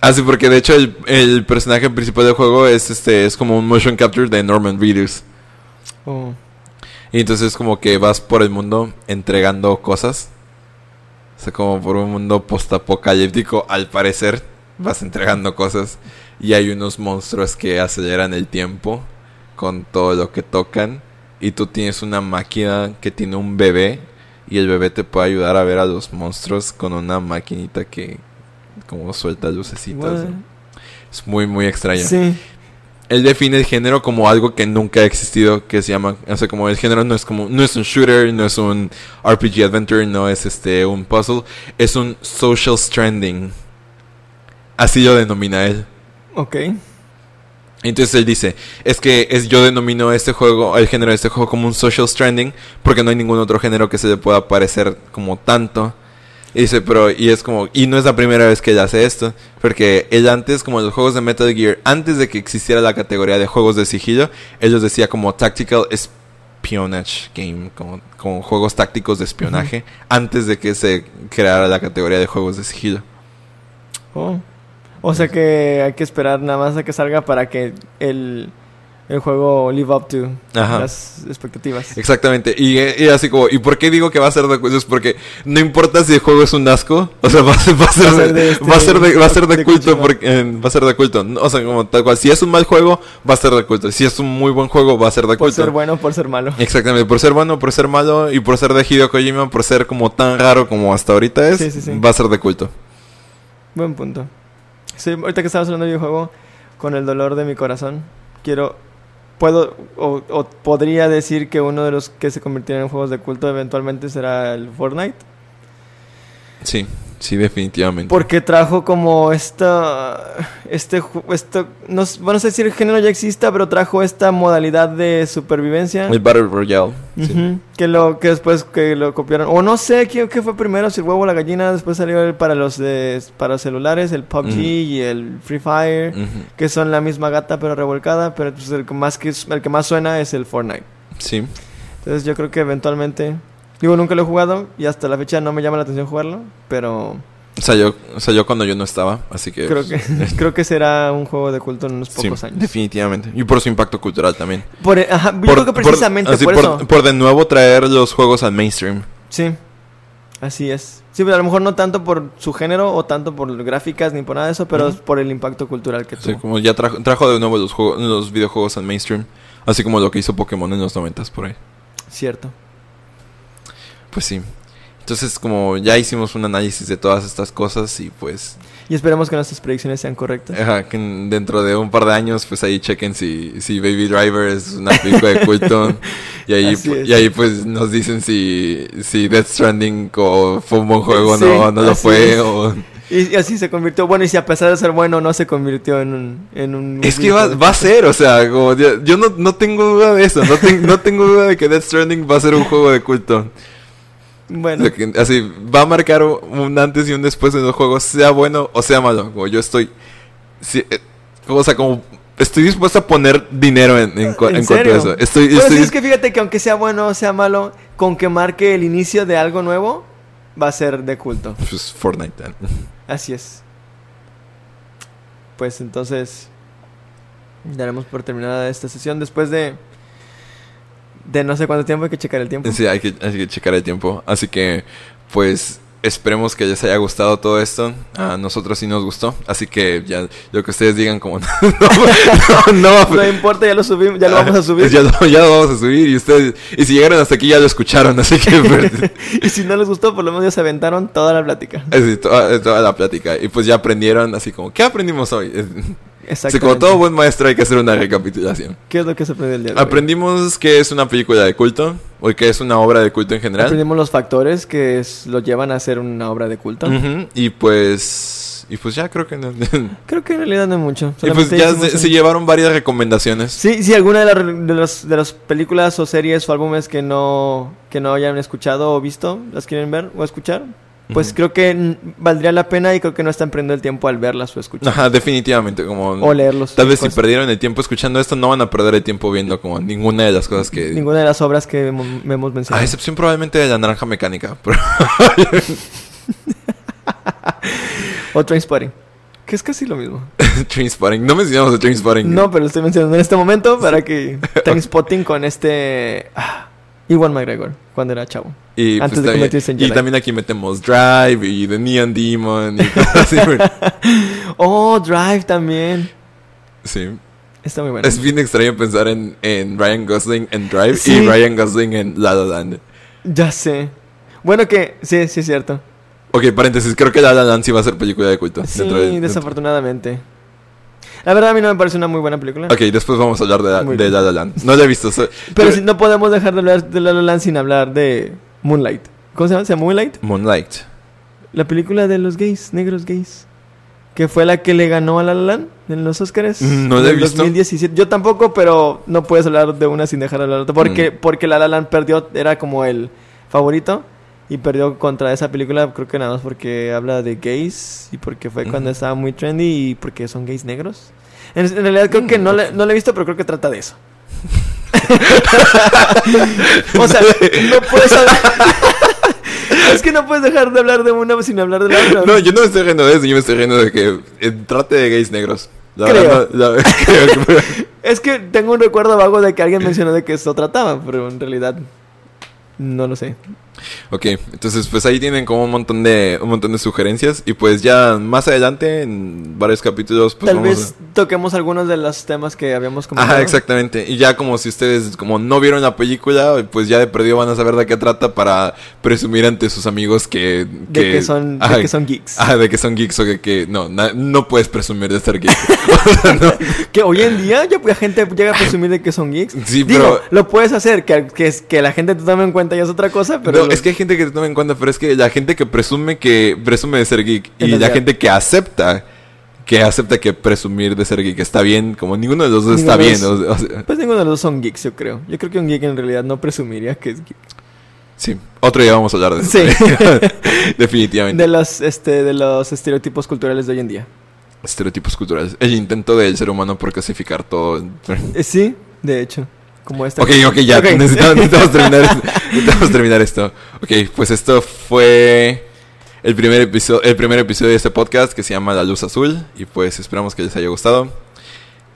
Así porque de hecho el, el personaje principal del juego es este, es como un motion capture de Norman Reedus. Oh. Y entonces como que vas por el mundo entregando cosas. O sea, como por un mundo postapocalíptico, al parecer vas entregando cosas. Y hay unos monstruos que aceleran el tiempo con todo lo que tocan. Y tú tienes una máquina que tiene un bebé. Y el bebé te puede ayudar a ver a los monstruos con una maquinita que como suelta lucecitas. Es muy, muy extraño Sí. él define el género como algo que nunca ha existido, que se llama, o sea, como el género no es como, no es un shooter, no es un RPG adventure, no es este un puzzle, es un social stranding. Así lo denomina él. Ok. Entonces él dice, es que es, yo denomino este juego, el género de este juego como un social stranding, porque no hay ningún otro género que se le pueda parecer como tanto. Y dice, pero, y es como, y no es la primera vez que él hace esto, porque él antes, como los juegos de Metal Gear, antes de que existiera la categoría de juegos de sigilo, él los decía como Tactical Espionage Game, como, como juegos tácticos de espionaje, antes de que se creara la categoría de juegos de sigilo. Oh. O sea que hay que esperar nada más a que salga para que el, el juego live up to Ajá. las expectativas. Exactamente, y, eh, y así como, ¿y por qué digo que va a ser de culto? Es porque no importa si el juego es un asco, o sea, [LAUGHS] va a ser, va a ser, de, culto, porque, eh, va a ser de culto, o sea, como tal cual, si es un mal juego, va a ser de culto, si es un muy buen juego, va a ser de Por culto. ser bueno, por ser malo. Exactamente, por ser bueno, por ser malo y por ser de Hideo Kojima, por ser como tan raro como hasta ahorita es, Sí, sí, sí. va a ser de culto. Buen punto. Sí, ahorita que estabas hablando de videojuego, con el dolor de mi corazón, quiero, puedo o, o podría decir que uno de los que se convirtieron en juegos de culto eventualmente será el Fortnite. Sí, sí, definitivamente. Porque trajo como esta, este, esto, no, bueno, no sé si el género ya exista, pero trajo esta modalidad de supervivencia. El Battle Royale. sí. Que lo que después que lo copiaron o no sé qué, qué fue primero si el huevo o la gallina después salió el para los de para celulares el PUBG y el Free Fire que son la misma gata pero revolcada pero pues, el que más que el que más suena es el Fortnite Sí. entonces yo creo que eventualmente digo nunca lo he jugado y hasta la fecha no me llama la atención jugarlo pero Salió, salió cuando yo no estaba, así que... creo que [LAUGHS] creo que será un juego de culto en unos Sí, pocos años definitivamente. Y por su impacto cultural también. por, ajá, yo creo que precisamente así, por, eso por de nuevo traer los juegos al mainstream. Sí, así es. Sí, pero a lo mejor no tanto por su género o tanto por gráficas ni por nada de eso, pero Ujú. es por el impacto cultural que Sí, tuvo. como ya trajo, trajo de nuevo los, juegos, los videojuegos al mainstream. Así como lo que hizo Pokémon en los noventas por ahí. Cierto. Pues sí. Entonces como ya hicimos un análisis de todas estas cosas y pues... Y esperemos que nuestras predicciones sean correctas. ajá, que en- dentro de un par de años pues ahí chequen si, si Baby Driver es una película de culto. [LAUGHS] y, ahí, y ahí pues nos dicen si, si Death Stranding o fue un buen juego o Sí, no, no lo fue. O... Y, y así se convirtió. Bueno, y si a pesar de ser bueno, no se convirtió en un. En un Es que va, va a ser, o sea, como yo, yo no, no tengo duda de eso, no, ten- no tengo duda de que Death Stranding va a ser un juego de culto. Bueno, así, va a marcar un antes y un después en los juegos, sea bueno o sea malo. Como yo estoy, eh, o sea, como estoy dispuesto a poner dinero en, en, ¿En en cuanto a eso. Estoy, Pues estoy es que fíjate que aunque sea bueno o sea malo, con que marque el inicio de algo nuevo, va a ser de culto. pues, Fortnite. eh. Así es. Pues entonces. Daremos por terminada esta sesión después de. De no sé cuánto tiempo, hay que checar el tiempo. Sí, hay que, hay que checar el tiempo. Así que, pues, esperemos que les haya gustado todo esto. A nosotros sí nos gustó. Así que ya lo que ustedes digan como [LAUGHS] no, no, no, No importa, ya lo subimos, ya lo vamos a subir. [LAUGHS] Ya, lo- ya lo vamos a subir y ustedes y si llegaron hasta aquí ya lo escucharon, así que [LAUGHS] pues, y si no les gustó, por lo menos ya se aventaron toda la plática. así, toda, toda la plática y pues ya aprendieron así como ¿qué aprendimos hoy? Así como todo buen maestro hay que hacer una recapitulación. ¿Qué es lo que se aprendió el día de hoy? Aprendimos que es una película de culto o que es una obra de culto en general. Aprendimos los factores que es- lo llevan a ser una obra de culto. Ujú, Y pues y pues ya creo que no. [LAUGHS] Creo que en realidad no es mucho. y pues Solamente ya se, se llevaron varias recomendaciones. Sí, sí, alguna de, las re- de, los- de las películas o series o álbumes que no, que no hayan escuchado o visto, las quieren ver o escuchar, pues creo que valdría la pena y creo que no están perdiendo el tiempo al verlas o escuchar. Ajá, definitivamente como O leerlos. Tal vez si perdieron el tiempo escuchando esto, no van a perder el tiempo viendo como ninguna de las cosas que... Ninguna de las obras que hemos, hemos A mencionado. excepción probablemente de la naranja mecánica. [LAUGHS] pero- O Trainspotting. Que es casi lo mismo. [LAUGHS] Trainspotting. No mencionamos a Trainspotting. No, pero lo estoy mencionando en este momento para que Trainspotting con este... Iwan McGregor, cuando era chavo. Y, antes de convertirse en y Jedi. también aquí metemos Drive y The Neon Demon y cosas así. [LAUGHS] Oh, Drive también. sí. Está muy bueno. Es bien extraño pensar en, en Ryan Gosling en Drive Sí. y Ryan Gosling en La La Land. Ya sé. Bueno que... Sí, sí es cierto. Ok, paréntesis. Creo que La La Land sí va a ser película de culto. Sí, dentro de- dentro- desafortunadamente. La verdad a mí no me parece una muy buena película. Ok, después vamos a hablar de, la- de. La La Land. No la he visto. so- Pero si no podemos dejar de hablar de La La Land sin hablar de Moonlight. ¿Cómo se llama? ¿Se llama Moonlight? Moonlight. La película de los gays, negros gays. Que fue la que le ganó a La La Land en los Oscars. Mm, no la he visto. 2017. Yo tampoco, pero no puedes hablar de una sin dejar de hablar de otra. Porque, Mm. porque La La Land perdió, era como el favorito. Y perdió contra esa película, creo que nada más porque habla de gays. Y porque fue cuando Ujú. estaba muy trendy. Y porque son gays negros. En, en realidad creo que no le, no la he visto, pero creo que trata de eso. [LAUGHS] o sea, no puedes hablar... [LAUGHS] es que no puedes dejar de hablar de una sin hablar de la otra. No, yo no me estoy riendo de eso, yo me estoy riendo de que eh, trate de gays negros. La Creo. verdad, la- [LAUGHS] creo que- Es que tengo un recuerdo vago de que alguien mencionó de que esto trataba, pero en realidad no lo sé. Ok, entonces pues ahí tienen como un montón de un montón de sugerencias y pues ya más adelante en varios capítulos pues Tal vamos vez toquemos algunos de los temas que habíamos comentado. Ajá, exactamente. Y ya como si ustedes como no vieron la película, pues ya de perdido van a saber de qué trata para presumir ante sus amigos que... De que son, de que son geeks. Ajá, de que son geeks o que, que no, na- no puedes presumir de ser geek. [LAUGHS] O sea, no. [LAUGHS] Que hoy en día ya la gente llega a presumir de que son geeks. Sí, Digo, pero- lo puedes hacer, que, que, que la gente te tome en cuenta ya es otra cosa, pero... no, es que hay gente que te toma en cuenta, pero es que la gente que presume que presume de ser geek y la gente que acepta que acepta que presumir de ser geek está bien, como ninguno de los dos Ninguno está bien. los- o- o sea, Pues ninguno de los dos son geeks, yo creo. Yo creo que un geek en realidad no presumiría que es geek. sí, otro día vamos a hablar de eso. Sí. [LAUGHS] Definitivamente. De los, este, de los estereotipos culturales de hoy en día. Estereotipos culturales. El intento del ser humano por clasificar todo. Eh, sí, de hecho. Como esta. Ok, ok, ya. Ok. Necesitamos, [LAUGHS] necesitamos terminar, esto- necesitamos terminar esto. Ok, pues esto fue el primer, episodio, el primer episodio de este podcast que se llama La Luz Azul. Y pues esperamos que les haya gustado.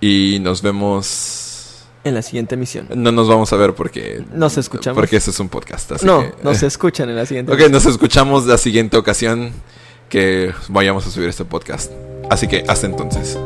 Y nos vemos. En la siguiente emisión. No nos vamos a ver porque. Nos escuchamos. Porque este es un podcast. Así no, que, nos [LAUGHS] escuchan en la siguiente Ok, nos escuchamos la siguiente ocasión que vayamos a subir este podcast. Así que hasta entonces.